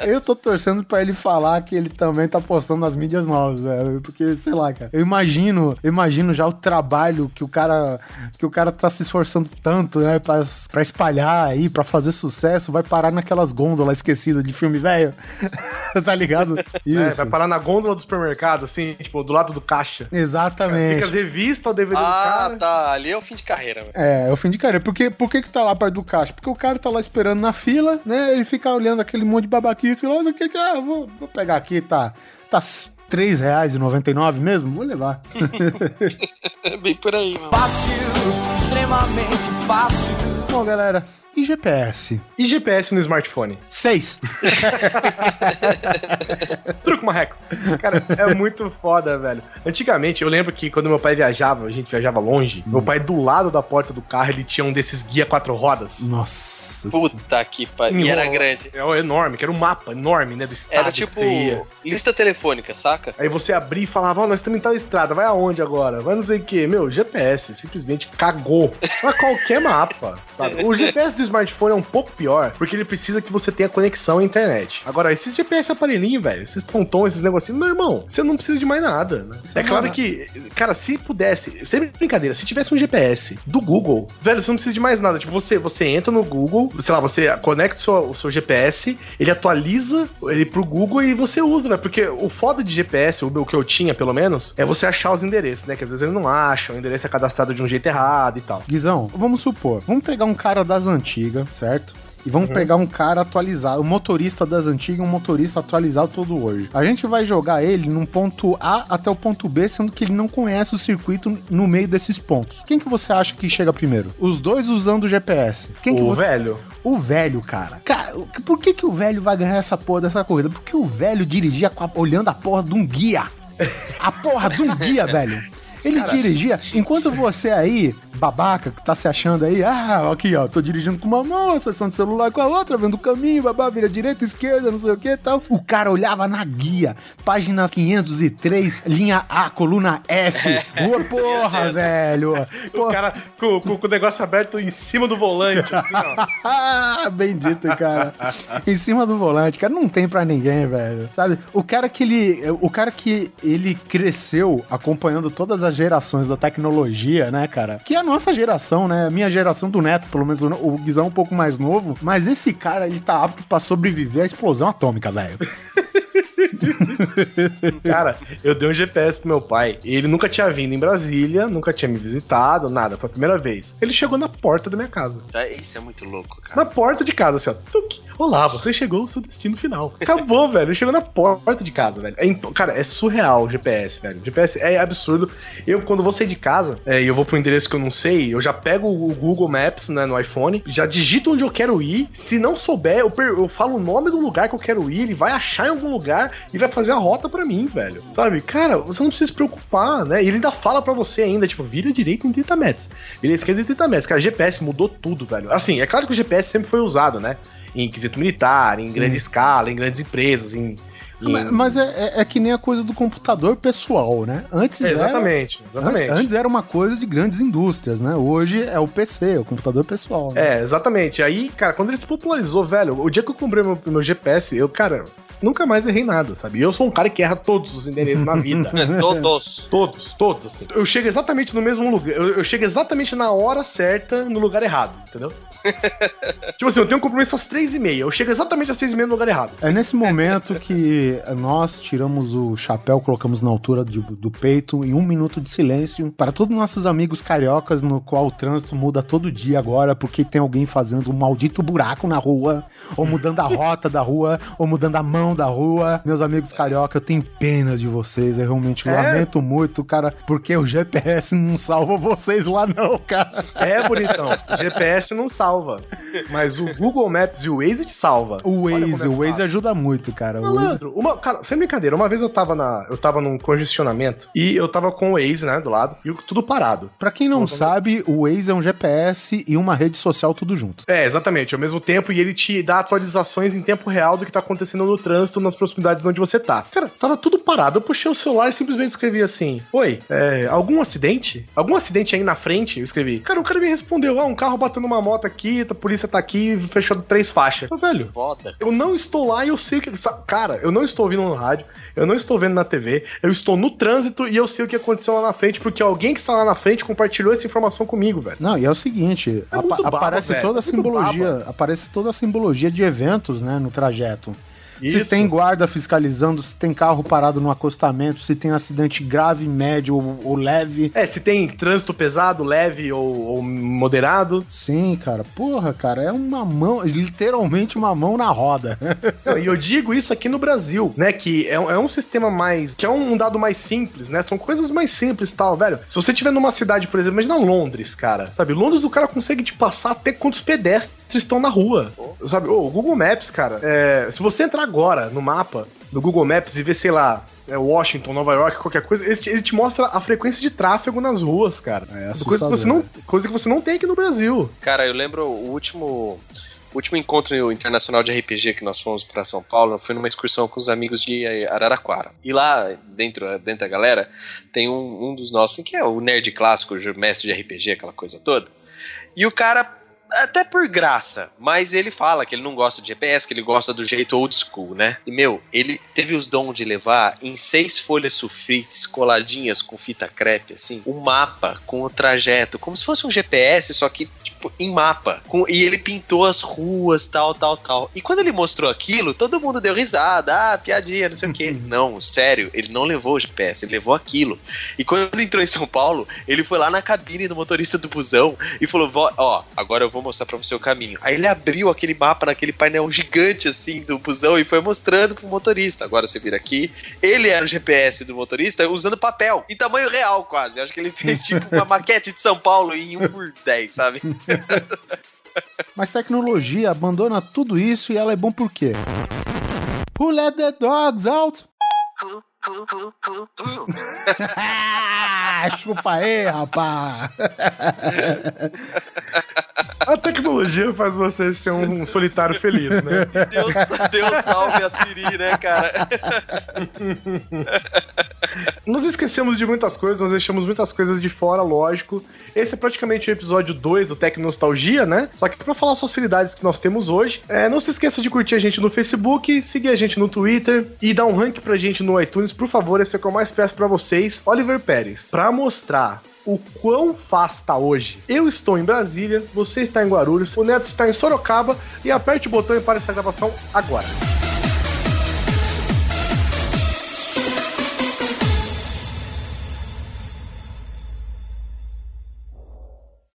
Eu tô torcendo pra ele falar que ele também tá postando nas mídias novas, velho. Porque, sei lá, cara. Eu imagino, eu imagino já o trabalho que o cara que o cara tá se esforçando tanto, né, pra, pra espalhar aí, pra fazer sucesso, vai parar naquelas gôndolas esquecidas de filme velho. (laughs) tá ligado? É, Isso. vai parar na gôndola do supermercado, assim, tipo, do lado do caixa. Fica Exatamente. as revistas, o DVD do Ah, cara. tá. Ali é o fim de carreira, velho. É, é o fim de carreira. Porque, por que que tá lá perto do caixa? Porque o cara tá lá esperando na fila, né? Ele fica olhando aquele monte de babaquice lá, que que... Ah, vou, vou pegar aqui, tá... Tá R$ 3,99 mesmo? Vou levar. (laughs) (laughs) É bem por aí, mano. Fácil, extremamente fácil. Bom, galera, e GPS? E GPS no smartphone? 6. (laughs) Truco marreco. Cara, é muito foda, velho. Antigamente, eu lembro que quando meu pai viajava, a gente viajava longe, meu pai do lado da porta do carro, ele tinha um desses guia quatro rodas. Nossa. Puta que pariu. E era grande. É um enorme, que era um mapa enorme, né, do estado Era que tipo você ia. lista telefônica, saca? Aí você abria e falava, ó, nós estamos em tal estrada, vai aonde agora? Vai não sei o quê. Meu, GPS simplesmente cagou pra qualquer mapa, sabe? O GPS do smartphone é um pouco pior, porque ele precisa que você tenha conexão à internet. Agora, esses GPS aparelhinho, velho, esses tonton, esses negocinhos, meu irmão, você não precisa de mais nada, né? É claro que, cara, se pudesse, sem brincadeira, se tivesse um GPS do Google, velho, você não precisa de mais nada. Tipo, você, você entra no Google, sei lá, você conecta o seu, o seu GPS, ele atualiza ele pro Google e você usa, né? Porque o foda de GPS, o, o que eu tinha pelo menos, é você achar os endereços, né? Que às vezes ele não acha, o endereço é cadastrado de um jeito errado e tal. Guizão, vamos supor, vamos pegar um cara das antigas, certo? e vamos pegar um cara atualizado, um motorista das antigas, um motorista atualizado todo hoje. A gente vai jogar ele num ponto A até o ponto B, sendo que ele não conhece o circuito no meio desses pontos. Quem que você acha que chega primeiro? Os dois usando o GPS. Quem que O você... velho. O velho, cara. Cara, por que, que o velho vai ganhar essa porra dessa corrida? Porque o velho dirigia a- olhando a porra de um guia. A porra de um guia, (laughs) velho. Ele dirigia, enquanto você aí, babaca, que tá se achando aí, ah, aqui ó, tô dirigindo com uma mão, acessando o celular com a outra, vendo o caminho, babá, vira direita, esquerda, não sei o que e tal. O cara olhava na guia, página 503, linha A, coluna F. Ô, porra, velho. O Porra. cara com, com- com o negócio aberto em cima do volante, assim, ó. (laughs) Bendito, cara. em cima do volante, cara, não tem pra ninguém, velho. Sabe? O cara que ele, o cara que ele cresceu acompanhando todas as gerações da tecnologia, né, cara? Que é nossa geração, né? Minha geração do Neto, pelo menos o o Guizão é um pouco mais novo, mas esse cara, ele tá apto pra sobreviver à explosão atômica, velho. (laughs) (laughs) Cara, eu dei um GPS pro meu pai. Ele nunca tinha vindo em Brasília, nunca tinha me visitado, nada. Foi a primeira vez. Ele chegou na porta da minha casa. Tá, Isso é muito louco, cara. Na porta de casa, assim, ó. Tuc. Olá, você chegou ao seu destino final. Acabou, (laughs) velho. Ele chegou na porta de casa, velho. É imp- cara, é surreal o GPS, velho. O GPS é absurdo. Eu, quando vou sair de casa é, e eu vou pro endereço que eu não sei, eu já pego o Google Maps, né, no iPhone, já digito onde eu quero ir. Se não souber, eu, per- eu falo o nome do lugar que eu quero ir, ele vai achar em algum lugar e vai fazer a rota pra mim, velho. Sabe? Cara, você não precisa se preocupar, né? E ele ainda fala pra você ainda, tipo, vira direita em 30 metros. Vira esquerda em 30 metros. Cara, GPS mudou tudo, velho. Assim, é claro que o GPS sempre foi usado, né? Em quesito militar, em grande escala, em grandes empresas, em. Mas, mas é, é- é que nem a coisa do computador pessoal, né? Antes É, era- exatamente, exatamente. An- Antes era uma coisa de grandes indústrias, né? Hoje é o PC, o computador pessoal. né? É, exatamente. Aí, cara, quando ele se popularizou, velho, o dia que eu comprei meu, meu GPS, eu, cara, nunca mais errei nada, sabe? E eu sou um cara que erra todos os endereços na vida. (laughs) Todos. Todos, todos, assim. Eu chego exatamente no mesmo lugar. Eu, eu chego exatamente na hora certa, no lugar errado, entendeu? (laughs) tipo assim, eu tenho um compromisso às três e meia. Eu chego exatamente às três e meia no lugar errado. É nesse momento que nós tiramos o chapéu, colocamos na altura de- do peito em um minuto de silêncio para todos nossos amigos cariocas, no qual o trânsito muda todo dia agora, porque tem alguém fazendo um maldito buraco na rua, ou mudando a rota da rua, ou mudando a mão da rua. Meus amigos carioca, eu tenho pena de vocês, eu realmente É? lamento muito, cara, porque o GPS não salva vocês lá não, cara. É, bonitão. GPS não salva. Mas o Google Maps e o Waze te salva. O como Waze, é o Waze ajuda muito, cara. O Waze- Malandro, uma, cara, sem brincadeira, uma vez eu tava na. Eu tava num congestionamento e eu tava com o Waze, né, do lado, e tudo parado. Pra quem não sabe, o Waze é um GPS e uma rede social tudo junto. É, exatamente, ao mesmo tempo, e ele te dá atualizações em tempo real do que tá acontecendo no trânsito nas proximidades onde você tá. Cara, tava tudo parado. Eu puxei o celular e simplesmente escrevi assim: Oi, é, algum acidente? Algum acidente aí na frente? Eu escrevi. Cara, o cara me respondeu: Ah, um carro bateu numa moto aqui, a polícia tá aqui, fechou três faixas. Eu, velho, Foda. eu não estou lá e eu sei o que. Cara, eu não estou ouvindo no rádio, eu não estou vendo na TV, eu estou no trânsito e eu sei o que aconteceu lá na frente, porque alguém que está lá na frente compartilhou essa informação comigo, velho. Não, e é o seguinte, É muito apa- baba, aparece velho, toda a é muito simbologia, aparece toda a simbologia de eventos, né, no trajeto. Se Isso. tem guarda fiscalizando, se tem carro parado no acostamento, se tem acidente grave, médio ou, ou leve. É, se tem trânsito pesado, leve ou, ou moderado. Sim, cara. Porra, cara, é uma mão, literalmente uma mão na roda. Não, e eu digo isso aqui no Brasil, né? Que é, um- é um sistema mais. que é um dado mais simples, né? São coisas mais simples e tal, velho. Se você estiver numa cidade, por exemplo, imagina Londres, cara. Sabe? Londres o cara consegue te passar até quantos pedestres estão na rua. Sabe? Ô, o Google Maps, cara, é, se você entrar agora no mapa do Google Maps e ver, sei lá. é, Washington, Nova York, qualquer coisa, ele te, ele te mostra a frequência de tráfego nas ruas, cara. É coisa, que você assustador. não, coisa que você não tem aqui no Brasil. Cara, eu lembro o último. O último encontro internacional de RPG que nós fomos para São Paulo foi numa excursão com os amigos de Araraquara. E lá, dentro, dentro da galera, tem um, um dos nossos, que é o nerd clássico, o mestre de RPG, aquela coisa toda. E o cara, até por graça, mas ele fala que ele não gosta de GPS, que ele gosta do jeito old school, né? E, meu, ele teve os dons de levar em seis folhas sulfites coladinhas com fita crepe, assim, um mapa com o trajeto, como se fosse um GPS, só que, tipo, em mapa. Com, e ele pintou as ruas, tal, tal, tal. E quando ele mostrou aquilo, todo mundo deu risada, ah, piadinha, não sei o quê. Não, sério, ele não levou o GPS, ele levou aquilo. E quando ele entrou em São Paulo, ele foi lá na cabine do motorista do busão e falou: "Vó, Ó, agora eu vou vou mostrar pra você o caminho. Aí ele abriu aquele mapa naquele painel gigante assim do busão e foi mostrando pro motorista. Agora você vira aqui. Ele era o GPS do motorista usando papel, em tamanho real quase. Acho que ele fez (laughs) tipo uma maquete de São Paulo em 1 por 10, sabe? (laughs) Mas tecnologia abandona tudo isso e ela é bom por quê? Who let the dogs out? (laughs) Chupa aí, rapaz! A tecnologia faz você ser um solitário feliz, né? Deus, Deus salve a Siri, né, cara? Nós esquecemos de muitas coisas, nós deixamos muitas coisas de fora, lógico. Esse é praticamente o episódio 2 do Tec Nostalgia, né? Só que pra falar as facilidades que nós temos hoje, é, não se esqueça de curtir a gente no Facebook, seguir a gente no Twitter e dar um rank pra gente no iTunes, por favor, esse é o que eu mais peço pra vocês. Oliver Pérez, pra mostrar o quão fácil tá hoje. Eu estou em Brasília, você está em Guarulhos, o Neto está em Sorocaba e aperte o botão e pare essa gravação agora.